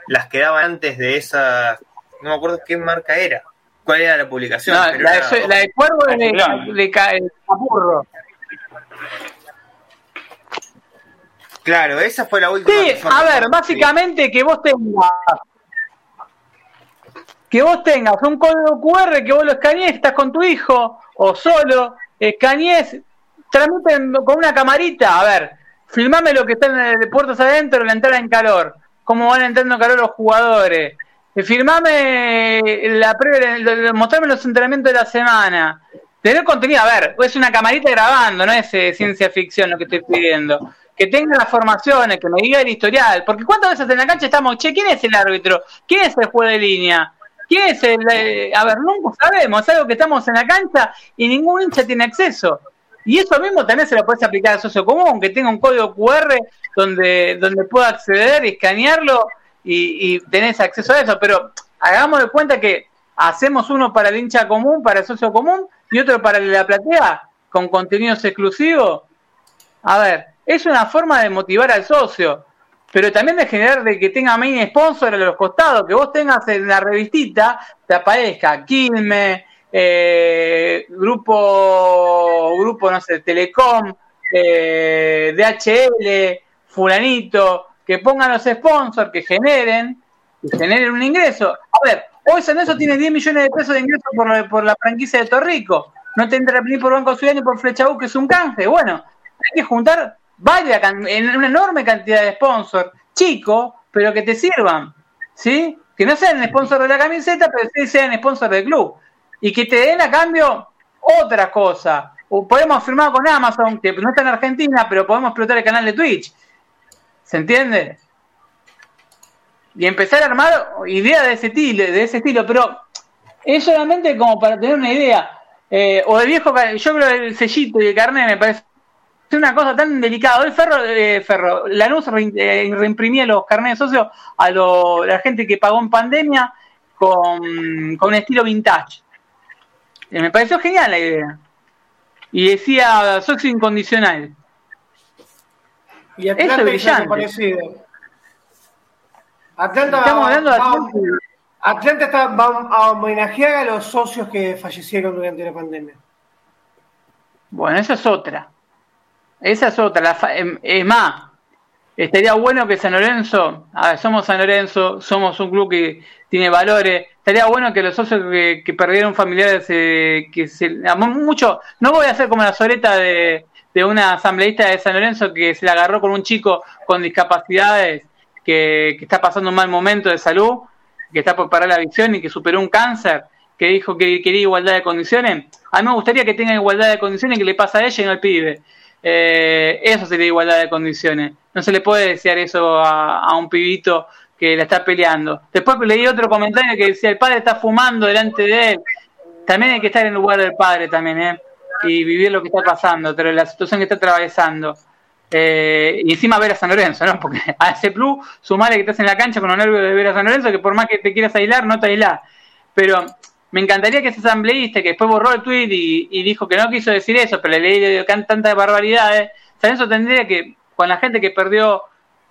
las que daban antes de esa, no me acuerdo qué marca era, cuál era la publicación. la, de, Cuervo es de, de, Capurro. Claro, esa fue la última. Sí, a ver, básicamente que vos tengas que vos tengas un código QR que vos lo escanees, estás con tu hijo o solo, escanees, tramiten con una camarita, a ver, filmame lo que está en el puertos adentro, la entrada en calor, cómo van entrando en calor los jugadores, eh, filmame la previa, mostrame los entrenamientos de la semana, tener contenido, a ver, es una camarita grabando, no es eh, ciencia ficción lo que estoy pidiendo que tenga las formaciones, que me diga el historial, porque cuántas veces en la cancha estamos, che, ¿quién es el árbitro? ¿Quién es el juez de línea? ¿Qué es el.? Eh, a ver, nunca sabemos, es algo que estamos en la cancha y ningún hincha tiene acceso. Y eso mismo también se lo puedes aplicar al socio común, que tenga un código QR donde, donde pueda acceder y escanearlo y, y tenés acceso a eso. Pero hagamos de cuenta que hacemos uno para el hincha común, para el socio común, y otro para la platea, con contenidos exclusivos. A ver, es una forma de motivar al socio pero también de generar de que tenga main sponsor a los costados, que vos tengas en la revistita, te aparezca Quilme, eh, grupo, grupo, no sé, Telecom, eh, DHL, fulanito, que pongan los sponsors, que generen, que generen un ingreso. A ver, hoy San eso tiene 10 millones de pesos de ingresos por, la franquicia de Torrico. No tendrá ni por Banco Ciudad ni por Flecha que es un canje. Bueno, hay que juntar vaya en una enorme cantidad de sponsors, chicos, pero que te sirvan, ¿sí? Que no sean sponsor de la camiseta, pero sí sean sponsor del club. Y que te den a cambio otra cosa. O podemos firmar con Amazon, que no está en Argentina, pero podemos explotar el canal de Twitch. ¿Se entiende? Y empezar a armar ideas de ese estilo, de ese estilo, pero es solamente como para tener una idea. Eh, o de viejo, yo creo el sellito y el carnet me parece una cosa tan delicada. El Ferro, eh, Ferro Lanús eh, reimprimía los carnets de socio a la gente que pagó en pandemia con, con un estilo vintage. Eh, me pareció genial la idea. Y decía socio incondicional. Y Eso es brillante. Parecido. Atlanta, Estamos hablando de Atlanta. va a homenajear a los socios que fallecieron durante la pandemia. Bueno, esa es otra. Esa es otra. Em, es más, estaría bueno que San Lorenzo, a ver, somos San Lorenzo, somos un club que tiene valores. Estaría bueno que los socios que, perdieron familiares, eh, que se, mucho, no voy a hacer como la soleta de, de una asambleísta de San Lorenzo que se la agarró con un chico con discapacidades que, que está pasando un mal momento de salud, que está por parar la visión y que superó un cáncer que dijo que quería igualdad de condiciones. A mí me gustaría que tenga igualdad de condiciones que le pasa a ella y no al pibe. Eh, eso sería igualdad de condiciones. No se le puede desear eso a, un pibito que la está peleando. Después leí otro comentario que decía, el padre está fumando delante de él. También hay que estar en el lugar del padre también, ¿eh? Y vivir lo que está pasando, pero la situación que está atravesando. Eh, y encima ver a San Lorenzo, ¿no? Porque a ese plus, sumale que estás en la cancha con los nervios de ver a San Lorenzo, que por más que te quieras aislar, no te aislas. Pero me encantaría que ese asambleísta que después borró el tweet y, dijo que no quiso decir eso, pero le leí tantas barbaridades, ¿saben? Eso tendría que, con la gente que perdió,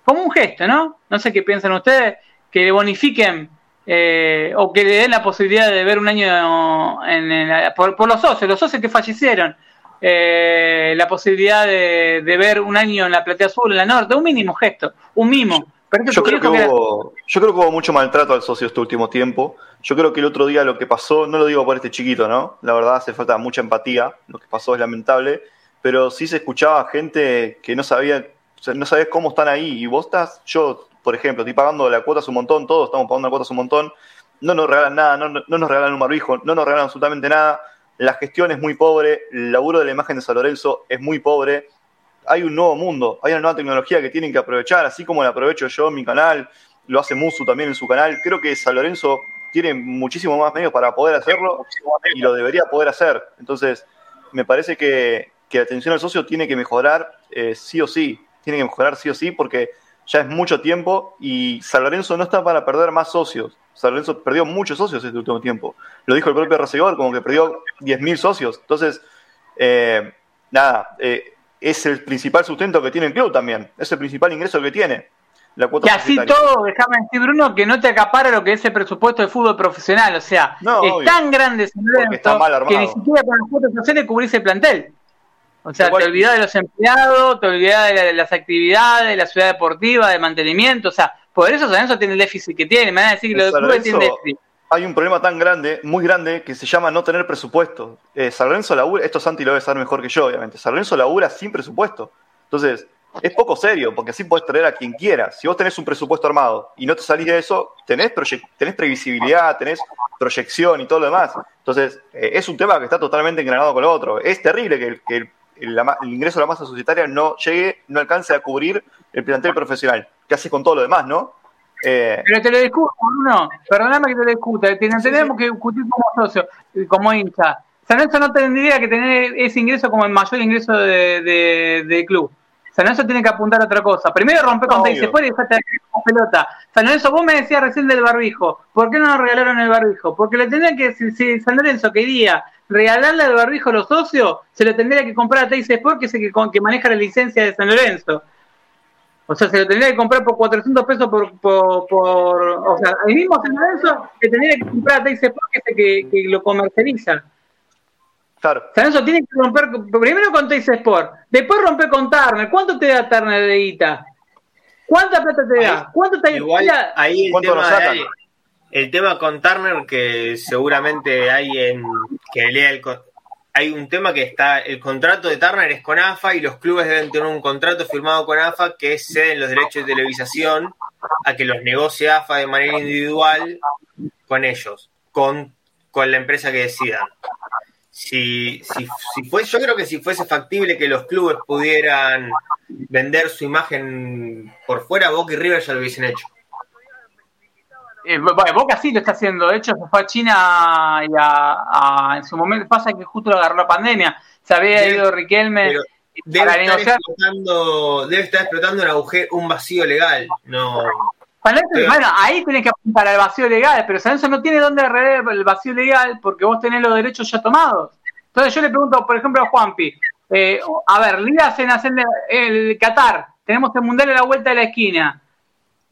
como un gesto, ¿no? No sé qué piensan ustedes, que le bonifiquen eh, o que le den la posibilidad de ver un año en, por, los socios, los socios que fallecieron, eh, la posibilidad de, ver un año en la Platea Azul, en la Norte, un mínimo gesto, un mimo. yo, creo que hubo, yo creo que hubo mucho maltrato al socio este último tiempo. Yo creo que el otro día lo que pasó, no lo digo por este chiquito, ¿no? La verdad hace falta mucha empatía, lo que pasó es lamentable, pero sí se escuchaba gente que no sabía, no sabía cómo están ahí. Y vos estás, yo, por ejemplo, estoy pagando la cuota un montón, todos estamos pagando la cuota un montón, no nos regalan nada, no, no nos regalan un barbijo, no nos regalan absolutamente nada, la gestión es muy pobre, el laburo de la imagen de San Lorenzo es muy pobre, hay un nuevo mundo, hay una nueva tecnología que tienen que aprovechar, así como la aprovecho yo en mi canal, lo hace Musu también en su canal. Creo que San Lorenzo tiene muchísimo más medios para poder hacerlo y lo debería poder hacer. Entonces, me parece que, la atención al socio tiene que mejorar eh, sí o sí, tiene que mejorar sí o sí porque ya es mucho tiempo y San Lorenzo no está para perder más socios. San Lorenzo perdió muchos socios este último tiempo. Lo dijo el propio Recegor, como que perdió 10.000 socios. Entonces, eh, nada, eh, es el principal sustento que tiene el club también, es el principal ingreso que tiene y así todo, déjame decir, Bruno, que no te acapara lo que es el presupuesto de fútbol profesional. O sea, es tan grande ese evento que ni siquiera con las cuotas sociales cubrís el plantel. O sea, te olvidás de los empleados, te olvidás de, las actividades, de la ciudad deportiva, de mantenimiento. O sea, por eso San Lorenzo tiene el déficit que tiene. Me van a decir que los clubes tienen déficit. Hay un problema tan grande, muy grande, que se llama no tener presupuesto. Eh, San Lorenzo labura, esto Santi lo debe saber mejor que yo, obviamente. San Lorenzo labura sin presupuesto. Entonces, es poco serio, porque así puedes traer a quien quieras. Si vos tenés un presupuesto armado y no te salís de eso, tenés, tenés previsibilidad, tenés proyección y todo lo demás. Entonces, eh, es un tema que está totalmente engranado con lo otro. Es terrible que, el, ingreso a la masa societaria no llegue, no alcance a cubrir el plantel profesional. ¿Qué haces con todo lo demás, no? Eh, Pero te lo discuto, Bruno. Perdóname que te lo discuta. Tenemos que discutir como socio, como hincha. San Lorenzo no tendría que tener ese ingreso como el mayor ingreso de, de club. San Lorenzo tiene que apuntar a otra cosa. Primero rompe con Teis después dejaste con pelota. San Lorenzo, vos me decías recién del barbijo. ¿Por qué no nos regalaron el barbijo? Porque le tendría que, si, San Lorenzo quería regalarle el barbijo a los socios, se lo tendría que comprar a Teis Sport, que es el que, maneja la licencia de San Lorenzo. O sea, se lo tendría que comprar por 400 pesos por, por, o sea, el mismo San Lorenzo que tendría que comprar a Teis Sport, que es el que, que lo comercializa. Claro. San tiene que romper primero con Teis Sport, después romper con Turner. ¿Cuánto te da Turner de guita? ¿Cuánta plata te da? ¿Cuánto te Igual, ahí el tema, el tema con Turner que seguramente hay en que lea el hay un tema que está el contrato de Turner es con AFA y los clubes deben tener un contrato firmado con AFA que ceden los derechos de televisación a que los negocie AFA de manera individual con ellos, con, con la empresa que decidan si, si, si fue, yo creo que si fuese factible que los clubes pudieran vender su imagen por fuera, Boca y ya lo hubiesen hecho. Eh, Boca sí lo está haciendo, de hecho se fue a China y a, en su momento pasa que justo lo agarró la pandemia, se había ido Riquelme debe para estar Explotando, debe estar explotando un agujero, un vacío legal, no bueno, ahí tenés que apuntar al vacío legal, pero San no tiene dónde arreglar el vacío legal porque vos tenés los derechos ya tomados. Entonces yo le pregunto, por ejemplo, a Juanpi, eh, a ver, Liga en hacer el Qatar, tenemos el Mundial a la vuelta de la esquina.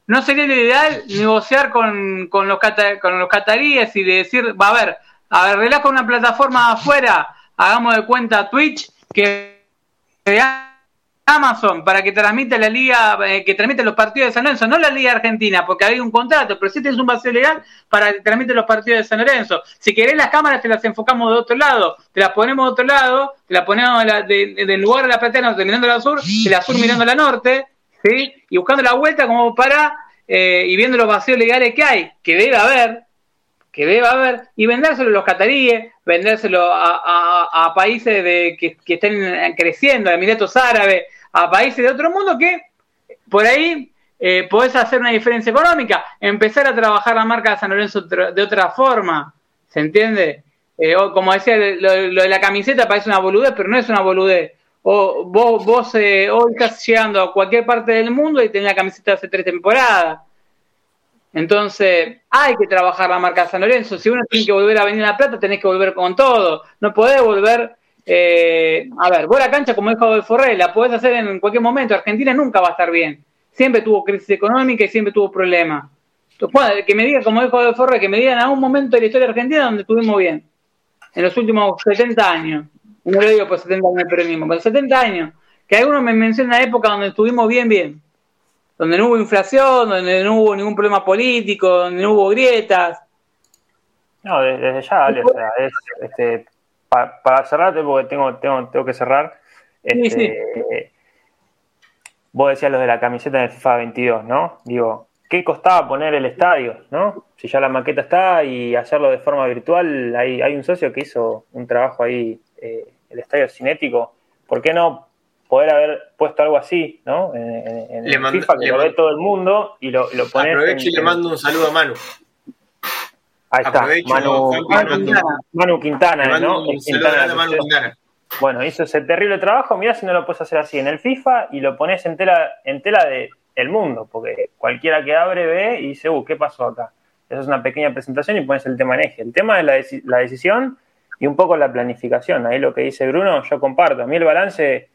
¿No sería lo ideal negociar con, con, los, con los cataríes y decir, va a ver, a ver, relaja una plataforma afuera, hagamos de cuenta Twitch que Amazon para que transmita la liga, eh, que transmite los partidos de San Lorenzo, no la liga argentina, porque hay un contrato, pero sí tienes un vacío legal para que transmite los partidos de San Lorenzo. Si querés las cámaras te las enfocamos de otro lado, te las ponemos de otro lado, te las ponemos del lugar de la platea mirando la sur, de la sur mirando la norte, ¿sí? Y buscando la vuelta como para, eh, y viendo los vacíos legales que hay, que debe haber, que debe haber, y vendérselo a los cataríes, vendérselo a, países de, que, que, estén creciendo, a Emiratos Árabes, a países de otro mundo que por ahí eh, podés hacer una diferencia económica, empezar a trabajar la marca de San Lorenzo de otra forma, ¿se entiende? Eh, o como decía, lo, de la camiseta parece una boludez, pero no es una boludez. O vos, vos eh, hoy estás llegando a cualquier parte del mundo y tenés la camiseta hace tres temporadas. Entonces, hay que trabajar la marca San Lorenzo. Si uno tiene que volver a venir a La Plata, tenés que volver con todo. No podés volver eh, a ver, vos la cancha, como dijo de Forré, la podés hacer en cualquier momento. Argentina nunca va a estar bien. Siempre tuvo crisis económica y siempre tuvo problemas. que me diga, como dijo de Forré, que me digan a un momento de la historia argentina donde estuvimos bien. En los últimos 70 años. No lo digo por 70 años del peronismo, pero 70 años. Que algunos me mencionan una época donde estuvimos bien, bien. Donde no hubo inflación, donde no hubo ningún problema político, donde no hubo grietas. No, desde, ya, Ale, o sea, es, este, para, cerrarte, porque tengo, tengo, tengo que cerrar. Este, vos decías lo de la camiseta en el FIFA 22, ¿no? Digo, ¿qué costaba poner el estadio, no? Si ya la maqueta está y hacerlo de forma virtual, hay, hay un socio que hizo un trabajo ahí, eh, el estadio cinético. ¿Por qué no poder haber puesto algo así, ¿no? En, el FIFA que lo ve todo el mundo y lo, lo pones. Aprovecho y le mando un saludo a Manu. Ahí está, Manu, Quintana, ¿no? Bueno, hizo ese terrible trabajo, mirá si no lo puedes hacer así en el FIFA y lo pones en tela, en tela de el mundo, porque cualquiera que abre ve y dice, uh, ¿qué pasó acá? Esa es una pequeña presentación y pones el tema en eje. El tema es la, decisión y un poco la planificación. Ahí lo que dice Bruno, yo comparto. A mí el balance,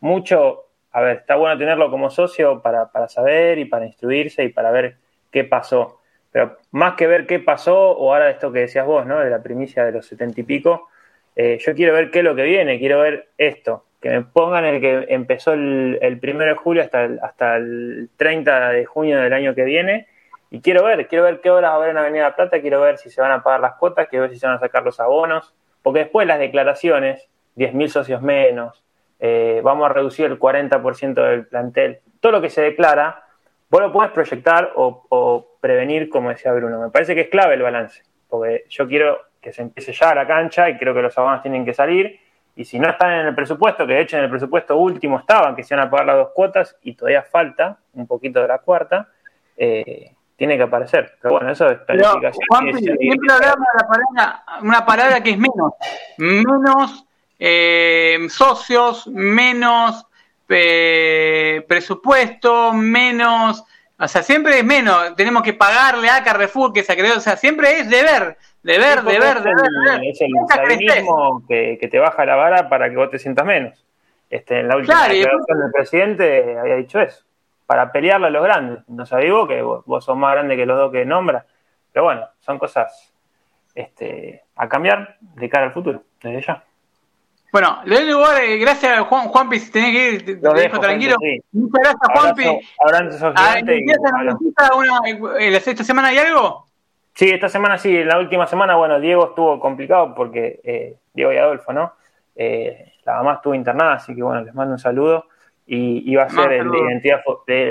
mucho, a ver, está bueno tenerlo como socio para, para saber y para instruirse y para ver qué pasó pero más que ver qué pasó, o ahora esto que decías vos, ¿no? De la primicia de los setenta y pico, eh, yo quiero ver qué es lo que viene, quiero ver esto, que me pongan el que empezó el, el primero de julio hasta el, hasta el 30 de junio del año que viene, y quiero ver, quiero ver qué a haber en Avenida Plata, quiero ver si se van a pagar las cuotas, quiero ver si se van a sacar los abonos, porque después las declaraciones, 10.000 socios menos, eh, vamos a reducir el 40% del plantel, todo lo que se declara, vos lo podés proyectar o, prevenir, como decía Bruno. Me parece que es clave el balance, porque yo quiero que se empiece ya a la cancha y creo que los abonos tienen que salir. Y si no están en el presupuesto, que de hecho en el presupuesto último estaban, que se iban a pagar las dos cuotas y todavía falta un poquito de la cuarta, eh, tiene que aparecer. Pero bueno, eso es planificación. siempre hablamos de la palabra, una palabra que es menos. Menos eh, socios, menos eh, presupuesto, menos, o sea, siempre es menos, tenemos que pagarle a Carrefour que se creó, o sea, siempre es deber, deber, deber, deber, Es el mismo que, que, te baja la vara para que vos te sientas menos. Este, en la última declaración del presidente había dicho eso, para pelearle a los grandes. No sabés vos que vos, vos, sos más grande que los dos que nombra, pero bueno, son cosas este, a cambiar de cara al futuro, desde ya. Bueno, le doy lugar, eh, gracias a Juan, Juanpi, si tenés que ir, te, dejo, tranquilo. Muchas gracias, Juanpi. Abrazo, ah, ¿Esta semana hay algo? Sí, esta semana sí, la última semana, bueno, Diego estuvo complicado porque, eh, Diego y Adolfo, ¿no? Eh, la mamá estuvo internada, así que bueno, les mando un saludo. Y iba a ser, el identidad,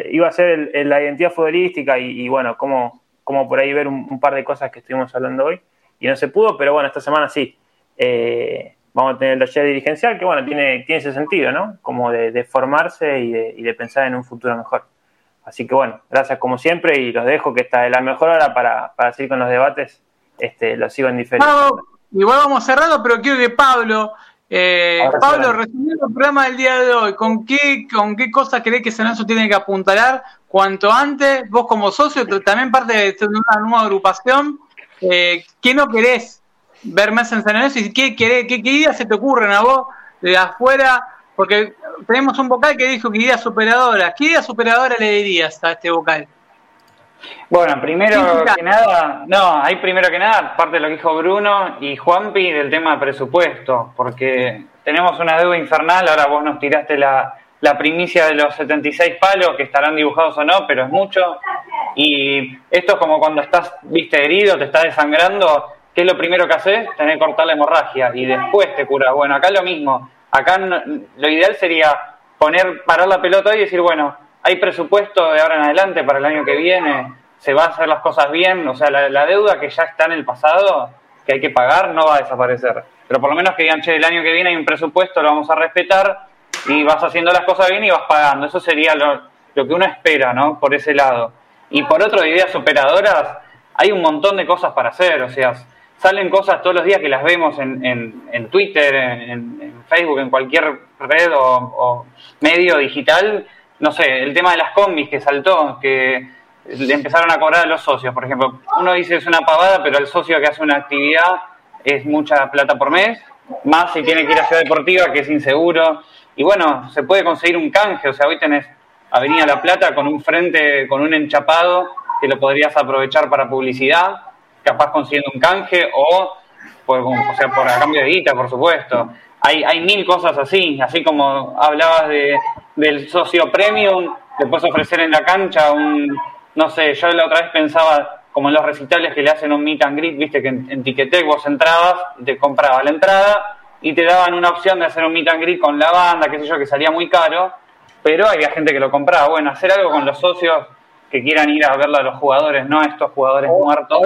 iba a ser la identidad futbolística y, bueno, como, como por ahí ver un, par de cosas que estuvimos hablando hoy. Y no se pudo, pero bueno, esta semana sí. Eh, vamos a tener el taller dirigencial, que bueno, tiene, tiene ese sentido, ¿no? Como de, formarse y de, pensar en un futuro mejor. Así que bueno, gracias como siempre y los dejo que está de la mejor hora para, para seguir con los debates. Este, los sigo en diferente. igual vamos cerrando, pero quiero que Pablo, eh, Pablo, resumiendo el programa del día de hoy, ¿con qué, con qué cosas crees que Senanzo tiene que apuntalar cuanto antes? Vos como socio, también parte de una nueva agrupación, eh, ¿qué no querés ver más en San Lorenzo y qué, qué, qué, ideas se te ocurren a vos de afuera, porque tenemos un vocal que dijo que ideas superadoras. ¿Qué ideas superadoras le dirías a este vocal? Bueno, primero que nada, no, hay primero que nada, parte de lo que dijo Bruno y Juanpi del tema de presupuesto, porque tenemos una deuda infernal, ahora vos nos tiraste la, la primicia de los 76 palos, que estarán dibujados o no, pero es mucho. Y esto es como cuando estás, viste, herido, te está desangrando, ¿qué es lo primero que haces? Tener que cortar la hemorragia y después te curas. Bueno, acá lo mismo. Acá lo ideal sería poner, parar la pelota y decir, bueno, hay presupuesto de ahora en adelante para el año que viene, se va a hacer las cosas bien, o sea, la, deuda que ya está en el pasado, que hay que pagar, no va a desaparecer. Pero por lo menos que digan, che, el año que viene hay un presupuesto, lo vamos a respetar y vas haciendo las cosas bien y vas pagando. Eso sería lo, que uno espera, ¿no? Por ese lado. Y por otro, de ideas operadoras, hay un montón de cosas para hacer, o sea, salen cosas todos los días que las vemos en, Twitter, en, Facebook, en cualquier red o, medio digital. No sé, el tema de las combis que saltó, que le empezaron a cobrar a los socios, por ejemplo. Uno dice es una pavada, pero el socio que hace una actividad es mucha plata por mes, más si tiene que ir a Ciudad Deportiva, que es inseguro. Y bueno, se puede conseguir un canje, o sea, hoy tenés Avenida La Plata con un frente, con un enchapado que lo podrías aprovechar para publicidad capaz consiguiendo un canje o, pues, o sea, por a cambio de guita, por supuesto. Hay, hay mil cosas así, así como hablabas de, del socio premium, puedes ofrecer en la cancha un, no sé, yo la otra vez pensaba como en los recitales que le hacen un meet and greet, viste que en, en vos entrabas, te comprabas la entrada y te daban una opción de hacer un meet and greet con la banda, qué sé yo, que salía muy caro, pero había gente que lo compraba. Bueno, hacer algo con los socios que quieran ir a verlo a los jugadores, no a estos jugadores muertos.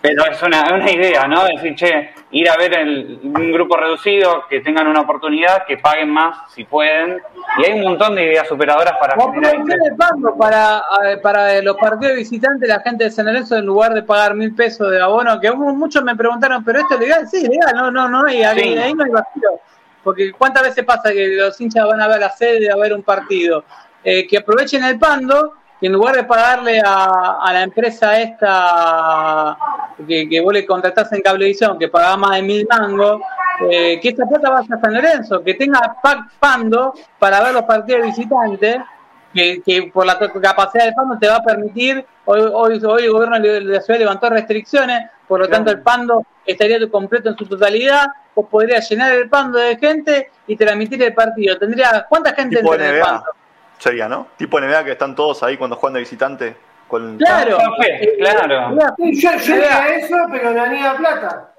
Pero es una, una, idea, ¿no? Decir, che, ir a ver el, un grupo reducido, que tengan una oportunidad, que paguen más si pueden. Y hay un montón de ideas superadoras para generar. el para, para los partidos visitantes, la gente de San Lorenzo, en lugar de pagar mil pesos de abono, que muchos me preguntaron, ¿pero esto es legal? Sí, legal, no, no, no hay, ahí no hay vacío. Porque ¿cuántas veces pasa que los hinchas van a ver la sede, a ver un partido? Eh, que aprovechen el pando que en lugar de pagarle a, a la empresa esta que, que vos le contratás en cablevisión, que pagaba más de mil mangos, eh, que esta plata vaya a San Lorenzo, que tenga pack pando para ver los partidos visitantes, que, que por la capacidad del pando te va a permitir, hoy, hoy, hoy el gobierno de la ciudad levantó restricciones, por lo tanto el pando estaría completo en su totalidad, vos podrías llenar el pando de gente y transmitir el partido. Tendría, ¿cuánta gente entra en el pando? Sería, ¿no? Tipo NBA que están todos ahí cuando juegan de visitante. Con... Claro, claro. Yo, yo eso, pero la niña plata.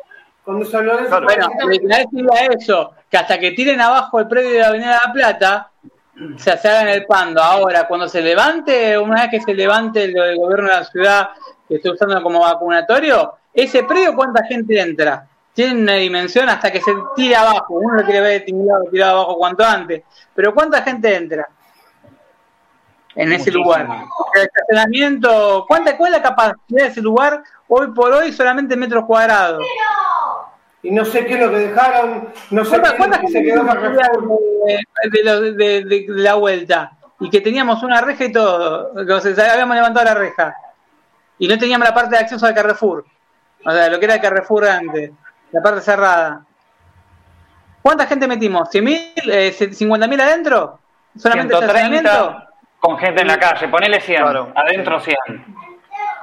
Cuando se habló de eso. Bueno, eso, que hasta que tiren abajo el predio de la Avenida La Plata, se, hagan el pando. Ahora, cuando se levante, una vez que se levante el, gobierno de la ciudad que esté usando como vacunatorio, ese predio, ¿cuánta gente entra? Tiene una dimensión hasta que se tire abajo. Uno lo quiere ver tirado, tirado abajo cuanto antes. Pero ¿cuánta gente entra? En ese lugar. El estacionamiento, ¿cuánta, ¿cuál es la capacidad de ese lugar hoy por hoy solamente metros cuadrados? Y no sé qué es lo que dejaron, no sé ¿Cuánta, qué se quedó de, de, de, la vuelta. Y que teníamos una reja y todo, que habíamos levantado la reja. Y no teníamos la parte de acceso al Carrefour. O sea, lo que era el Carrefour antes, la parte cerrada. ¿Cuánta gente metimos? ¿100.000? Eh, ¿50.000 adentro? ¿Solamente estacionamiento? Con gente en la calle, ponele 100, adentro 100.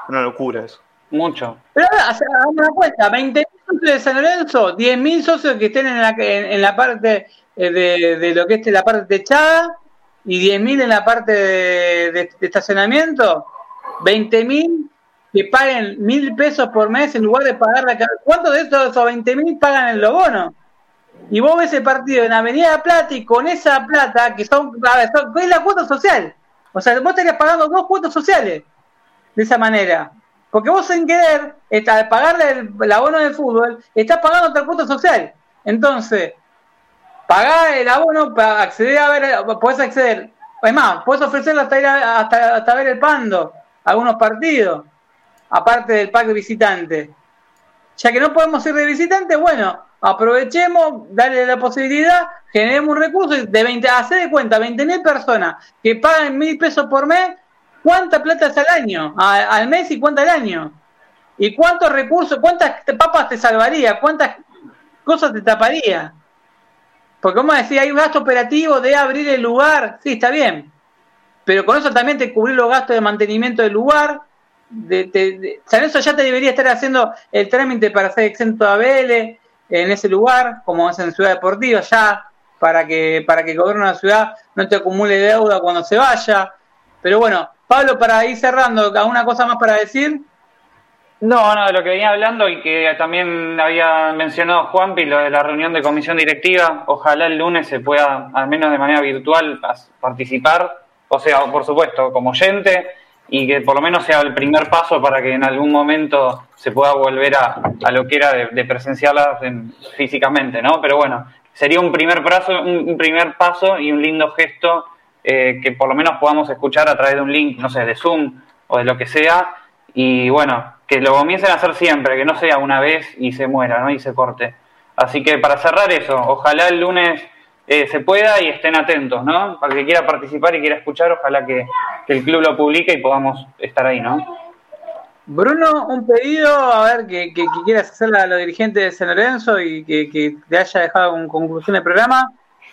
Una locura eso. Mucho. Pero hagamos una cuenta, 20.000 socios de San Lorenzo, 10.000 socios que estén en la, en, la parte eh, de, de, lo que es la parte techada y 10.000 en la parte de, de, de estacionamiento, 20.000 que paguen mil pesos por mes en lugar de pagar la ¿Cuántos de esos, esos 20.000 pagan el lobono? Y vos ves el partido en Avenida Plata y con esa plata, que son, a ver, son es la cuota social. O sea, vos estarías pagando dos cuotas sociales de esa manera. Porque vos sin querer, está, pagarle el, abono de fútbol, estás pagando otra cuota social. Entonces, pagar el abono para acceder a ver, podés acceder. Es más, podés ofrecerlo hasta ir hasta, hasta ver el pando, algunos partidos, aparte del pack de visitante. Ya que no podemos ir de visitante, bueno, aprovechemos, darle la posibilidad, generemos un recurso de 20, hacer de cuenta, 20 mil personas que pagan mil pesos por mes, ¿cuánta plata es al año? al mes y cuánta al año. ¿Y cuántos recursos, cuántas papas te salvaría? ¿Cuántas cosas te taparía? Porque como decía, hay un gasto operativo de abrir el lugar, sí, está bien. Pero con eso también te cubrir los gastos de mantenimiento del lugar. De, de, eso ya te debería estar haciendo el trámite para ser exento a Vélez, en ese lugar, como es en Ciudad Deportiva, ya para que, para que el gobierno de la ciudad no te acumule deuda cuando se vaya. Pero bueno, Pablo, para ir cerrando, ¿alguna cosa más para decir? No, no, de lo que venía hablando y que también había mencionado Juanpi, lo de la reunión de comisión directiva, ojalá el lunes se pueda, al menos de manera virtual, participar, o sea, por supuesto, como oyente, y que por lo menos sea el primer paso para que en algún momento se pueda volver a, a lo que era de, presenciarlas físicamente, ¿no? Pero bueno, sería un primer, paso, un, primer paso y un lindo gesto eh, que por lo menos podamos escuchar a través de un link, no sé, de Zoom o de lo que sea, y bueno, que lo comiencen a hacer siempre, que no sea una vez y se muera, ¿no? Y se corte. Así que para cerrar eso, ojalá el lunes eh, se pueda y estén atentos, ¿no? Para que quiera participar y quiera escuchar, ojalá que, el club lo publique y podamos estar ahí, ¿no? Bruno, un pedido, a ver, que, que, quieras hacerle a los dirigentes de San Lorenzo y que, te haya dejado con conclusión del programa.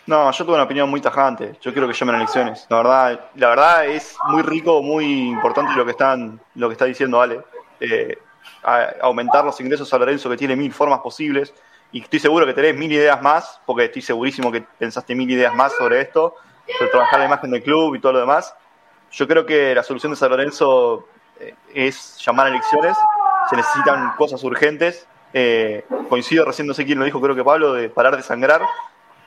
No, yo tuve una opinión muy tajante. Yo quiero que llamen elecciones. La verdad, la verdad es muy rico, muy importante lo que están, lo que está diciendo Ale. Eh, aumentar los ingresos a Lorenzo, que tiene mil formas posibles y estoy seguro que tenés mil ideas más, porque estoy segurísimo que pensaste mil ideas más sobre esto, sobre trabajar la imagen del club y todo lo demás. Yo creo que la solución de San Lorenzo eh, es llamar a elecciones, se necesitan cosas urgentes. Eh, coincido, recién no sé quién lo dijo, creo que Pablo, de parar de sangrar,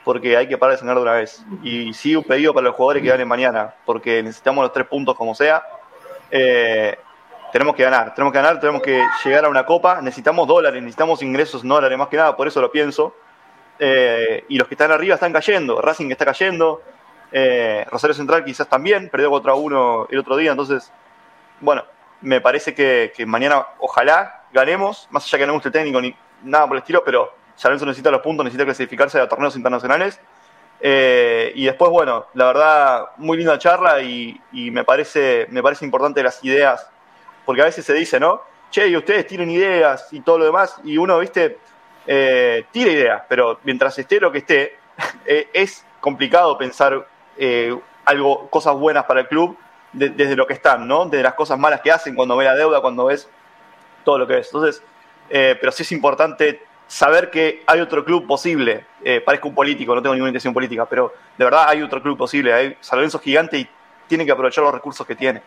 porque hay que parar de sangrar de una vez. Y sí, un pedido para los jugadores que ganen mañana, porque necesitamos los tres puntos como sea. Eh, tenemos que ganar, tenemos que ganar, tenemos que llegar a una copa, necesitamos dólares, necesitamos ingresos en dólares, más que nada, por eso lo pienso. Eh, y los que están arriba están cayendo, Racing está cayendo, eh, Rosario Central quizás también, perdió contra uno el otro día, entonces, bueno, me parece que, mañana ojalá ganemos, más allá que no guste el técnico ni nada por el estilo, pero San necesita los puntos, necesita clasificarse a torneos internacionales. Eh, y después, bueno, la verdad, muy linda charla y, y, me, parece, me parece importante las ideas porque a veces se dice, ¿no? Che, y ustedes tienen ideas y todo lo demás, y uno, viste, eh, tira ideas, pero mientras esté lo que esté, eh, es complicado pensar eh, algo, cosas buenas para el club desde lo que están, ¿no? Desde las cosas malas que hacen cuando ve la deuda, cuando ves todo lo que es. Entonces, pero sí es importante saber que hay otro club posible. parezco un político, no tengo ninguna intención política, pero de verdad hay otro club posible. Hay San Lorenzo gigante y tiene que aprovechar los recursos que tiene.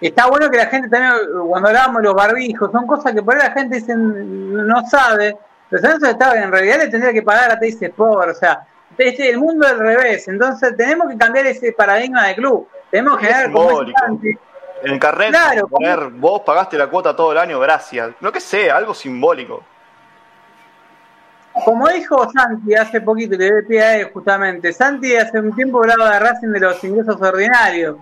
Está bueno que la gente también, cuando hablábamos de los barbijos, son cosas que por ahí la gente dice, no sabe, pero está, en realidad le tendría que pagar a dice por, o sea, es el mundo al revés, entonces tenemos que cambiar ese paradigma de club, tenemos que generar como en el carnet, poner, vos pagaste la cuota todo el año, gracias, lo que sea, algo simbólico. Como dijo Santi hace poquito, le doy pie a él justamente, Santi hace un tiempo hablaba de Racing de los ingresos ordinarios,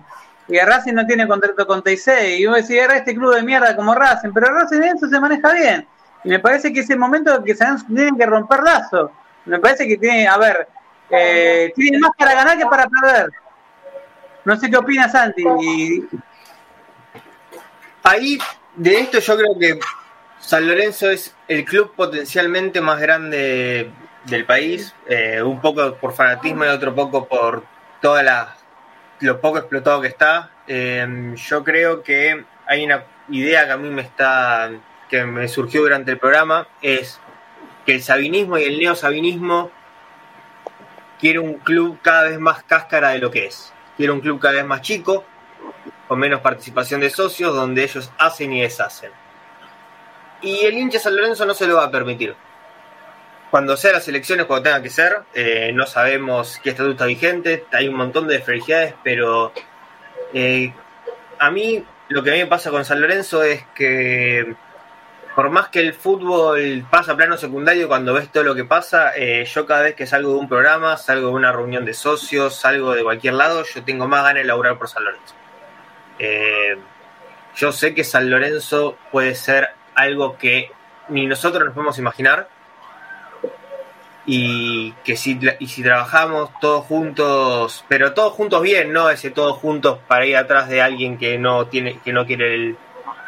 y Racing no tiene contrato con TIC, y vos decís, era este club de mierda como Racing, pero Racing en eso se maneja bien. Y me parece que es el momento que se tienen que romper lazo. Me parece que tiene, a ver, eh, tiene más para ganar que para perder. No sé qué opinas, Santi. Ahí, de esto yo creo que San Lorenzo es el club potencialmente más grande del país, eh, un poco por fanatismo y otro poco por todas las lo poco explotado que está. Em, yo creo que hay una idea que a mí me está, que me surgió durante el programa, es que el sabinismo y el neosabinismo quiere un club cada vez más cáscara de lo que es. Quiere un club cada vez más chico, con menos participación de socios, donde ellos hacen y deshacen. Y el hincha San Lorenzo no se lo va a permitir cuando sea las elecciones, cuando tenga que ser, eh, no sabemos qué estatuto está vigente, hay un montón de fragilidades, pero eh, a mí lo que a mí me pasa con San Lorenzo es que por más que el fútbol pasa a plano secundario, cuando ves todo lo que pasa, eh, yo cada vez que salgo de un programa, salgo de una reunión de socios, salgo de cualquier lado, yo tengo más ganas de laburar por San Lorenzo. yo sé que San Lorenzo puede ser algo que ni nosotros nos podemos imaginar, y que si, y si trabajamos todos juntos, pero todos juntos bien, no ese todos juntos para ir atrás de alguien que no tiene que no quiere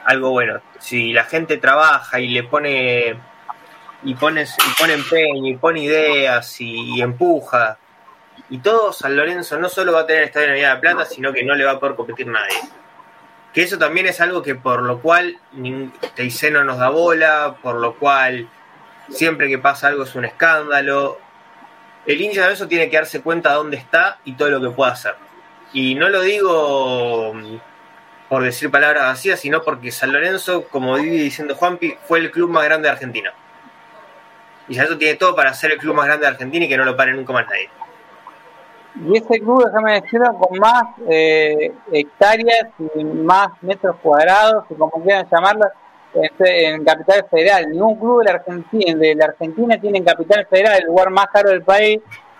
algo bueno. Si la gente trabaja y le pone y pone, y pone empeño y pone ideas y, empuja y todo San Lorenzo no solo va a tener estadio de de Plata, sino que no le va a poder competir nadie. Que eso también es algo que por lo cual Teiseno nos da bola, por lo cual siempre que pasa algo es un escándalo. El hincha de eso tiene que darse cuenta de dónde está y todo lo que puede hacer. Y no lo digo mm, por decir palabras vacías, sino porque San Lorenzo, como vive diciendo Juanpi, fue el club más grande de Argentina. Y San Lorenzo tiene todo para ser el club más grande de Argentina y que no lo pare nunca más nadie. Y ese club, déjame decirlo, con más eh, hectáreas y más metros cuadrados, o como quieran llamarlo, este, en Capital Federal. Ningún club de la Argentina, de la Argentina tiene en Capital Federal, el lugar más caro del país,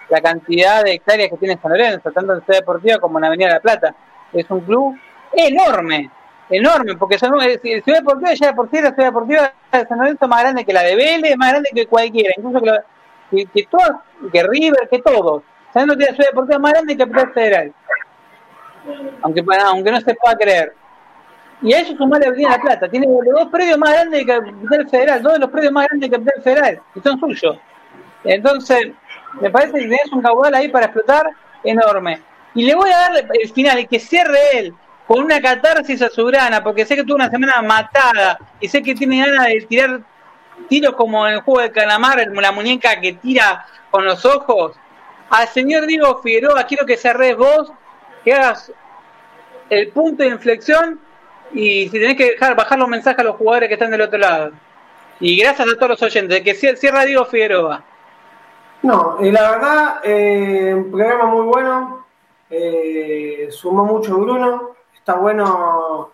la cantidad de hectáreas que tiene San Lorenzo, tanto en Ciudad Deportiva como en Avenida de la Plata. Es un club enorme, enorme, porque son, Ciudad Deportiva, ya Deportiva, la Ciudad Deportiva de San Lorenzo es más grande que la de Vélez, más grande que cualquiera, incluso que, que, todos, que River, que todos. San Lorenzo tiene la Ciudad Deportiva más grande que Capital Federal. Aunque, aunque no se pueda creer. Y a eso sumar la Avenida la Plata. Tiene los dos predios más grandes de Capital Federal, dos de los predios más grandes de Capital Federal, y son suyos. Entonces, me parece que tienes un caudal ahí para explotar enorme. Y le voy a dar el final, y que cierre él, con una catarsis a su grana, porque sé que tuvo una semana matada, y sé que tiene ganas de tirar tiros como en el juego de calamar, la muñeca que tira con los ojos. Al señor Diego Figueroa, quiero que cerres vos, que hagas el punto de inflexión y si tenés que dejar bajar los mensajes a los jugadores que están del otro lado. Y gracias a todos los oyentes, que cierra Diego Figueroa. No, y la verdad, eh, un programa muy bueno, eh, sumó mucho Bruno, está bueno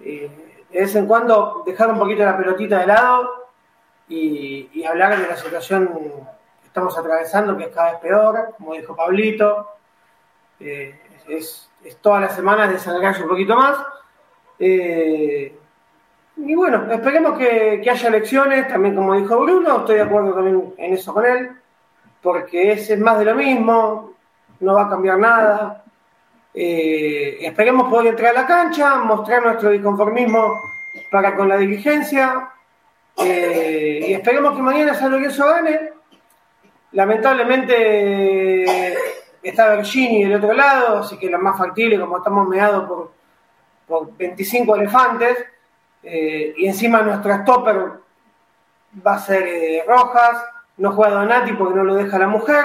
eh, de vez en cuando dejar un poquito la pelotita de lado y, hablar de la situación que estamos atravesando, que es cada vez peor, como dijo Pablito, es, es todas las semanas desalgarse un poquito más eh, y bueno, esperemos que, haya elecciones, también como dijo Bruno, estoy de acuerdo también en eso con él, porque es más de lo mismo, no va a cambiar nada. Eh, esperemos poder entrar a la cancha, mostrar nuestro disconformismo para con la dirigencia eh, y esperemos que mañana San Lorenzo gane. Lamentablemente está Bergini del otro lado, así que lo más factible, como estamos meados por, por 25 elefantes, eh, y encima nuestro stopper va a ser eh, Rojas, no juega Donati porque no lo deja la mujer,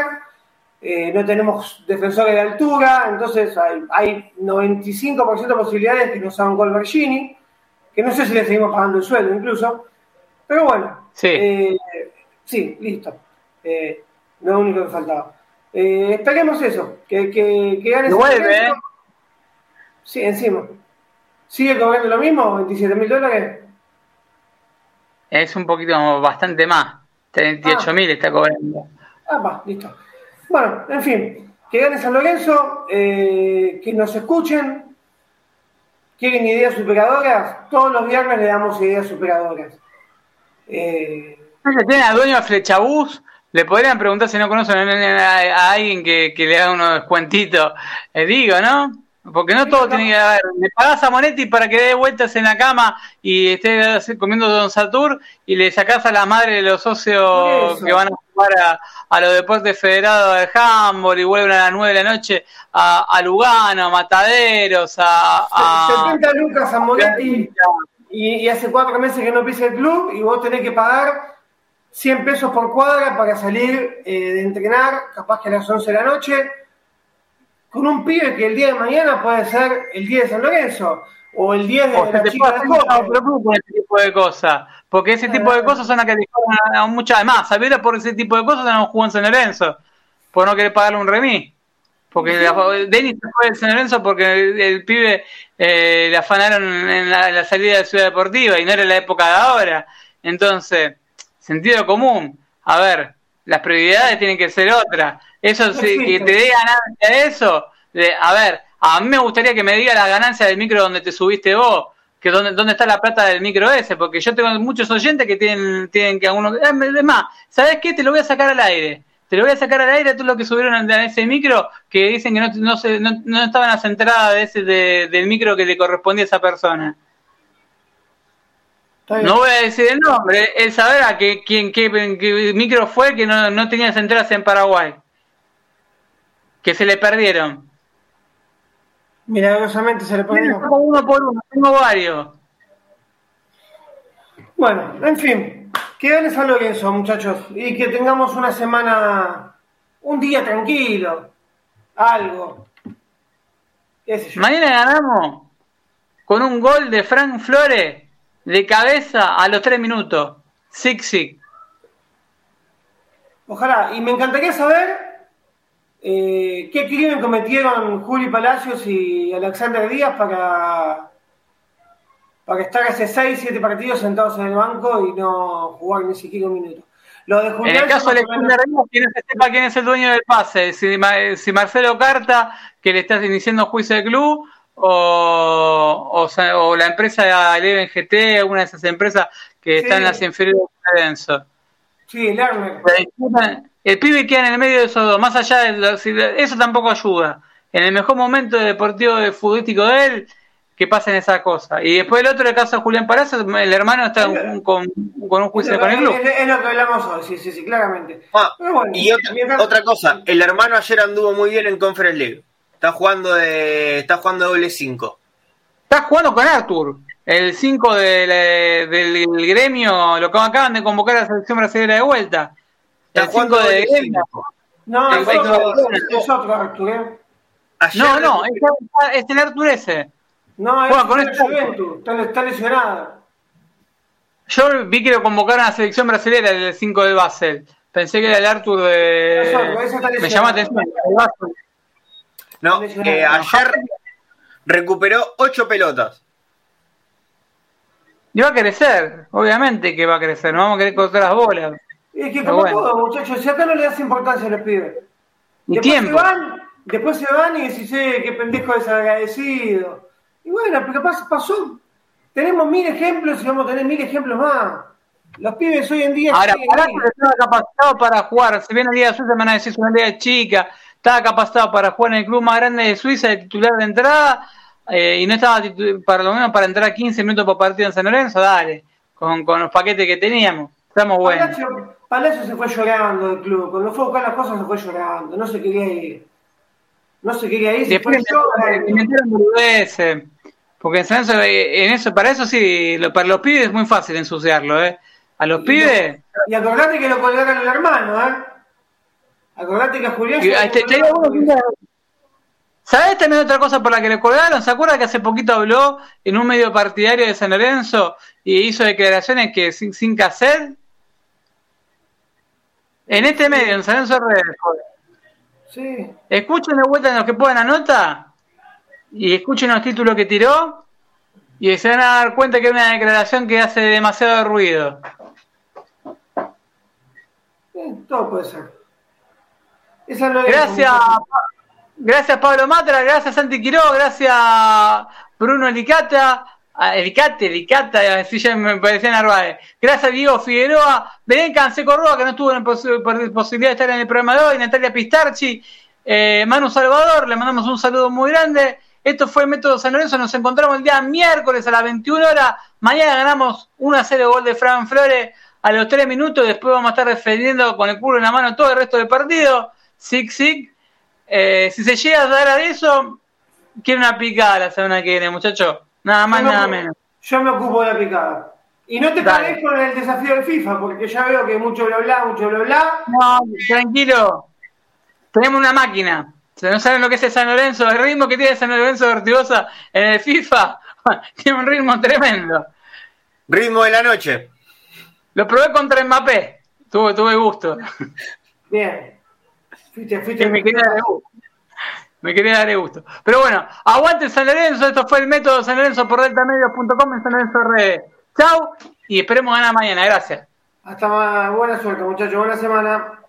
eh, no tenemos defensores de altura, entonces hay, 95% de posibilidades que nos hagan gol Bergini, que no sé si le seguimos pagando el sueldo incluso, pero bueno, sí, sí listo, lo único que faltaba. esperemos eso, que, que, que gane. Vuelve, Sí, encima. ¿Sigue cobrando lo mismo? ¿27 mil dólares? Es un poquito, bastante más. 38 mil está cobrando. Ah, va, listo. Bueno, en fin, que gane San Lorenzo, eh, que nos escuchen. ¿Quieren ideas superadoras? Todos los viernes le damos ideas superadoras. Eh, ¿Tienen a dueño de Flechabús? Le podrían preguntar si no conocen a, alguien que, le haga unos descuentitos. Eh, digo, ¿no? Porque no todo tiene que ver. Le pagás a Monetti para que dé vueltas en la cama y esté comiendo Don Satur y le sacás a la madre de los socios que van a jugar a, los deportes federados de handball y vuelven a las 9 de la noche a, Lugano, a Mataderos, a. 70 lucas a Monetti y, hace cuatro meses que no pisa el club y vos tenés que pagar 100 pesos por cuadra para salir eh, de entrenar, capaz que a las 11 de la noche con un pibe que el día de mañana puede ser el día de San Lorenzo o el día de la chica de ese tipo de cosas, porque ese tipo de cosas son las que a muchas más. Sabiendo por ese tipo de cosas no jugó en San Lorenzo, por no querer pagarle un remis. Porque Denis fue de San Lorenzo porque el, pibe eh, le afanaron en la, salida de Ciudad Deportiva y no era la época de ahora. Entonces, sentido común. A ver, las prioridades tienen que ser otras. Eso sí, que te dé ganancia de eso. a ver, a mí me gustaría que me diga la ganancia del micro donde te subiste vos, que dónde, dónde está la plata del micro ese, porque yo tengo muchos oyentes que tienen, tienen que algunos. Es más, ¿sabes qué? Te lo voy a sacar al aire. Te lo voy a sacar al aire, tú lo que subieron en ese micro, que dicen que no, no, se, no, no estaban las entradas de ese, del micro que le correspondía a esa persona. No voy a decir el nombre, él sabrá que, quién, qué, micro fue que no, no tenía entradas en Paraguay que se le perdieron. Milagrosamente se le perdieron. Uno por uno, tengo varios. Bueno, en fin, Que gane San Lorenzo, muchachos, y que tengamos una semana, un día tranquilo, algo. ¿Qué sé yo? Mañana ganamos con un gol de Frank Flores de cabeza a los tres minutos. Six Six. Ojalá, y me encantaría saber eh, qué crimen cometieron Juli Palacios y Alexander Díaz para, para estar hace 6, 7 partidos sentados en el banco y no jugar ni siquiera un minuto. Lo de En el caso de Alexander Díaz, quién se sepa quién es el dueño del pase. Si, si Marcelo Carta, que le está iniciando juicio de club, o, o, la empresa Eleven GT, una de esas empresas que Sí. están en las inferiores de Lorenzo. Sí, el Lerner. El pibe queda en el medio de esos dos, más allá de lo- si- eso tampoco ayuda. En el mejor momento deportivo de futbolístico de él, que pasen esas cosas. Y después el otro, el caso de Julián Palacios, el hermano está con, con- con un juicio con el club. Es, es lo que hablamos hoy, sí, sí, sí, claramente. Ah, Pero bueno, y otra, mientras- otra cosa, el hermano ayer anduvo muy bien en Conference League. Está jugando de, está jugando doble 5. Está jugando con Arthur, el 5 del, eh, del gremio, lo que acaban de convocar a la selección brasileña de vuelta. Está el jugando 5 de doble gremio. 5. No, el es otro, es otro Artur, ¿eh? Ayer No, no, es, el Arthur ese. No, es con el este- Juventus, está, lesionado. Yo vi que lo convocaron a la selección brasileña el 5 de Basel. Pensé que era el Arthur de. Me llama la atención. No, eh, ayer recuperó 8 pelotas. Y va a crecer, obviamente que va a crecer. No vamos a querer cortar las bolas. Es que como bueno. todo, muchachos, si acá no le das importancia a los pibes. Y después tiempo. Se van, después se van y decís, eh, qué pendejo desagradecido. Y bueno, pero pas- pasó. Tenemos mil ejemplos y vamos a tener mil ejemplos más. Los pibes hoy en día... Ahora. Palacios estaba capacitado para jugar. Si bien la Liga de Suiza me van a decir una liga chica, estaba capacitado para jugar en el club más grande de Suiza de titular de entrada eh, y no estaba para lo menos para entrar 15 minutos por partido en San Lorenzo, dale, con, con los paquetes que teníamos. Estamos buenos. Palacio, Palacio se fue llorando del club. Cuando fue a buscar las cosas se fue llorando. No se quería ir. No se quería ir, se fue Después llorando. Porque en, eh, en eso, para eso sí, lo- para los pibes es muy fácil ensuciarlo, ¿eh? A los pibes. Y acordate que lo colgaron el hermano, ¿eh? Acordate que a Julián... Y, este, que- ¿Sabés también otra cosa por la que le colgaron? ¿Se acuerda que hace poquito habló en un medio partidario de San Lorenzo y hizo declaraciones que sin, sin cassette? En este medio, en San Lorenzo Redes. Sí. escuchen de vuelta en los que puedan la nota y escuchen los títulos que tiró y se van a dar cuenta que es una declaración que hace demasiado ruido. Eh, todo puede ser. Esa es- Gracias, gracias Pablo Matra, gracias Santi Quiró, gracias Bruno Elicata, ah, Elicate, Elicata, así ya me parecía Narváez. Gracias Diego Figueroa, Belén Canseco Roa, que no tuvo la posibilidad de estar en el programa de hoy, Natalia Pistarchi, eh, Manu Salvador, le mandamos un saludo muy grande. Esto fue Método San Lorenzo, nos encontramos el día miércoles a las 21 horas. Mañana ganamos 1 a 0 gol de Fran Flores a los 3 minutos. Después vamos a estar defendiendo con el culo en la mano todo el resto del partido. Sig, sig. Eh, si se llega a dar a eso, quiero una picada la semana que viene, muchachos. Nada más, nada ocupo- menos. Yo me ocupo de la picada. Y no te Dale. pares con el desafío del FIFA, porque ya veo que mucho bla bla, mucho bla bla. No, tranquilo. Tenemos una máquina. Si no saben lo que es el San Lorenzo, el ritmo que tiene San Lorenzo de Ortigosa en el FIFA, tiene un ritmo tremendo. Ritmo de la noche. Lo probé contra Mbappé. Tuve, tuve gusto. Bien. Fuiste, fuiste. Que me quería dar gusto. Me quería dar gusto. Pero bueno, aguante San Lorenzo. Esto fue el método San Lorenzo por deltamedios.com en San Lorenzo Redes. Chau y esperemos ganar mañana. Gracias. Hasta más. Buena suerte, muchachos. Buena semana.